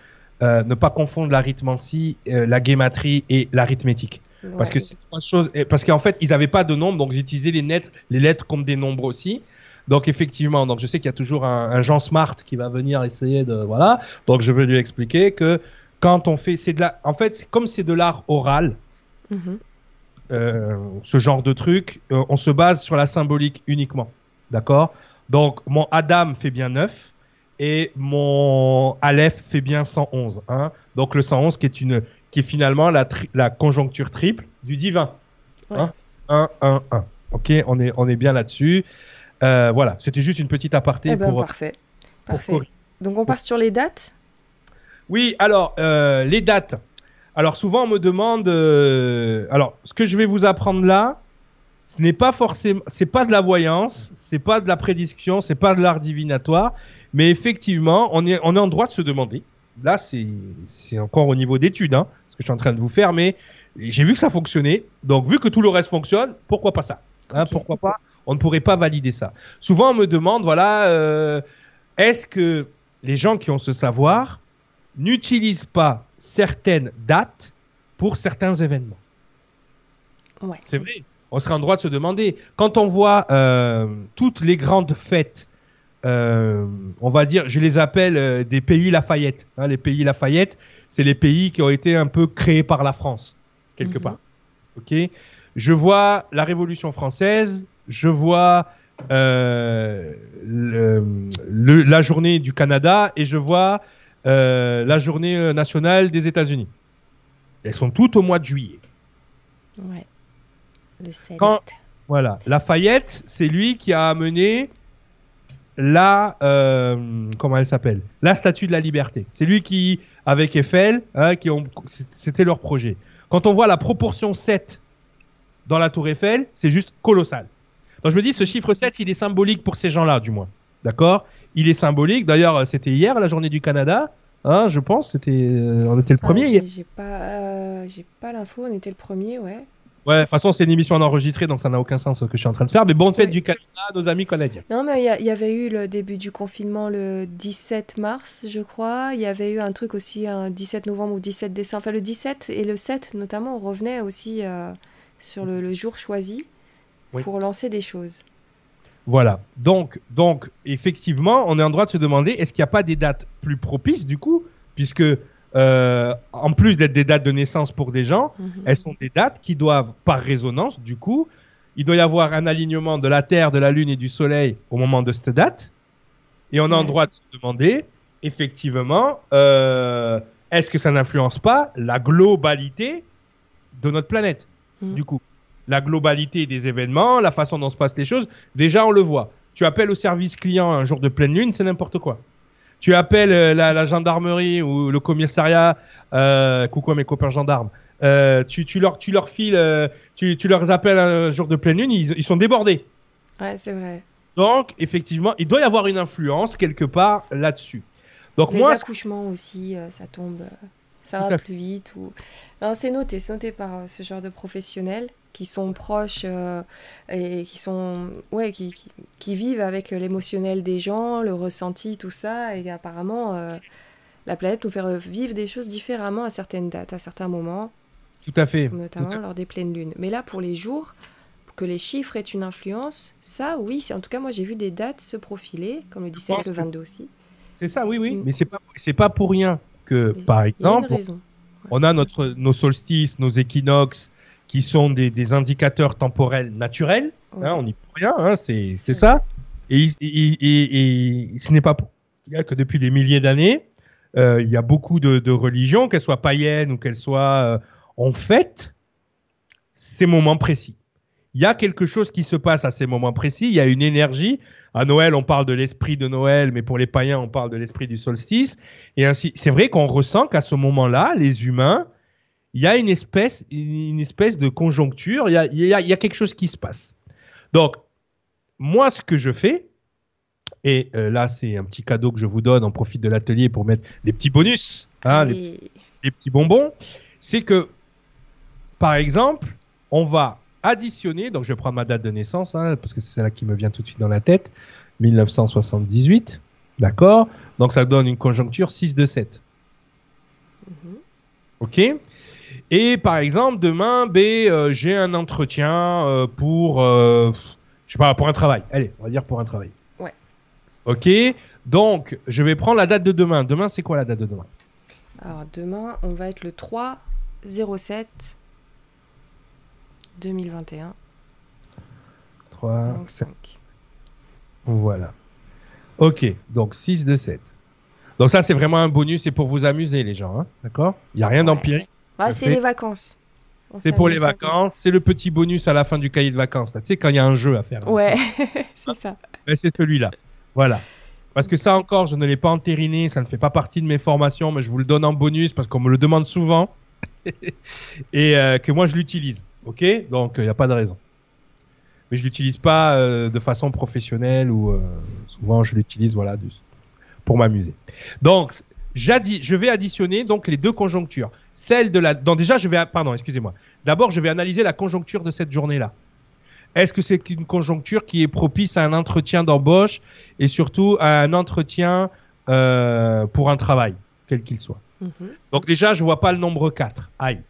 euh, ne pas confondre l'arithmancie, euh, la guématrie et l'arithmétique. Parce que c'est trois choses. Parce qu'en fait, ils n'avaient pas de nombre, donc j'utilisais les, les lettres comme des nombres aussi. Donc effectivement, donc je sais qu'il y a toujours un, Jean Smart qui va venir essayer de voilà. Donc je vais lui expliquer que quand on fait, c'est de la, en fait, comme c'est de l'art oral, mhm. euh, ce genre de truc, euh, on se base sur la symbolique uniquement, d'accord? Donc mon Adam fait bien 9 et mon Aleph fait bien 111. Hein Donc le 111 qui est une, qui est finalement la, la conjoncture triple du divin. 1, 1, 1. Ok, on est, on est bien là-dessus. Euh, voilà, c'était juste une petite aparté eh ben, pour. Parfait. parfait. Donc on passe sur les dates? Oui, alors euh, les dates. Alors souvent on me demande. Euh, alors ce que je vais vous apprendre là, ce n'est pas forcément, c'est pas de la voyance, c'est pas de la prédiction, c'est pas de l'art divinatoire, mais effectivement on est on est en droit de se demander. Là c'est c'est encore au niveau d'études, hein, ce que je suis en train de vous faire, mais j'ai vu que ça fonctionnait. Donc vu que tout le reste fonctionne, pourquoi pas ça? Hein, Pourquoi pas on ne pourrait pas valider ça. Souvent, on me demande, voilà, euh, est-ce que les gens qui ont ce savoir n'utilisent pas certaines dates pour certains événements? Ouais. C'est vrai. On serait en droit de se demander. Quand on voit euh, toutes les grandes fêtes, euh, on va dire, je les appelle des pays Lafayette. Hein, les pays Lafayette, c'est les pays qui ont été un peu créés par la France, quelque mhm. part. Ok? Je vois la Révolution française, je vois euh, la journée du Canada et je vois euh, la journée nationale des États-Unis. Elles sont toutes au mois de juillet. Ouais. Le 7. voilà, Lafayette, c'est lui qui a amené la euh, comment elle s'appelle? La Statue de la Liberté. C'est lui qui, avec Eiffel, hein, qui ont, c'était leur projet. Quand on voit la proportion 7 dans la Tour Eiffel, c'est juste colossal. Donc je me dis, ce chiffre 7, il est symbolique pour ces gens-là, du moins. D'accord? Il est symbolique. D'ailleurs, c'était hier, la journée du Canada. Hein, je pense, c'était, euh, on était le ah, premier. hier. j'ai pas, euh, j'ai pas l'info, on était le premier, ouais. Ouais, de toute façon, c'est une émission enregistrée, donc ça n'a aucun sens ce que je suis en train de faire. Mais bonne fête du Canada nos amis canadiens. Non, mais il y, avait eu le début du confinement le 17 mars, je crois. Il y avait eu un truc aussi, un 17 novembre ou 17 décembre. Enfin, le 17 et le 7, notamment, on revenait aussi euh, sur le, jour choisi pour lancer des choses. Voilà. Donc, donc, effectivement, on est en droit de se demander est-ce qu'il n'y a pas des dates plus propices du coup, puisque euh, en plus d'être des dates de naissance pour des gens, mhm. elles sont des dates qui doivent, par résonance, du coup, il doit y avoir un alignement de la Terre, de la Lune et du Soleil au moment de cette date. Et on est en droit de se demander, effectivement, euh, est-ce que ça n'influence pas la globalité de notre planète, mhm. du coup? La globalité des événements, la façon dont se passent les choses, déjà on le voit. Tu appelles au service client un jour de pleine lune, c'est n'importe quoi. Tu appelles euh, la, gendarmerie ou le commissariat, euh, coucou à mes copains gendarmes, euh, tu, leur, tu leur files, tu, leur appelles un jour de pleine lune, ils, sont débordés. Ouais, c'est vrai. Donc, effectivement, il doit y avoir une influence quelque part là-dessus. Donc, Les accouchements aussi, ça tombe, ça va plus vite. Ou... C'est noté, c'est noté par ce genre de professionnels qui sont proches euh, et qui sont ouais qui, qui, vivent avec l'émotionnel des gens, le ressenti, tout ça et apparemment euh, la planète nous fait vivre des choses différemment à certaines dates, à certains moments. Tout à fait. Notamment lors des pleines lunes. Mais là pour les jours que les chiffres aient une influence, ça oui, c'est en tout cas moi j'ai vu des dates se profiler comme le 17 le 22 aussi. C'est ça oui oui, mm. mais c'est pas c'est pas pour rien que par exemple on a notre nos solstices, nos équinoxes qui sont des, indicateurs temporels naturels. Hein, on n'y peut rien, hein, c'est ça. Et, ce n'est pas pour que depuis des milliers d'années, euh, il y a beaucoup de, religions, qu'elles soient païennes ou qu'elles soient euh, en fait ces moments précis. Il y a quelque chose qui se passe à ces moments précis, il y a une énergie. À Noël, on parle de l'esprit de Noël, mais pour les païens, on parle de l'esprit du solstice. Et ainsi, c'est vrai qu'on ressent qu'à ce moment-là, les humains, il y a une espèce, une espèce de conjoncture, il y a, il y a, il y a quelque chose qui se passe. Donc, moi, ce que je fais, et euh, là, c'est un petit cadeau que je vous donne, on profite de l'atelier pour mettre des petits bonus, hein, les, petits, les, petits, bonbons, c'est que, par exemple, on va additionner, donc je vais prendre ma date de naissance, hein, parce que c'est celle qui me vient tout de suite dans la tête, 1978, d'accord? Donc ça donne une conjoncture 6 de 7. Ok? Et par exemple, demain, B, euh, j'ai un entretien euh, pour, euh, je sais pas, pour un travail. Allez, on va dire pour un travail. Ouais. Ok. Donc, je vais prendre la date de demain. Demain, c'est quoi la date de demain? Alors demain, on va être le 3 07 2021. 3, Donc 5. Voilà. Ok, donc 6 de 7. Donc ça, c'est vraiment un bonus, c'est pour vous amuser, les gens. hein, D'accord? Il n'y a rien Ouais. d'empirique. Ah, c'est les vacances. C'est pour les vacances. C'est le petit bonus à la fin du cahier de vacances. là. Tu sais, quand il y a un jeu à faire. Ouais, (laughs) (laughs) c'est ça. Ben, c'est celui-là. Voilà. Parce que ça encore, je ne l'ai pas entériné, ça ne fait pas partie de mes formations, mais je vous le donne en bonus parce qu'on me le demande souvent (laughs) et euh, que moi je l'utilise. Ok? Donc il n'y a pas de raison. Mais je l'utilise pas euh, de façon professionnelle ou euh, souvent je l'utilise voilà de- pour m'amuser. Donc je vais additionner donc les deux conjonctures. Celle de la. Donc déjà je vais pardon excusez-moi. D'abord je vais analyser la conjoncture de cette journée-là. Est-ce que c'est une conjoncture qui est propice à un entretien d'embauche et surtout à un entretien euh, pour un travail, quel qu'il soit? Mhm. Donc déjà, je vois pas le nombre 4. Aïe,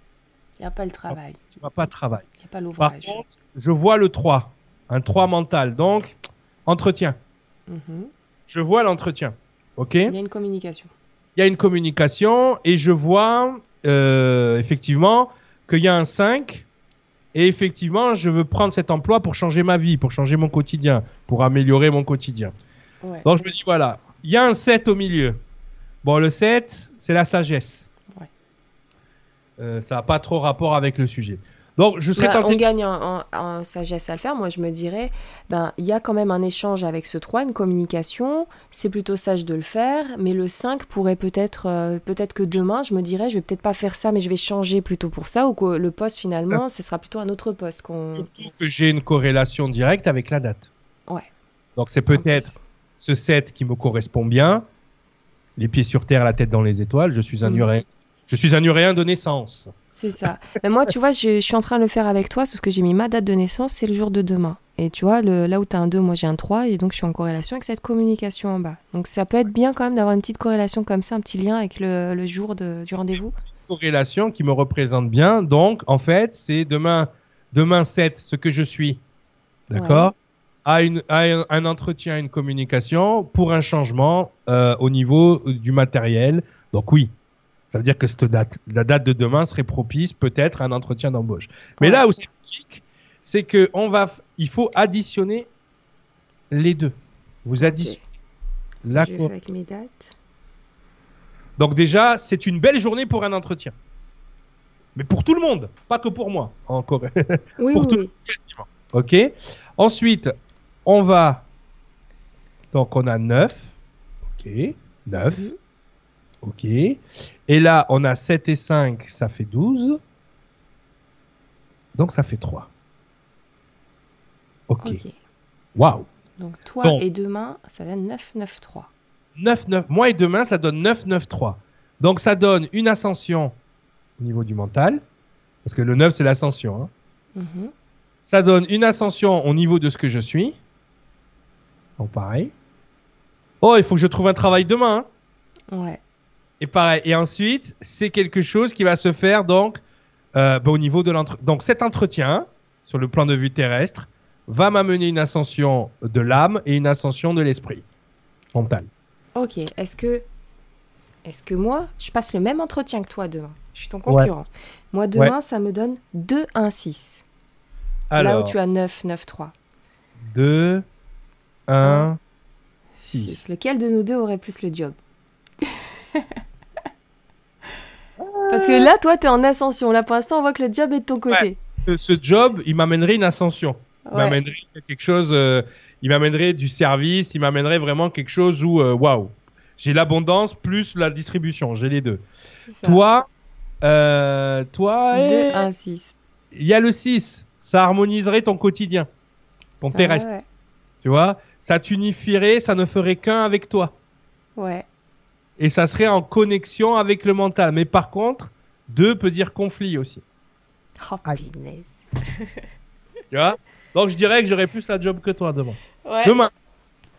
Il n'y a pas le travail, je vois pas travail. il n'y a pas Par l'ouvrage. contre, je vois le 3, un 3 mental. Donc, entretien. Mhm. Je vois l'entretien. OK? Il y a une communication. Il y a une communication et je vois euh, effectivement qu'il y a un 5 et effectivement, je veux prendre cet emploi pour changer ma vie, pour changer mon quotidien, pour améliorer mon quotidien. Ouais. Donc je me dis, voilà, il y a un 7 au milieu. Bon, le 7, c'est la sagesse. Ouais. Euh, ça n'a pas trop rapport avec le sujet. Donc je serais Bah, tenté... on gagne en, en- en sagesse à le faire. Moi, je me dirais, ben, il y a quand même un échange avec ce 3, une communication. C'est plutôt sage de le faire. Mais le 5 pourrait peut-être, euh, peut-être que demain, je me dirais, je vais peut-être pas faire ça, mais je vais changer plutôt pour ça. Ou que le poste, finalement, ce sera plutôt un autre poste qu'on. Surtout que j'ai une corrélation directe avec la date. Ouais. Donc c'est peut-être ce 7 qui me correspond bien. Les pieds sur terre, la tête dans les étoiles. Je suis un Mm. uréen. Je suis un uréen de naissance. C'est ça. Mais moi, tu vois, je, je suis en train de le faire avec toi, sauf que j'ai mis ma date de naissance, c'est le jour de demain. Et tu vois, le, là où tu as un 2, moi j'ai un 3, et donc je suis en corrélation avec cette communication en bas. Donc ça peut être bien quand même d'avoir une petite corrélation comme ça, un petit lien avec le, le jour de- du rendez-vous. corrélation qui me représente bien. Donc, en fait, c'est demain, demain 7, ce que je suis. D'accord à, une, à un, un entretien, une communication pour un changement euh, au niveau du matériel. Donc, oui. Ça veut dire que cette date, la date de demain serait propice peut-être à un entretien d'embauche. Mais Ouais. là où c'est logique, c'est que on va, il faut additionner les deux. Vous additionnez la Je avec mes dates. donc déjà, c'est une belle journée pour un entretien. Mais pour tout le monde, pas que pour moi, encore. Oui, (laughs) pour oui, tout oui. quasiment. Ok. Ensuite, on va. Donc on a 9. Ok. 9. Mhm. Ok. Et là, on a 7 et 5, ça fait 12. Donc ça fait 3. Ok. Ok. Waouh. Donc toi Donc. et demain, ça donne 9, 9, 3. 9, 9. Moi et demain, ça donne 9, 9, 3. Donc ça donne une ascension au niveau du mental. Parce que le 9, c'est l'ascension. hein. Mhm. Ça donne une ascension au niveau de ce que je suis. Donc pareil. Oh, il faut que je trouve un travail demain. hein. Ouais. Et pareil. Et ensuite, c'est quelque chose qui va se faire donc euh, bah, au niveau de l'entretien. Donc cet entretien, sur le plan de vue terrestre, va m'amener une ascension de l'âme et une ascension de l'esprit mental. Ok. Est-ce que, est-ce que moi, je passe le même entretien que toi demain? Je suis ton concurrent. Moi, demain, ça me donne 2, 1, 6. Là où Alors, tu as 9, 9, 3. 2, 1, 6. 6. Lequel de nous deux aurait plus le job? (laughs) Parce que là, toi, tu es en ascension. Là, pour l'instant, on voit que le job est de ton côté. Ce- Ce job, il m'amènerait une ascension. Il Ouais. m'amènerait quelque chose, euh, il m'amènerait du service, il m'amènerait vraiment quelque chose où, euh, waouh, j'ai l'abondance plus la distribution, j'ai les deux. Toi, euh, toi, 2, eh, 1, 6. il y a le 6, ça harmoniserait ton quotidien, ton terrestre, ouais. tu vois, ça t'unifierait, ça ne ferait qu'un avec toi, ouais. Et ça serait en connexion avec le mental. Mais par contre, 2 peut dire conflit aussi, Oh, (laughs) tu vois? Donc je dirais que j'aurais plus la job que toi demain. Ouais. Demain.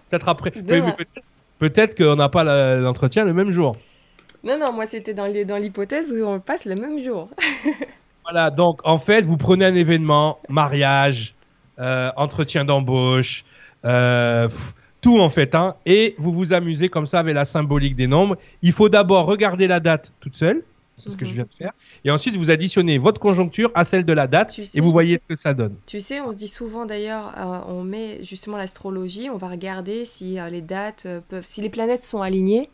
Peut-être après. Demain. Mais peut-être- qu'on n'a pas l'entretien le même jour. Non, non, moi c'était dans l'hypothèse où on passe le même jour. (laughs) voilà, donc en fait, vous prenez un événement, mariage, euh, entretien d'embauche, euh, tout en fait, hein, et vous vous amusez comme ça avec la symbolique des nombres. Il faut d'abord regarder la date toute seule, c'est ce que je mhm. viens de faire, et ensuite vous additionnez votre conjoncture à celle de la date et vous voyez ce que ça donne. Tu sais, on se dit souvent d'ailleurs, euh, on met justement l'astrologie, on va regarder si les dates peuvent, si les planètes sont alignées.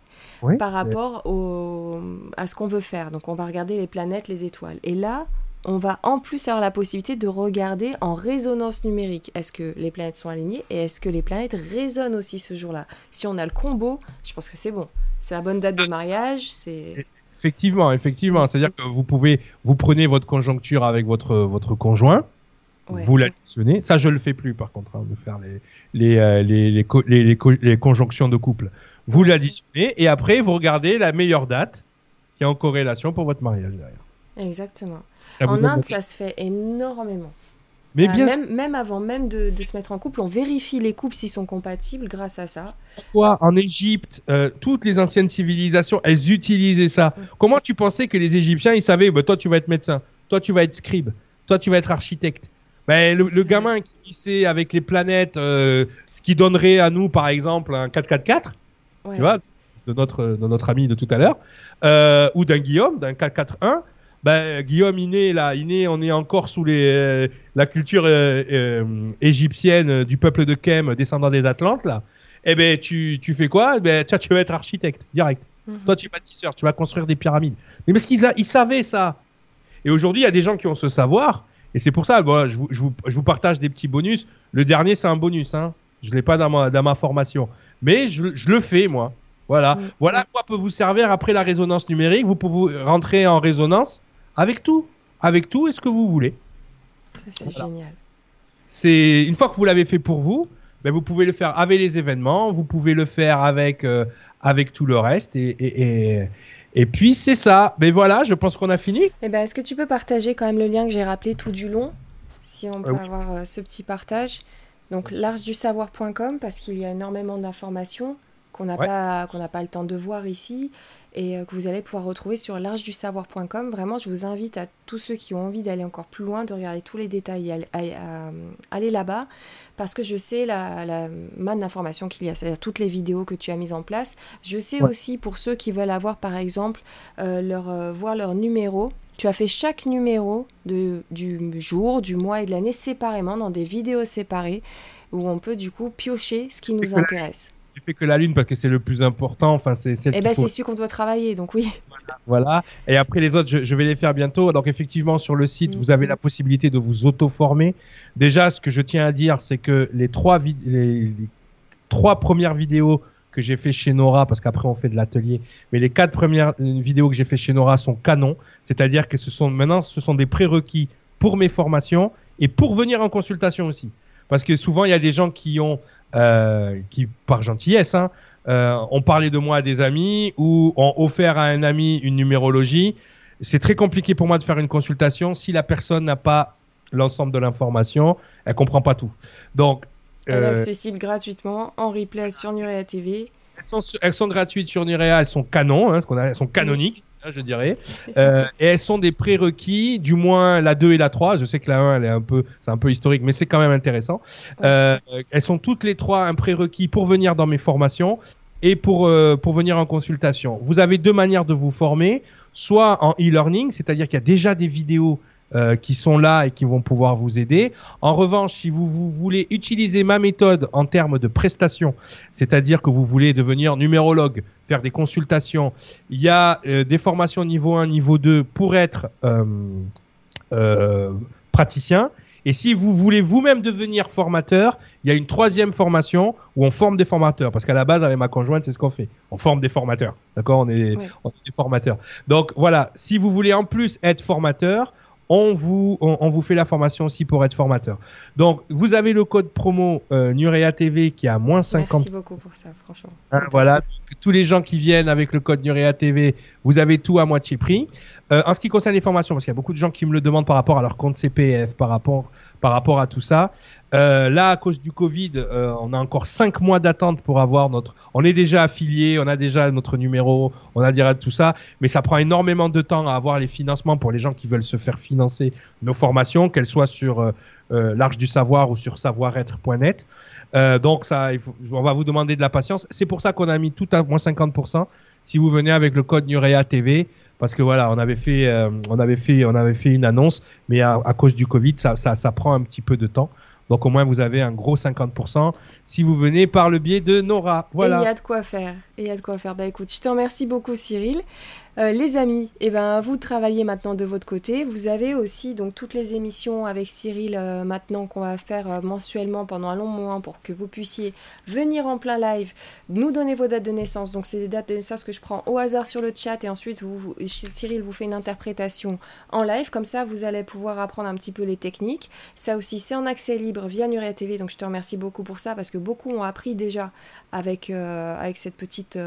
par rapport au, à ce qu'on veut faire. Donc on va regarder les planètes, les étoiles. Et là, on va en plus avoir la possibilité de regarder en résonance numérique. Est-ce que les planètes sont alignées et est-ce que les planètes résonnent aussi ce jour-là? Si on a le combo, je pense que c'est bon. C'est la bonne date de mariage. C'est effectivement, effectivement. C'est-à-dire que vous pouvez, vous prenez votre conjoncture avec votre votre conjoint. Vous l'additionnez. Ça, je le fais plus, par contre, hein, de faire les les, euh, les, les, les, conjonctions de couple. Vous l'additionnez et après, vous regardez la meilleure date qui est en corrélation pour votre mariage derrière. Exactement en Inde, ça se fait énormément. Mais euh, bien... même, même, avant même de, de, se mettre en couple, on vérifie les couples s'ils sont compatibles grâce à ça. Pourquoi en Égypte, euh, toutes les anciennes civilisations, elles utilisaient ça? Mm. Comment tu pensais que les Égyptiens, ils savaient, bah, toi tu vas être médecin, toi tu vas être scribe, toi tu vas être architecte? Ben, le, gamin qui sait avec les planètes euh, ce qui donnerait à nous, par exemple, un 4-4-4, tu vois, de notre, de notre ami de tout à l'heure, ou d'un Guillaume, d'un 4-4-1, ben, Guillaume Iné, là, Iné, on est encore sous les, euh, la culture euh, euh, égyptienne du peuple de Kem, descendant des Atlantes, là. Eh ben, tu, tu fais quoi? Eh ben, tu vas être architecte, direct. Mhm. Toi, tu es bâtisseur, tu vas construire des pyramides. Mais parce qu'ils ils savaient ça. Et aujourd'hui, il y a des gens qui ont ce savoir. Et c'est pour ça, bon, je, vous, je, vous, je, vous, partage des petits bonus. Le dernier, c'est un bonus. Hein. Je ne l'ai pas dans ma, dans ma formation. Mais je, je le fais, moi. Voilà. Mhm. Voilà quoi peut vous servir après la résonance numérique. Vous pouvez rentrer en résonance avec tout, avec tout et ce que vous voulez. C'est génial. C'est une fois que vous l'avez fait pour vous, ben vous pouvez le faire avec les événements, vous pouvez le faire avec euh, avec tout le reste et, et, et, puis c'est ça. Mais voilà, je pense qu'on a fini. Eh ben, est-ce que tu peux partager quand même le lien que j'ai rappelé tout du long, si on peut euh, avoir euh, ce petit partage? Donc largedusavoir.com parce qu'il y a énormément d'informations qu'on n'a pas qu'on n'a pas le temps de voir ici et euh, que vous allez pouvoir retrouver sur largedusavoir.com. Vraiment, je vous invite à tous ceux qui ont envie d'aller encore plus loin, de regarder tous les détails, à, aller là-bas, parce que je sais la, la manne d'informations qu'il y a, c'est-à-dire toutes les vidéos que tu as mises en place. Je sais aussi pour ceux qui veulent avoir, par exemple, euh, leur, euh, voir leur numéro. Tu as fait chaque numéro de, du jour, du mois et de l'année séparément, dans des vidéos séparées, où on peut du coup piocher ce qui nous intéresse fait que la lune parce que c'est le plus important. Enfin, c'est Eh ben, c'est celui qu'on doit travailler, donc oui. Voilà. Et après les autres, je, vais les faire bientôt. Donc effectivement, sur le site, vous avez la possibilité de vous auto-former. Déjà, ce que je tiens à dire, c'est que les trois, les, trois premières vidéos que j'ai fait chez Nora, parce qu'après on fait de l'atelier, mais les quatre premières euh, vidéos que j'ai fait chez Nora sont canons. C'est-à-dire que ce sont maintenant, ce sont des prérequis pour mes formations et pour venir en consultation aussi. Parce que souvent, il y a des gens qui ont euh, qui, par gentillesse, hein, euh, ont parlé de moi à des amis ou ont offert à un ami une numérologie. C'est très compliqué pour moi de faire une consultation si la personne n'a pas l'ensemble de l'information, elle comprend pas tout. Donc, elle est euh, accessible gratuitement en replay sur Nurea TV. Elles sont, elles sont gratuites sur Nurea, elles sont canon, hein, ce qu'on a, elles sont canoniques. Hein, je dirais. Euh, et elles sont des prérequis, du moins la 2 et la 3. Je sais que la 1, elle est un peu, c'est un peu historique, mais c'est quand même intéressant. Euh, elles sont toutes les trois un prérequis pour venir dans mes formations et pour, euh, pour venir en consultation. Vous avez deux manières de vous former, soit en e-learning, c'est-à-dire qu'il y a déjà des vidéos euh, qui sont là et qui vont pouvoir vous aider. En revanche, si vous, vous voulez utiliser ma méthode en termes de prestations, c'est-à-dire que vous voulez devenir numérologue, faire des consultations, il y a euh, des formations niveau 1, niveau 2 pour être euh, praticien. Et si vous voulez vous-même devenir formateur, il y a une troisième formation où on forme des formateurs. Parce qu'à la base, avec ma conjointe, c'est ce qu'on fait. On forme des formateurs. D'accord? On, est, on est des formateurs. Donc voilà, si vous voulez en plus être formateur, on vous, on, vous fait la formation aussi pour être formateur. Donc, vous avez le code promo euh, Nurea TV qui est à moins 50. Merci beaucoup pour ça, franchement. Hein, voilà, tous les gens qui viennent avec le code Nurea TV vous avez tout à moitié prix. Euh, en ce qui concerne les formations, parce qu'il y a beaucoup de gens qui me le demandent par rapport à leur compte CPF, par rapport, par rapport à tout ça. Euh, là, à cause du Covid, euh, on a encore cinq mois d'attente pour avoir notre. On est déjà affilié, on a déjà notre numéro, on a déjà tout ça, mais ça prend énormément de temps à avoir les financements pour les gens qui veulent se faire financer nos formations, qu'elles soient sur euh, euh l'Arche du Savoir ou sur savoir-être.net. Euh, donc ça, faut, on va vous demander de la patience. C'est pour ça qu'on a mis tout à moins 50% si vous venez avec le code Nurea TV parce que voilà, on avait fait, euh, on avait fait, on avait fait une annonce, mais à, cause du Covid, ça, prend un petit peu de temps. Donc au moins vous avez un gros 50% si vous venez par le biais de Nora. Voilà. Et il y a de quoi faire. Et il y a de quoi faire. Bah écoute, je te remercie beaucoup Cyril. Euh, les amis, eh ben, vous travaillez maintenant de votre côté. Vous avez aussi donc toutes les émissions avec Cyril euh, maintenant qu'on va faire euh, mensuellement pendant un long moment pour que vous puissiez venir en plein live, nous donner vos dates de naissance. Donc c'est des dates de naissance que je prends au hasard sur le chat et ensuite Cyril vous fait une interprétation en live. Comme ça, vous allez pouvoir apprendre un petit peu les techniques. Ça aussi, c'est en accès libre via Nuria TV. Donc je te remercie beaucoup pour ça parce que beaucoup ont appris déjà avec, avec cette petite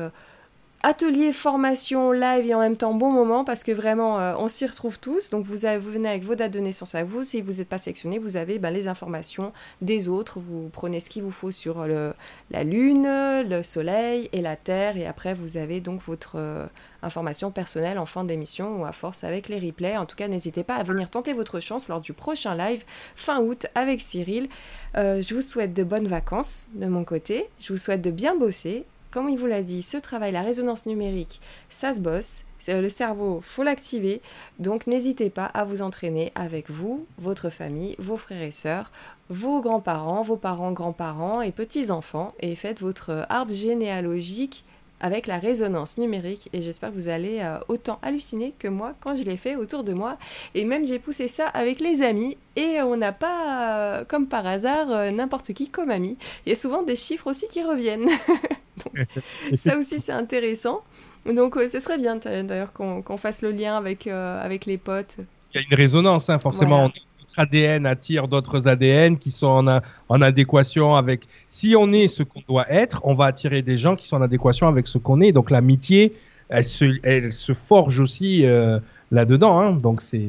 atelier formation live et en même temps bon moment parce que vraiment euh, on s'y retrouve tous. Donc vous, avez- vous venez avec vos dates de naissance à vous. Si vous n'êtes pas sélectionné, vous avez ben, les informations des autres. Vous prenez ce qu'il vous faut sur la lune, le soleil et la terre. Et après vous avez donc votre euh, information personnelle en fin d'émission ou à force avec les replays. En tout cas, n'hésitez pas à venir tenter votre chance lors du prochain live fin août avec Cyril. Euh, je vous souhaite de bonnes vacances de mon côté. Je vous souhaite de bien bosser. Comme il vous l'a dit, ce travail, la résonance numérique, ça se bosse. C'est- Le cerveau, faut l'activer. Donc n'hésitez pas à vous entraîner avec vous, votre famille, vos frères et sœurs, vos grands-parents, vos parents, grands-parents et petits-enfants. Et faites votre arbre généalogique avec la résonance numérique. Et j'espère que vous allez euh, autant halluciner que moi quand je l'ai fait autour de moi. Et même j'ai poussé ça avec les amis. Et on n'a pas, euh, comme par hasard, euh, n'importe qui comme ami. Il y a souvent des chiffres aussi qui reviennent. (laughs) Donc, ça aussi, c'est intéressant. Donc, euh, ce serait bien d'ailleurs qu'on fasse le lien avec, euh, avec les potes. Il y a une résonance, hein, forcément. Voilà. Notre ADN attire d'autres ADN qui sont en, a- en adéquation avec. Si on est ce qu'on doit être, on va attirer des gens qui sont en adéquation avec ce qu'on est. Donc l'amitié, elle se, elle se forge aussi euh, là-dedans. hein. Donc c'est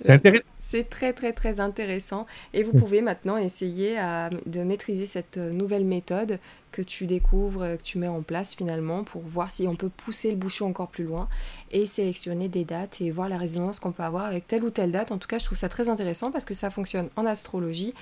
c'est intéressant. C'est très très très intéressant et vous pouvez maintenant essayer à- de maîtriser cette euh, nouvelle méthode que tu découvres, euh, que tu mets en place finalement pour voir si on peut pousser le bouchon encore plus loin et sélectionner des dates et voir la résonance qu'on peut avoir avec telle ou telle date. En tout cas, je trouve ça très intéressant parce que ça fonctionne en astrologie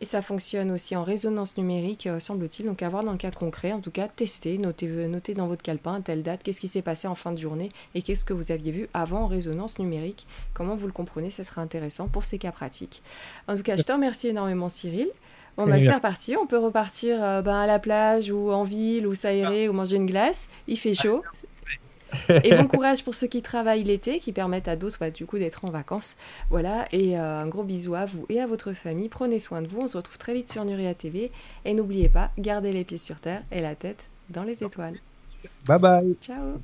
et ça fonctionne aussi en résonance numérique, euh, semble-t-il. Donc à voir dans le cas concret, en tout cas, testez, notez, notez dans votre calepin telle date, qu'est-ce qui s'est passé en fin de journée et qu'est-ce que vous aviez vu avant en résonance numérique. Comment vous le comprenez, ça sera intéressant pour ces cas pratiques. En tout cas, je te remercie énormément Cyril. Bon, bah, c'est reparti, on peut repartir euh, ben, à la plage ou en ville ou s'aérer ou manger une glace. Il fait chaud. Et bon courage pour ceux qui travaillent l'été, qui permettent à d'autres bah, du coup d'être en vacances. Voilà, et euh, un gros bisou à vous et à votre famille. Prenez soin de vous. On se retrouve très vite sur Nuria TV. Et n'oubliez pas, gardez les pieds sur terre et la tête dans les étoiles. Bye bye. Ciao